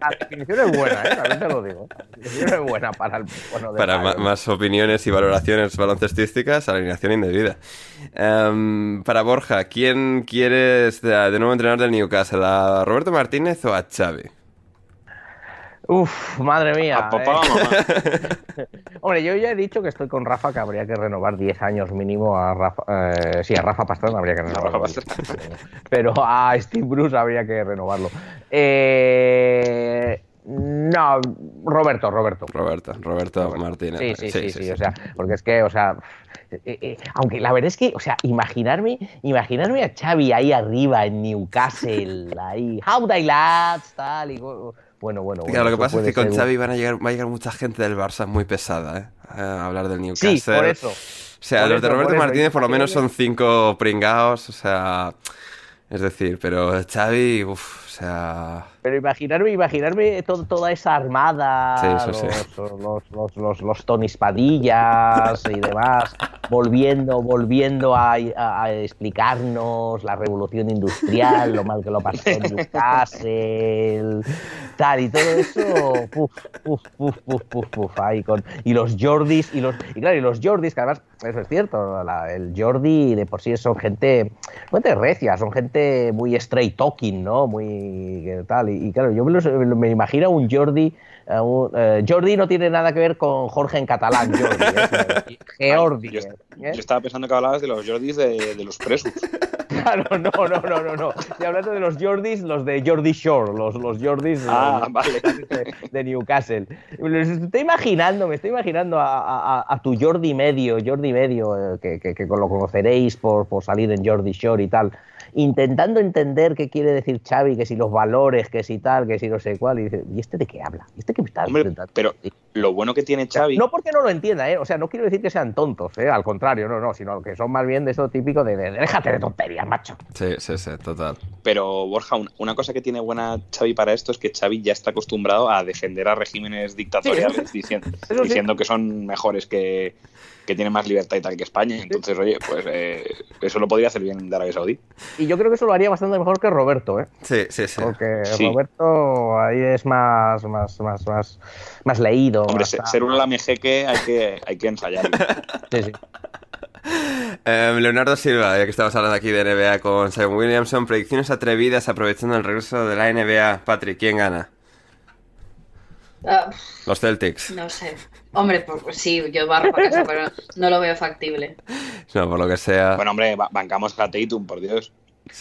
La definición es buena, ¿eh? También te lo digo. La definición es buena para el bueno de Para ma- más opiniones y valoraciones baloncestísticas, alineación indebida. Em, para Borja, ¿quién quieres de, de nuevo entrenador del Newcastle? ¿A Roberto Martínez o a Xavi? Uf, madre mía. A papá eh. mamá. [LAUGHS] Hombre, yo ya he dicho que estoy con Rafa, que habría que renovar 10 años mínimo a Rafa. eh, sí, a Rafa Pastrana habría que renovarlo. Rafa [LAUGHS] Pero a Steve Bruce habría que renovarlo. Eh, no, Roberto, Roberto. Roberto, Roberto Martínez. Sí, sí, sí, sí, o sea, porque es que, o sea, eh, eh, aunque la verdad es que, o sea, imaginarme, imaginarme a Xavi ahí arriba en Newcastle, ahí, how they lads, tal, y bueno, bueno, bueno. Claro, lo que pasa es que con ser Xavi van a llegar, va a llegar mucha gente del Barça muy pesada, ¿eh? A hablar del Newcastle. Sí, por eso. O sea, Por los de Roberto por. Martínez por lo menos son cinco pringados, o sea... Es decir, pero Xavi, uff, o sea... Pero imaginarme, imaginarme todo- toda esa armada, Sí, eso sí. los, los, los, los, los Tonis Padillas y demás, volviendo, volviendo a, a- a explicarnos la revolución industrial, lo mal que lo pasó en Newcastle, tal, y todo eso, puf, puf, puf, puf, puf, puf, ahí con, y los Jordis, y los, y claro, y los Jordis, que además, eso es cierto, la- el Jordi de por sí son gente, no gente recia, son gente muy straight talking, ¿no? Muy que tal, y, y claro, yo me, los- me imagino a un Jordi, a un- eh, Jordi no tiene nada que ver con Jorge en catalán, Jordi, ¿eh? [LAUGHS] Geordi, Yo, ¿eh? yo estaba pensando que hablabas de los Jordis de, de los presos. [LAUGHS] Claro, no, no, no, no, no. Estoy hablando de los Jordis, los de Jordi Shore, los, los Jordis Ah, los- vale. de, de Newcastle. Me estoy imaginando, me estoy imaginando a, a- a- a tu Jordi medio, Jordi medio, eh, que, que- que lo conoceréis por, por salir en Jordi Shore y tal, intentando entender qué quiere decir Xavi, que si los valores, que si tal, que si no sé cuál, y dice, ¿y este de qué habla? ¿Y este qué me está Hombre, intentando pero decir?". lo bueno que tiene Xavi... No porque no lo entienda, ¿eh? O sea, no quiero decir que sean tontos, ¿eh? Al contrario, no, no, sino que son más bien de eso típico de, de déjate de tonterías, macho. Sí, sí, sí, total. Pero, Borja, un- una cosa que tiene buena Xavi para esto es que Xavi ya está acostumbrado a defender a regímenes dictatoriales diciendo, [LAUGHS] sí. diciendo que son mejores, que, que tienen más libertad y tal que España. Entonces, oye, pues eh, eso lo podría hacer bien de Arabia Saudí. Y yo creo que eso lo haría bastante mejor que Roberto, ¿eh? Sí, sí, sí. Porque Sí. Roberto ahí es más, más, más, más, más leído. Hombre, más ser un lamejeque hay que, hay que ensayarlo. Sí, sí. Em, Leonardo Silva, ya que estamos hablando aquí de NBA con Simon Williamson, predicciones atrevidas aprovechando el regreso de la NBA. Patrick, ¿quién gana? Ah, Los Celtics. no sé. Hombre, pues, sí, yo barro para casa, pero no lo veo factible. No, por lo que sea. Bueno, hombre, ba- bancamos a Tatum, por Dios.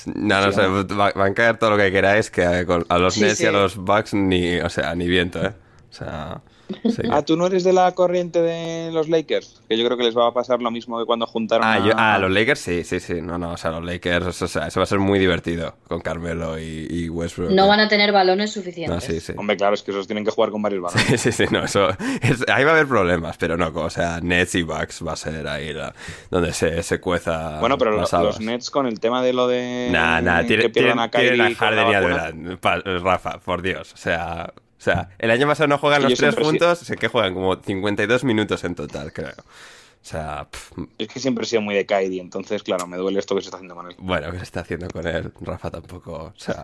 no, no sé, va- van a caer todo lo que queráis, que a, los Sí, Nets y a sí. los Bucks ni, o sea, ni viento, ¿eh? O sea, sí que- Ah, ¿tú no eres de la corriente de los Lakers? Que yo creo que les va a pasar lo mismo que cuando juntaron Ah, a... yo- ah, los Lakers sí, sí, sí. No, no, o sea, los Lakers, o sea, eso va a ser muy divertido con Carmelo y, y Westbrook. No van a tener balones No, suficientes. sí, sí. Hombre, claro, es que esos tienen que jugar con varios balones. Sí, sí, sí, no, eso. es- ahí va a haber problemas, pero no, o sea, Nets y Bucks va a ser ahí la- donde se, se cueza. Bueno, pero los. Nets con el tema de lo de... Nah, nah, que tiene, pierdan tienen, a Kyrie la Harden y a. Durant. Rafa, por Dios. O sea, o sea, el año pasado no juegan los tres juntos, sé que juegan como 52 minutos en total, creo. O sea, pff, Es que siempre he sido muy de Kyrie, entonces, claro, me duele esto que se está haciendo con él. bueno, ¿qué se está haciendo con él? Rafa tampoco, o sea,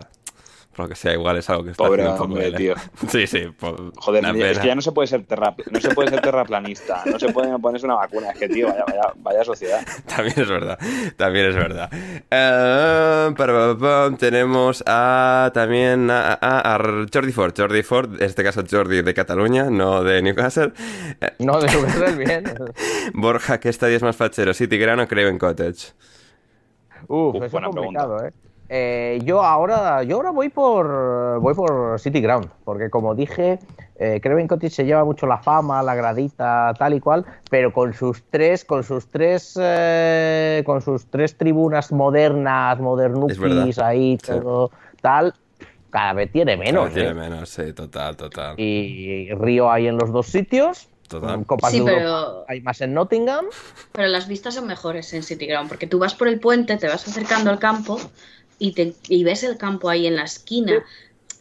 por lo que sea, igual es algo que está Pobre haciendo hombre, él, ¿eh? tío. [LAUGHS] Sí, sí, po- Joder, una es que ya no se puede ser terra, no se puede ser terraplanista, no se puede ponerse una vacuna, es que tío, vaya, vaya, vaya sociedad. [LAUGHS] También es verdad, también es verdad. Eh, para, tenemos a también a, a- a Jordi Ford. Jordi Ford, en este caso Jordi de Cataluña, no de Newcastle. [LAUGHS] No, de Newcastle bien. Borja, ¿qué estadio es más fachero? ¿City Ground o Craven Cottage? Uf, Uf, eso es complicado, ¿eh? Eh, yo ahora yo ahora voy por voy por City Ground porque como dije eh, Craven Cottage se lleva mucho la fama la gradita tal y cual pero con sus tres con sus tres eh, con sus tres tribunas modernas verdad. ahí Sí. todo tal cada vez tiene menos Tiene ¿eh? menos, sí, total, total. y Río hay en los dos sitios Total. Copas Sí, de Europa pero- hay más en Nottingham Pero las vistas son mejores en City Ground, porque tú vas por el puente, te vas acercando al campo y, te, y ves el campo ahí en la esquina.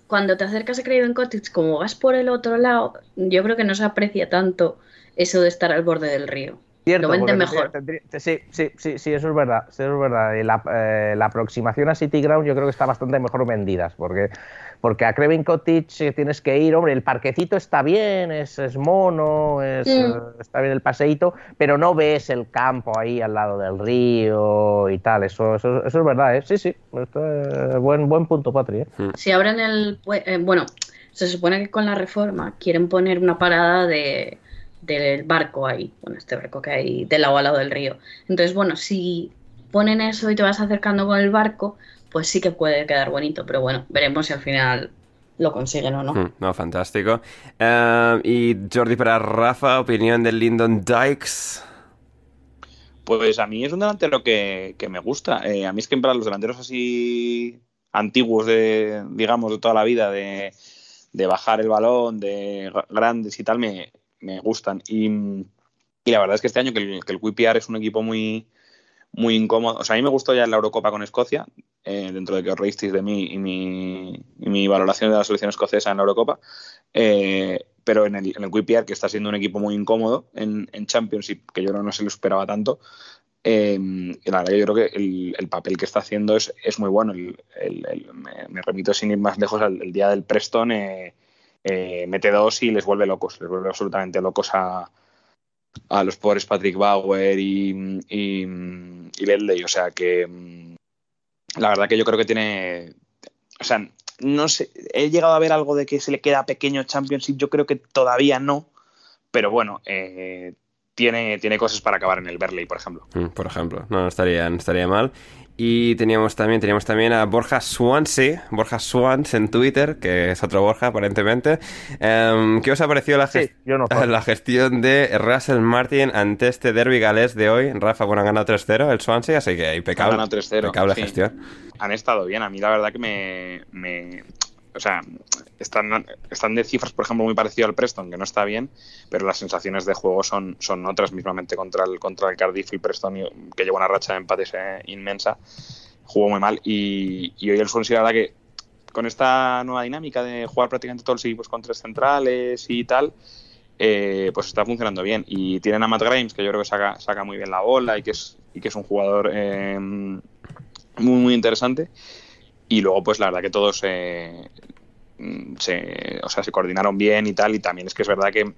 Cuando te acercas a Craven Cottage, como vas por el otro lado, yo creo que no se aprecia tanto eso de estar al borde del río. Cierto, Lo venden mejor. tendría- tendría- sí, sí, sí, sí, eso es verdad. eso es verdad. La, eh, la aproximación a City Ground yo creo que está bastante mejor vendidas, porque, porque a Craven Cottage tienes que ir, hombre, el parquecito está bien, es, es mono, es, Mm. eh, está bien el paseíto, pero no ves el campo ahí al lado del río y tal. Eso, eso, eso es verdad, ¿eh? Sí, sí. Esto, buen, buen punto, Patri. ¿eh? Si abren el... eh, bueno, se supone que con la reforma quieren poner una parada de, del barco ahí, bueno, este barco que hay del lado al lado del río. Entonces, bueno, si ponen eso y te vas acercando con el barco, pues sí que puede quedar bonito, pero bueno, veremos si al final lo consiguen o no. Hmm, No, fantástico. Eh, y Jordi para Rafa, opinión del Lyndon Dykes. Pues a mí es un delantero que, que me gusta. Eh, a mí es que para los delanteros así antiguos de, digamos, de toda la vida, de, de bajar el balón, de gra- grandes y tal, me, me gustan. Y, y la verdad es que este año que el, que el QPR es un equipo muy, muy incómodo. O sea, a mí me gustó ya en la Eurocopa con Escocia, eh, dentro de que os reísteis de mí y mi, y mi valoración de la selección escocesa en la Eurocopa. Eh, pero en el, en el QPR, que está siendo un equipo muy incómodo en, en Championship, que yo no, no se lo esperaba tanto, eh, la verdad yo creo que el, el papel que está haciendo es, es muy bueno. El- el- me, me remito sin ir más lejos al día del Preston, eh, eh, mete dos y les vuelve locos, les vuelve absolutamente locos a, a los pobres Patrick Bauer y, y, y Ledley. O sea que mm, la verdad que yo creo que tiene. O sea, no sé, he llegado a ver algo de que se le queda pequeño Championship, yo creo que todavía no, pero bueno, eh, tiene, tiene cosas para acabar en el Berley, por ejemplo. Mm, Por ejemplo, no, no estaría, no estaría mal. Y teníamos también, teníamos también a Borja Swansea, Borja Swans en Twitter, que es otro Borja aparentemente. Em, ¿Qué os ha parecido la, Sí, ges- yo no. [LAUGHS] la gestión de Russell Martin ante este derby galés de hoy? Rafa, bueno, han ganado 3-0 el Swansea, así que impecable. Han ganado 3-0, Impecable sí. gestión. Han estado bien, a mí la verdad que me... me- o sea, están, están de cifras, por ejemplo, muy parecido al Preston, que no está bien, pero las sensaciones de juego son, son otras, mismamente contra el, contra el Cardiff y Preston, que lleva una racha de empates eh, inmensa, jugó muy mal. Y, y hoy el Swansea, la verdad que con esta nueva dinámica de jugar prácticamente todos los equipos con tres centrales y tal, eh, pues está funcionando bien. Y tienen a Matt Grimes, que yo creo que saca, saca muy bien la bola y que es, y que es un jugador eh, muy, muy interesante. Y luego, pues la verdad que todos mm, se, o sea, se coordinaron bien y tal. Y también es que es verdad que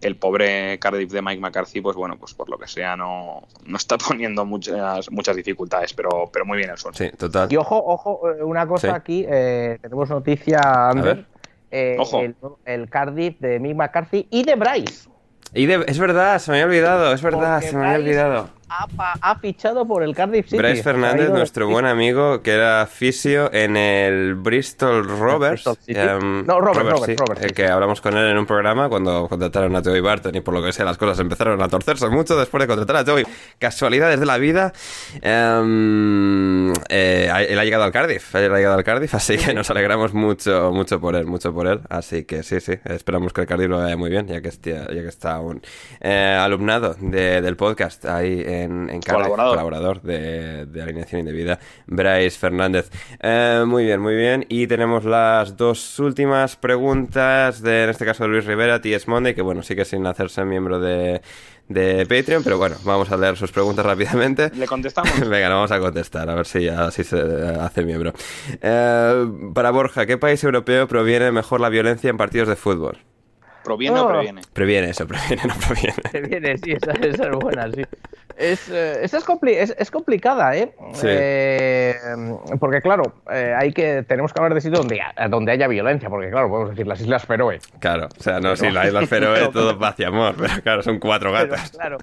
el pobre Cardiff de Mike McCarthy, pues bueno, pues por lo que sea, no, no está [LAUGHS] poniendo muchas, muchas dificultades, pero, pero muy bien el Swansea. Sí, total. Y ojo, ojo, eh, una cosa Sí. aquí, eh, tenemos noticia, Ander. eh, Ojo. El, el Cardiff de Mick McCarthy y de Bryce. Y de- es verdad, se me había olvidado, es verdad, Porque se me había Bryce olvidado. Ha, ha fichado por el Cardiff City. Bryce Fernández, nuestro buen amigo, que era fisio en el Bristol Rovers. Em, No, Rovers, Rovers, sí, Rovers, eh, sí, que hablamos con él en un programa cuando contrataron a Joey Barton y por lo que sea las cosas empezaron a torcerse mucho después de contratar a Joey. Casualidades de la vida. Em, eh, él ha llegado al Cardiff, él ha llegado al Cardiff, así que nos alegramos mucho, mucho por él, mucho por él. Así que sí, sí, esperamos que el Cardiff lo vaya muy bien, ya que, estia- ya que está un eh, alumnado de- del podcast ahí en en, en Colaborador. colaborador de, de Alineación Indebida, Bryce Fernández. Eh, muy bien, muy bien. Y tenemos las dos últimas preguntas, de, en este caso de Luis Rivera, T.S. Monday, que bueno, sigue sin hacerse miembro de, de Patreon, pero bueno, vamos a leer sus preguntas rápidamente. ¿Le contestamos? [LAUGHS] Venga, no vamos a contestar, a ver si así se hace miembro. Eh, para Borja, ¿qué país europeo proviene mejor la violencia en partidos de fútbol? ¿Proviene o Oh. previene? Previene eso, [LAUGHS] previene, no proviene. Se viene, sí, esa, esa es buena, sí. Es, eh, esta es, compli- es, es complicada, ¿eh? Sí. Eh, porque, claro, eh, hay que, tenemos que hablar de sitios donde, donde haya violencia, porque, claro, podemos decir las Islas Feroe. Claro, o sea, no, si la isla Feroe [LAUGHS] todo paz y amor, pero claro, son cuatro Pero, gatas. claro,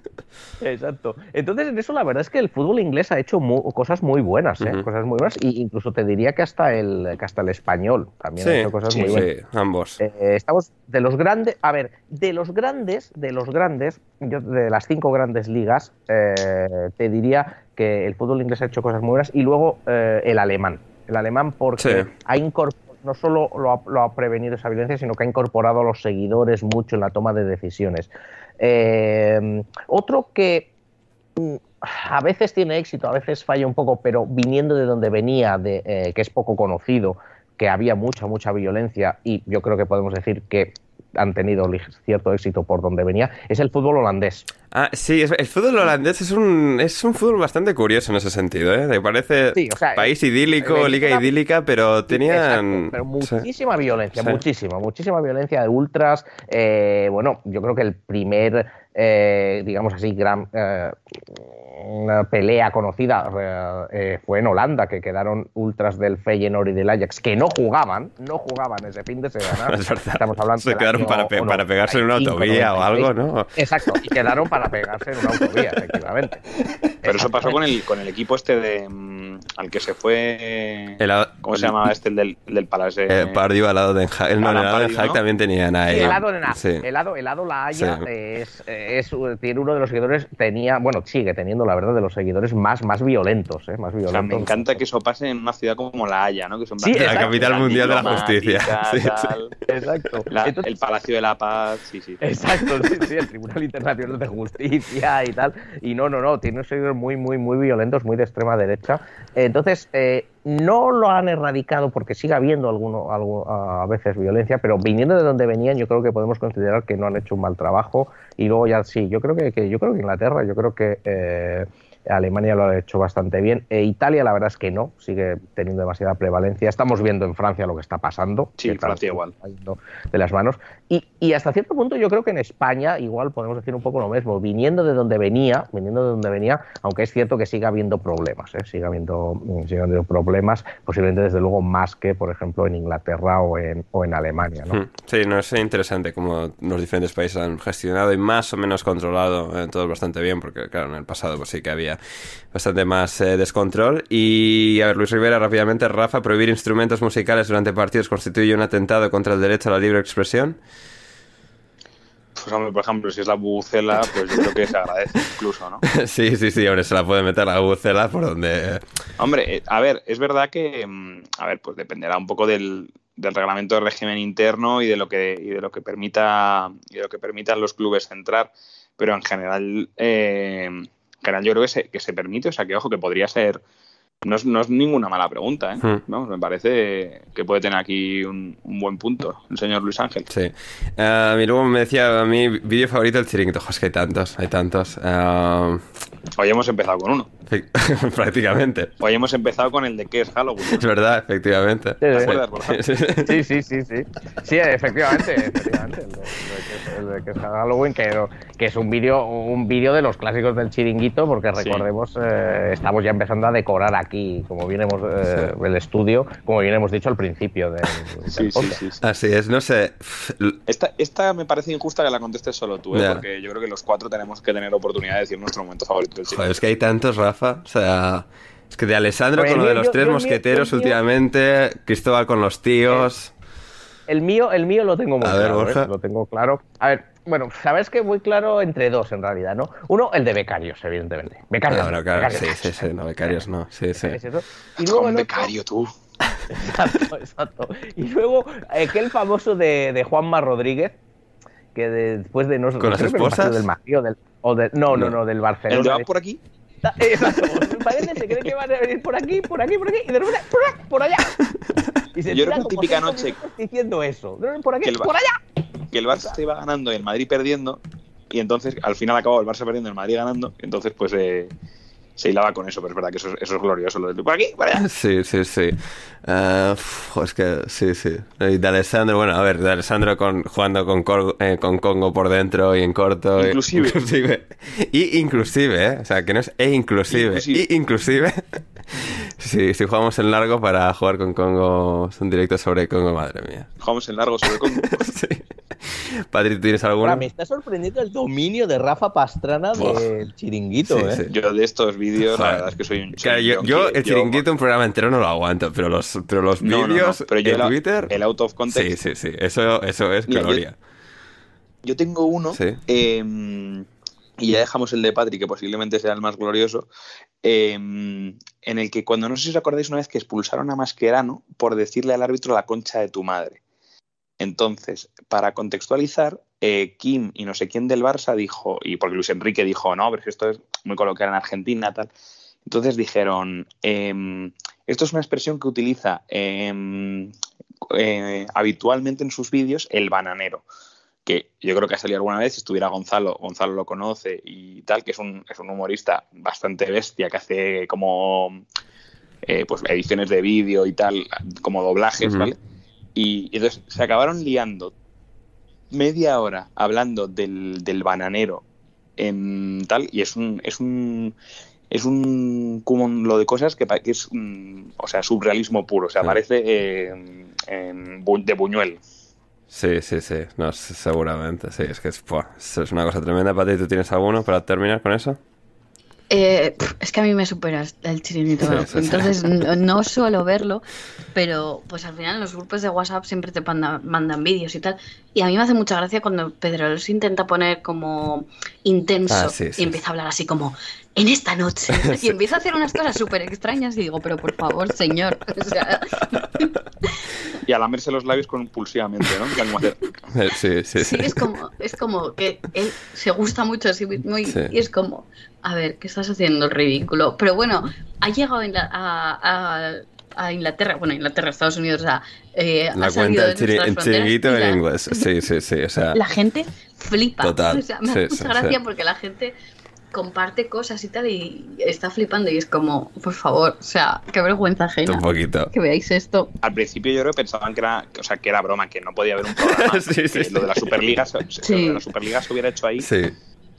exacto. Entonces, en eso la verdad es que el fútbol inglés ha hecho mu- cosas muy buenas, ¿eh? Ujú. Cosas muy buenas, y incluso te diría que hasta el, que hasta el español también ha Sí, hecho cosas sí, muy buenas. sí, ambos. Eh, estamos de los grandes, a ver, de los grandes, de los grandes, yo de las cinco grandes ligas, eh, te diría que el fútbol inglés ha hecho cosas muy buenas y luego eh, el alemán. El alemán porque Sí. ha incorporado, no solo lo ha, lo ha prevenido esa violencia, sino que ha incorporado a los seguidores mucho en la toma de decisiones. Eh, otro que mm, a veces tiene éxito, a veces falla un poco, pero viniendo de donde venía, de, eh, que es poco conocido, que había mucha, mucha violencia y yo creo que podemos decir que han tenido cierto éxito por donde venía, es el fútbol holandés. Ah, sí, es- el fútbol holandés es un, es un fútbol bastante curioso en ese sentido, ¿eh? Me parece Sí, o sea, país idílico, eh, liga una- idílica, pero tenían... Exacto, pero sí. muchísima violencia, Sí. muchísima, muchísima violencia de ultras. eh, bueno, yo creo que el primer, eh, digamos así, gran una pelea conocida eh, eh, fue en Holanda, que quedaron ultras del Feyenoord y del Ajax, que no jugaban, no jugaban ese fin de semana. [LAUGHS] Es verdad. Estamos hablando Se quedaron año, para, pe- para pegarse en una 95, autovía o algo, 96. ¿no? Exacto, y quedaron para pegarse en una autovía, efectivamente. Pero eso pasó con el, con el equipo este de mm, al que se fue. El, ¿Cómo se llamaba este? El del, el del Palace. Eh, Pardew al lado de Haag. El, no, Alan el lado de Haag ¿no? también tenían ahí. El Ado, Nena- Sí. el Ado- el Ado La Haya Sí. es, es- tiene uno de los seguidores, tenía, bueno, sigue teniendo, la verdad, de los seguidores más, más violentos, ¿eh? Más O violentos. sea, me encanta que eso pase en una ciudad como La Haya, ¿no? Que son Sí, La capital mundial de la justicia. [LAUGHS] Sí, sí. tal. Exacto. La- Entonces- el Palacio de la Paz, sí, sí. Exacto, sí, sí, el [LAUGHS] Tribunal Internacional de Justicia y tal. Y no, no, no, tiene unos seguidores muy, muy, muy violentos, muy de extrema derecha. Entonces, eh, no lo han erradicado porque sigue habiendo alguno, algo, a veces violencia, pero viniendo de donde venían, yo creo que podemos considerar que no han hecho un mal trabajo. Y luego ya sí, yo creo que, que- yo creo que Inglaterra, yo creo que eh, Alemania lo ha hecho bastante bien. E Italia, la verdad es que no, sigue teniendo demasiada prevalencia. Estamos viendo en Francia lo que está pasando. Sí, que Francia igual. de las manos. Y, y hasta cierto punto yo creo que en España igual podemos decir un poco lo mismo, viniendo de donde venía, viniendo de donde venía, aunque es cierto que sigue habiendo problemas, ¿eh? sigue, habiendo, mm, sigue habiendo problemas, posiblemente desde luego más que, por ejemplo, en Inglaterra o en, o en Alemania. ¿no? Hmm. Sí, no es interesante cómo los diferentes países han gestionado y más o menos controlado eh, todo bastante bien, porque claro, en el pasado pues sí que había bastante más eh, descontrol. Y a ver, Luis Rivera, rápidamente, Rafa, prohibir instrumentos musicales durante partidos constituye un atentado contra el derecho a la libre expresión. Pues, hombre, por ejemplo, si es la bucela, pues yo creo que se agradece incluso, ¿no? [LAUGHS] sí, sí, sí, hombre, se la puede meter la bucela por donde... Hombre, eh, a ver, es verdad que, mm, a ver, pues dependerá un poco del, del reglamento de régimen interno y de lo que y de lo que permita y de lo que permitan los clubes entrar, pero en general, eh, en general yo creo que se, que se permite, o sea que ojo que podría ser no es, no es ninguna mala pregunta, ¿eh? Hmm. Me parece que puede tener aquí un, un buen punto el señor Luis Ángel. Sí. Ah, y luego me decía, mi vídeo favorito el chiringuito. Es que hay tantos, hay tantos. Ah, Hoy hemos empezado con uno. [LAUGHS] prácticamente. Hoy hemos empezado con el de qué es Halloween. Es verdad, efectivamente. Sí, ¿Te sí. Sí, sí. Sí, sí, efectivamente, efectivamente. El de, que es- Halloween, que, que es un vídeo un vídeo de los clásicos del chiringuito, porque Sí. recordemos, eh, estamos ya empezando a decorar aquí, como bien hemos, eh, el estudio, como bien hemos dicho al principio del, del Sí, sí, podcast. sí, sí. Así es, no sé. Esta, esta me parece injusta que la contestes solo tú, ¿eh? Ya. porque yo creo que los cuatro tenemos que tener oportunidad de decir nuestro momento favorito del cine. Joder, es que hay tantos, Rafa. O sea, es que de Alessandro Pues con el lo de mío- los yo- tres yo el mosqueteros el mío- últimamente, Cristóbal con los tíos. El mío, el mío lo tengo muy A ver, claro, ¿eh? Borja. lo tengo claro. A ver, bueno, sabes que muy claro entre dos en realidad, ¿no? Uno, el de becarios, evidentemente. Becarios. Bueno, claro, becarios. sí, sí, sí, no, becarios no. Sí, sí. Es eso. Y luego Con el otro- becario, tú. [LAUGHS] Exacto, exacto. Y luego aquel famoso de, de Juanma Rodríguez, que después de no ¿Con las el esposas? del Madrid o del, o del- no, no, No. no, del ¿El Barcelona. de va por aquí? Exacto, me parece, se cree que van a venir por aquí, por aquí, por aquí, y de repente, por, allá. Y se Yo creo que típica noche- diciendo eso. Por aquí, por allá. Que el Barça se iba ganando y el Madrid perdiendo. Y entonces, al final acabó el Barça perdiendo y el Madrid ganando. Entonces, pues eh, se hilaba con eso. Pero es verdad que eso, es- eso es glorioso. Lo de por aquí, por allá. Sí, sí, sí. Uf, es que sí, sí. Y de Alessandro, bueno, a ver, de Alessandro con, jugando con, Cor- eh, con Congo por dentro y en corto. y- Inclusive. inclusive. Y inclusive, ¿eh? O sea, que no es e inclusive. Inclusive. Y inclusive. Sí, si jugamos en largo para jugar con Congo, es un directo sobre Congo, madre mía. Jugamos en largo sobre Congo. [LAUGHS] Sí. [LAUGHS] Patri, ¿tú tienes alguno? Ahora, me está sorprendiendo el dominio de Rafa Pastrana del chiringuito, Sí, ¿eh? sí. Yo de estos vídeos, la verdad es que soy un. Claro, yo, el chiringuito un programa entero no lo aguanto, pero los, pero los No, no, no, vídeos pero yo en el- Twitter... el out of Sí, context. sí, sí, eso, eso es Mira, yo- gloria. Yo tengo uno, Sí. eh, y ya dejamos el de Patrick, que posiblemente sea el más glorioso, eh, en el que cuando no sé si os acordáis una vez que expulsaron a Mascherano por decirle al árbitro la concha de tu madre. Entonces, para contextualizar, eh, Kim y no sé quién del Barça dijo, y porque Luis Enrique dijo, no, pero esto es muy coloquial en Argentina, tal. Entonces dijeron, em, esto es una expresión que utiliza em, eh, habitualmente en sus vídeos el bananero que yo creo que ha salido alguna vez, si estuviera Gonzalo, Gonzalo lo conoce y tal, que es un, es un humorista bastante bestia que hace como eh, pues ediciones de vídeo y tal, como doblajes, Ujú. ¿vale? Y, y entonces se acabaron liando media hora hablando del, del bananero en tal, y es un, es un es un cúmulo de cosas que, es mm, o sea surrealismo puro, o sea, Sí. parece eh, de Buñuel. Sí, sí, sí, no, seguramente, sí, es que es, es una cosa tremenda. Patri, ¿tú tienes alguno para terminar con eso? Eh, es que a mí me supera el chiringuito. Entonces no, suelo verlo, pero pues al final en los grupos de WhatsApp siempre te manda- mandan vídeos y tal. Y a mí me hace mucha gracia cuando Pedro se intenta poner como intenso Ah, sí, sí, y empieza a hablar así como en esta noche. [LAUGHS] Sí. Y empieza a hacer unas cosas súper extrañas y digo, pero por favor, señor. [LAUGHS] O sea, [LAUGHS] Y a lamerse los labios compulsivamente, ¿no? Eh, Sí, sí, sí, sí. es como, es como que él se gusta mucho a sí mismo y, Sí. y es como, a ver, ¿qué estás haciendo el ridículo? Pero bueno, ha llegado en la- a, a- a Inglaterra, bueno, Inglaterra, Estados Unidos, o sea, eh, La ha salido cuenta de del chiringuito en inglés. Sí, sí, sí, o sea... La gente flipa. Total, O sea, me sí, hace mucha sí, gracia sí. porque la gente comparte cosas y tal y está flipando y es como, por favor, o sea, qué vergüenza ajena. Un poquito. Que veáis esto. Al principio yo creo que pensaban que era, o sea, que era broma, que no podía haber un programa. Sí, [LAUGHS] sí, que sí. Lo de la Superliga, Sí. lo de la Superliga se hubiera hecho ahí. Sí,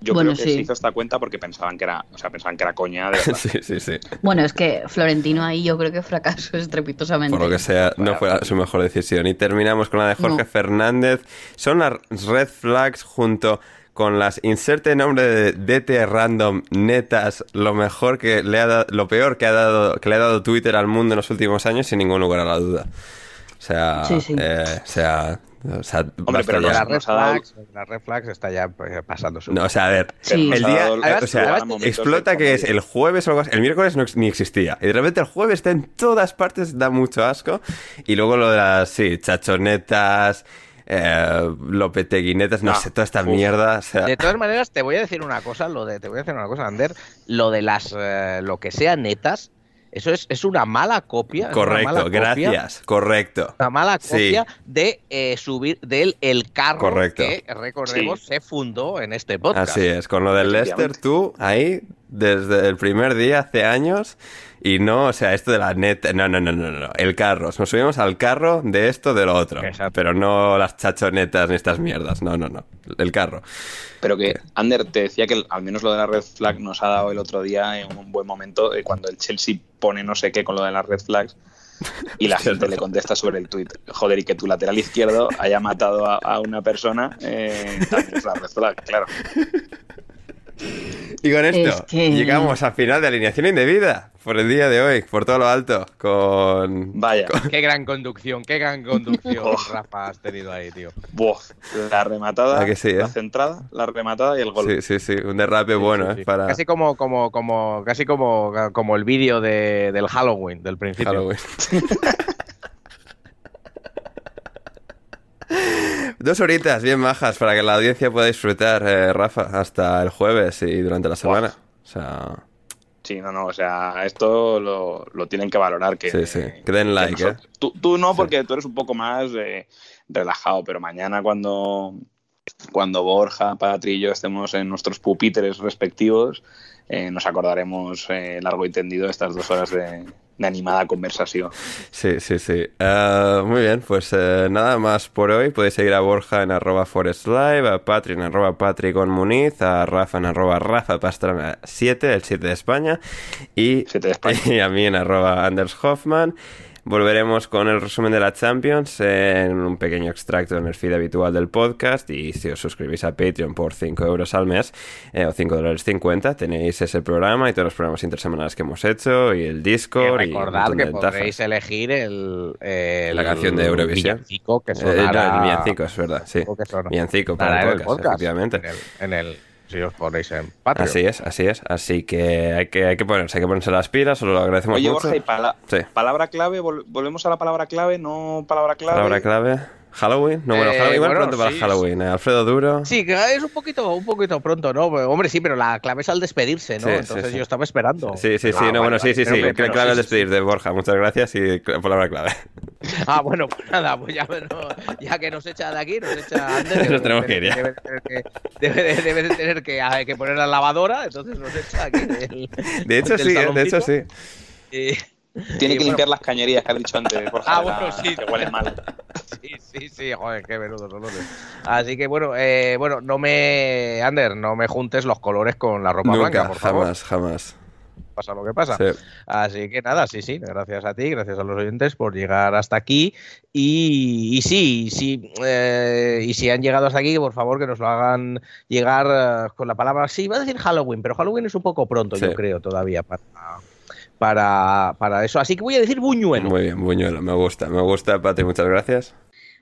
Yo Bueno, creo que sí. se hizo esta cuenta porque pensaban que era, o sea, pensaban que era coña de verdad. [LAUGHS] sí, sí, sí. Bueno, es que Florentino ahí yo creo que fracasó estrepitosamente. Por lo que sea, no fue su mejor decisión. Y terminamos con la de Jorge No. Fernández. Son las red flags junto con las inserte nombre de DT random netas, lo mejor que le ha dado, lo peor que ha dado, que le ha dado Twitter al mundo en los últimos años, sin ningún lugar a la duda. O sea, Sí, sí. eh, o sea, o sea, basta pero La red flags, la red flags está ya pues, pasando su. No, o sea, a ver, Sí. El día, el- o sea, además, explota que es el jueves o algo así. El miércoles no ni existía. Y de repente el jueves está en todas partes, da mucho asco. Y luego lo de las, sí, chachonetas, eh, lopeteguinetas, no Ah, sé, toda esta uf. mierda. O sea, De todas maneras, te voy a decir una cosa, lo de, te voy a decir una cosa, Ander, lo de las, eh, lo que sea netas, eso es, es una mala copia. mala correcto, copia, gracias, correcto. Una mala Sí. copia de eh, subir del el carro Correcto. que recordemos Sí. se fundó en este podcast. Así es, con lo del Leicester, Efectivamente. tú ahí, desde el primer día, hace años, y no, o sea, esto de la neta, no, no, no, no, no, el carro, nos subimos al carro de esto, de lo otro, Exacto. pero no las chachonetas ni estas mierdas, no, no, no, el carro. Pero que, Ander, te decía que al menos lo de la red flag nos ha dado el otro día en un buen momento eh, cuando el Chelsea pone no sé qué con lo de las red flags y la [LAUGHS] gente le contesta sobre el tweet. Joder, y que tu lateral izquierdo haya matado a, a una persona, eh, también es la red flag, claro. Y con esto Es que- llegamos al final de alineación indebida por el día de hoy, por todo lo alto, con... Vaya, Qué gran conducción, qué gran conducción, Oh. Rafa, has tenido ahí, tío. buah, la rematada, ¿A que sí, eh? la centrada, la rematada y el gol. Sí, sí, sí, un derrape bueno, Sí, ¿eh? Para Casi como, como, como, casi como, como el vídeo de, del Halloween, del principio. Halloween. [LAUGHS] Dos horitas bien bajas para que la audiencia pueda disfrutar, eh, Rafa, hasta el jueves y durante la semana. O sea... Sí, no, no, o sea, esto lo, lo tienen que valorar. Que, Sí, sí, que den like, nosotros- ¿eh? Tú, tú no, porque tú eres un poco más eh, relajado, pero mañana cuando, cuando Borja, Patri y yo estemos en nuestros pupitres respectivos, eh, nos acordaremos eh, largo y tendido estas dos horas de, de animada conversación. Sí, sí, sí. Eh, muy bien, pues eh, nada más por hoy. Podéis seguir a Borja en arroba Forest Live, a Patri en arroba Patri con Muniz, a Rafa en arroba Rafa Pastrana 7, el 7 de España, y, [LAUGHS] y a mí en arroba Anders Hoffman. Volveremos con el resumen de la Champions en un pequeño extracto en el feed habitual del podcast y si os suscribís a Patreon por 5 euros al mes eh, o 5 dólares 50 tenéis ese programa y todos los programas intersemanales que hemos hecho y el Discord y, recordad montón que ventajas. podréis elegir el, el La canción de Eurovisión. villancico que Eh, sonará, no, el villancico, es verdad, sí. que sonará- Villancico para el podcast, efectivamente. En el, en el- si os ponéis en Patreon. Así es, así es. Así que hay que, hay que ponerse, hay que ponerse las pilas, os lo agradecemos Oye, mucho. Borja, y pala- Sí. palabra clave, vol- volvemos a la palabra clave, no palabra clave. Palabra clave. Halloween. No, bueno, Eh, Halloween, bueno, pronto para Halloween. Eh, Alfredo Duro. Sí, es un poquito, un poquito pronto, ¿no? Hombre, sí, pero la clave es al despedirse, ¿no? Sí, Entonces sí. yo estaba esperando. Sí, sí, sí, Ah, no, vale, bueno, sí, vale. sí, sí. Clave al sí, sí, despedir de Borja. Muchas gracias y palabra clave. [LAUGHS] Ah, bueno, pues nada, pues ya, bueno, ya que nos echa de aquí, nos echa Ander, [LAUGHS] Nos tenemos que ir ya. Debe, de tener que, debe, de- debe de tener que, que poner la lavadora, entonces nos echa aquí. del- De hecho, sí, eh, de hecho, sí. Y- Tiene que bueno, limpiar las cañerías que has dicho antes, [LAUGHS] Borja, Ah, bueno, sí. que huelen mal. Sí, sí, sí, joder, qué menudos olores. Así que bueno, eh, bueno, no me, Ander, no me juntes los colores con la ropa blanca, por favor. jamás, jamás. Pasa lo que pasa. Sí. Así que nada, sí, sí, gracias a ti, gracias a los oyentes por llegar hasta aquí. Y, y sí, sí, eh, y si han llegado hasta aquí, por favor que nos lo hagan llegar eh, con la palabra. Sí, iba a decir Halloween, pero Halloween es un poco pronto, Sí. yo creo, todavía para, para, para eso. Así que voy a decir buñuelo. Muy bien, Buñuelo, me gusta, me gusta, Pati, muchas gracias.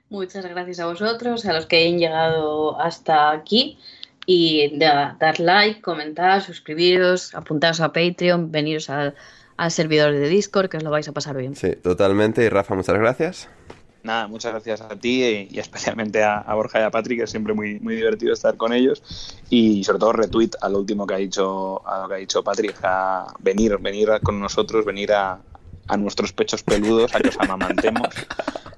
Muchas gracias a vosotros, a los que hayan llegado hasta aquí. Y nada, dar like, comentar, suscribiros, apuntaros a Patreon, veniros al, al servidor de Discord, que os lo vais a pasar bien. Sí, totalmente. Y Rafa, muchas gracias. Nada, muchas gracias a ti y, y especialmente a, a Borja y a Patrick, que es siempre muy, muy divertido estar con ellos. Y sobre todo retweet a lo último que ha dicho, a lo que ha dicho Patrick, a venir, venir con nosotros, venir a, a nuestros pechos peludos, a que os amamantemos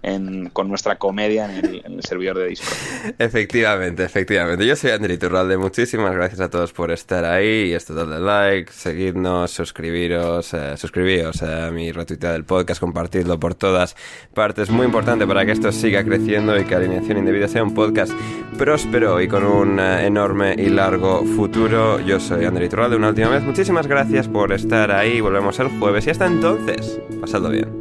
en- con nuestra comedia en el, servidor de Discord. Efectivamente, efectivamente. Yo soy André Turralde. Muchísimas gracias a todos por estar ahí. Y esto darle like, seguidnos, suscribiros, eh, suscribíos a mi retuitea del podcast, compartidlo por todas partes. Muy importante para que esto siga creciendo y que Alineación Indebida sea un podcast próspero y con un eh, enorme y largo futuro. Yo soy André Turralde una última vez. Muchísimas gracias por estar ahí. Volvemos el jueves y hasta entonces, pasadlo bien.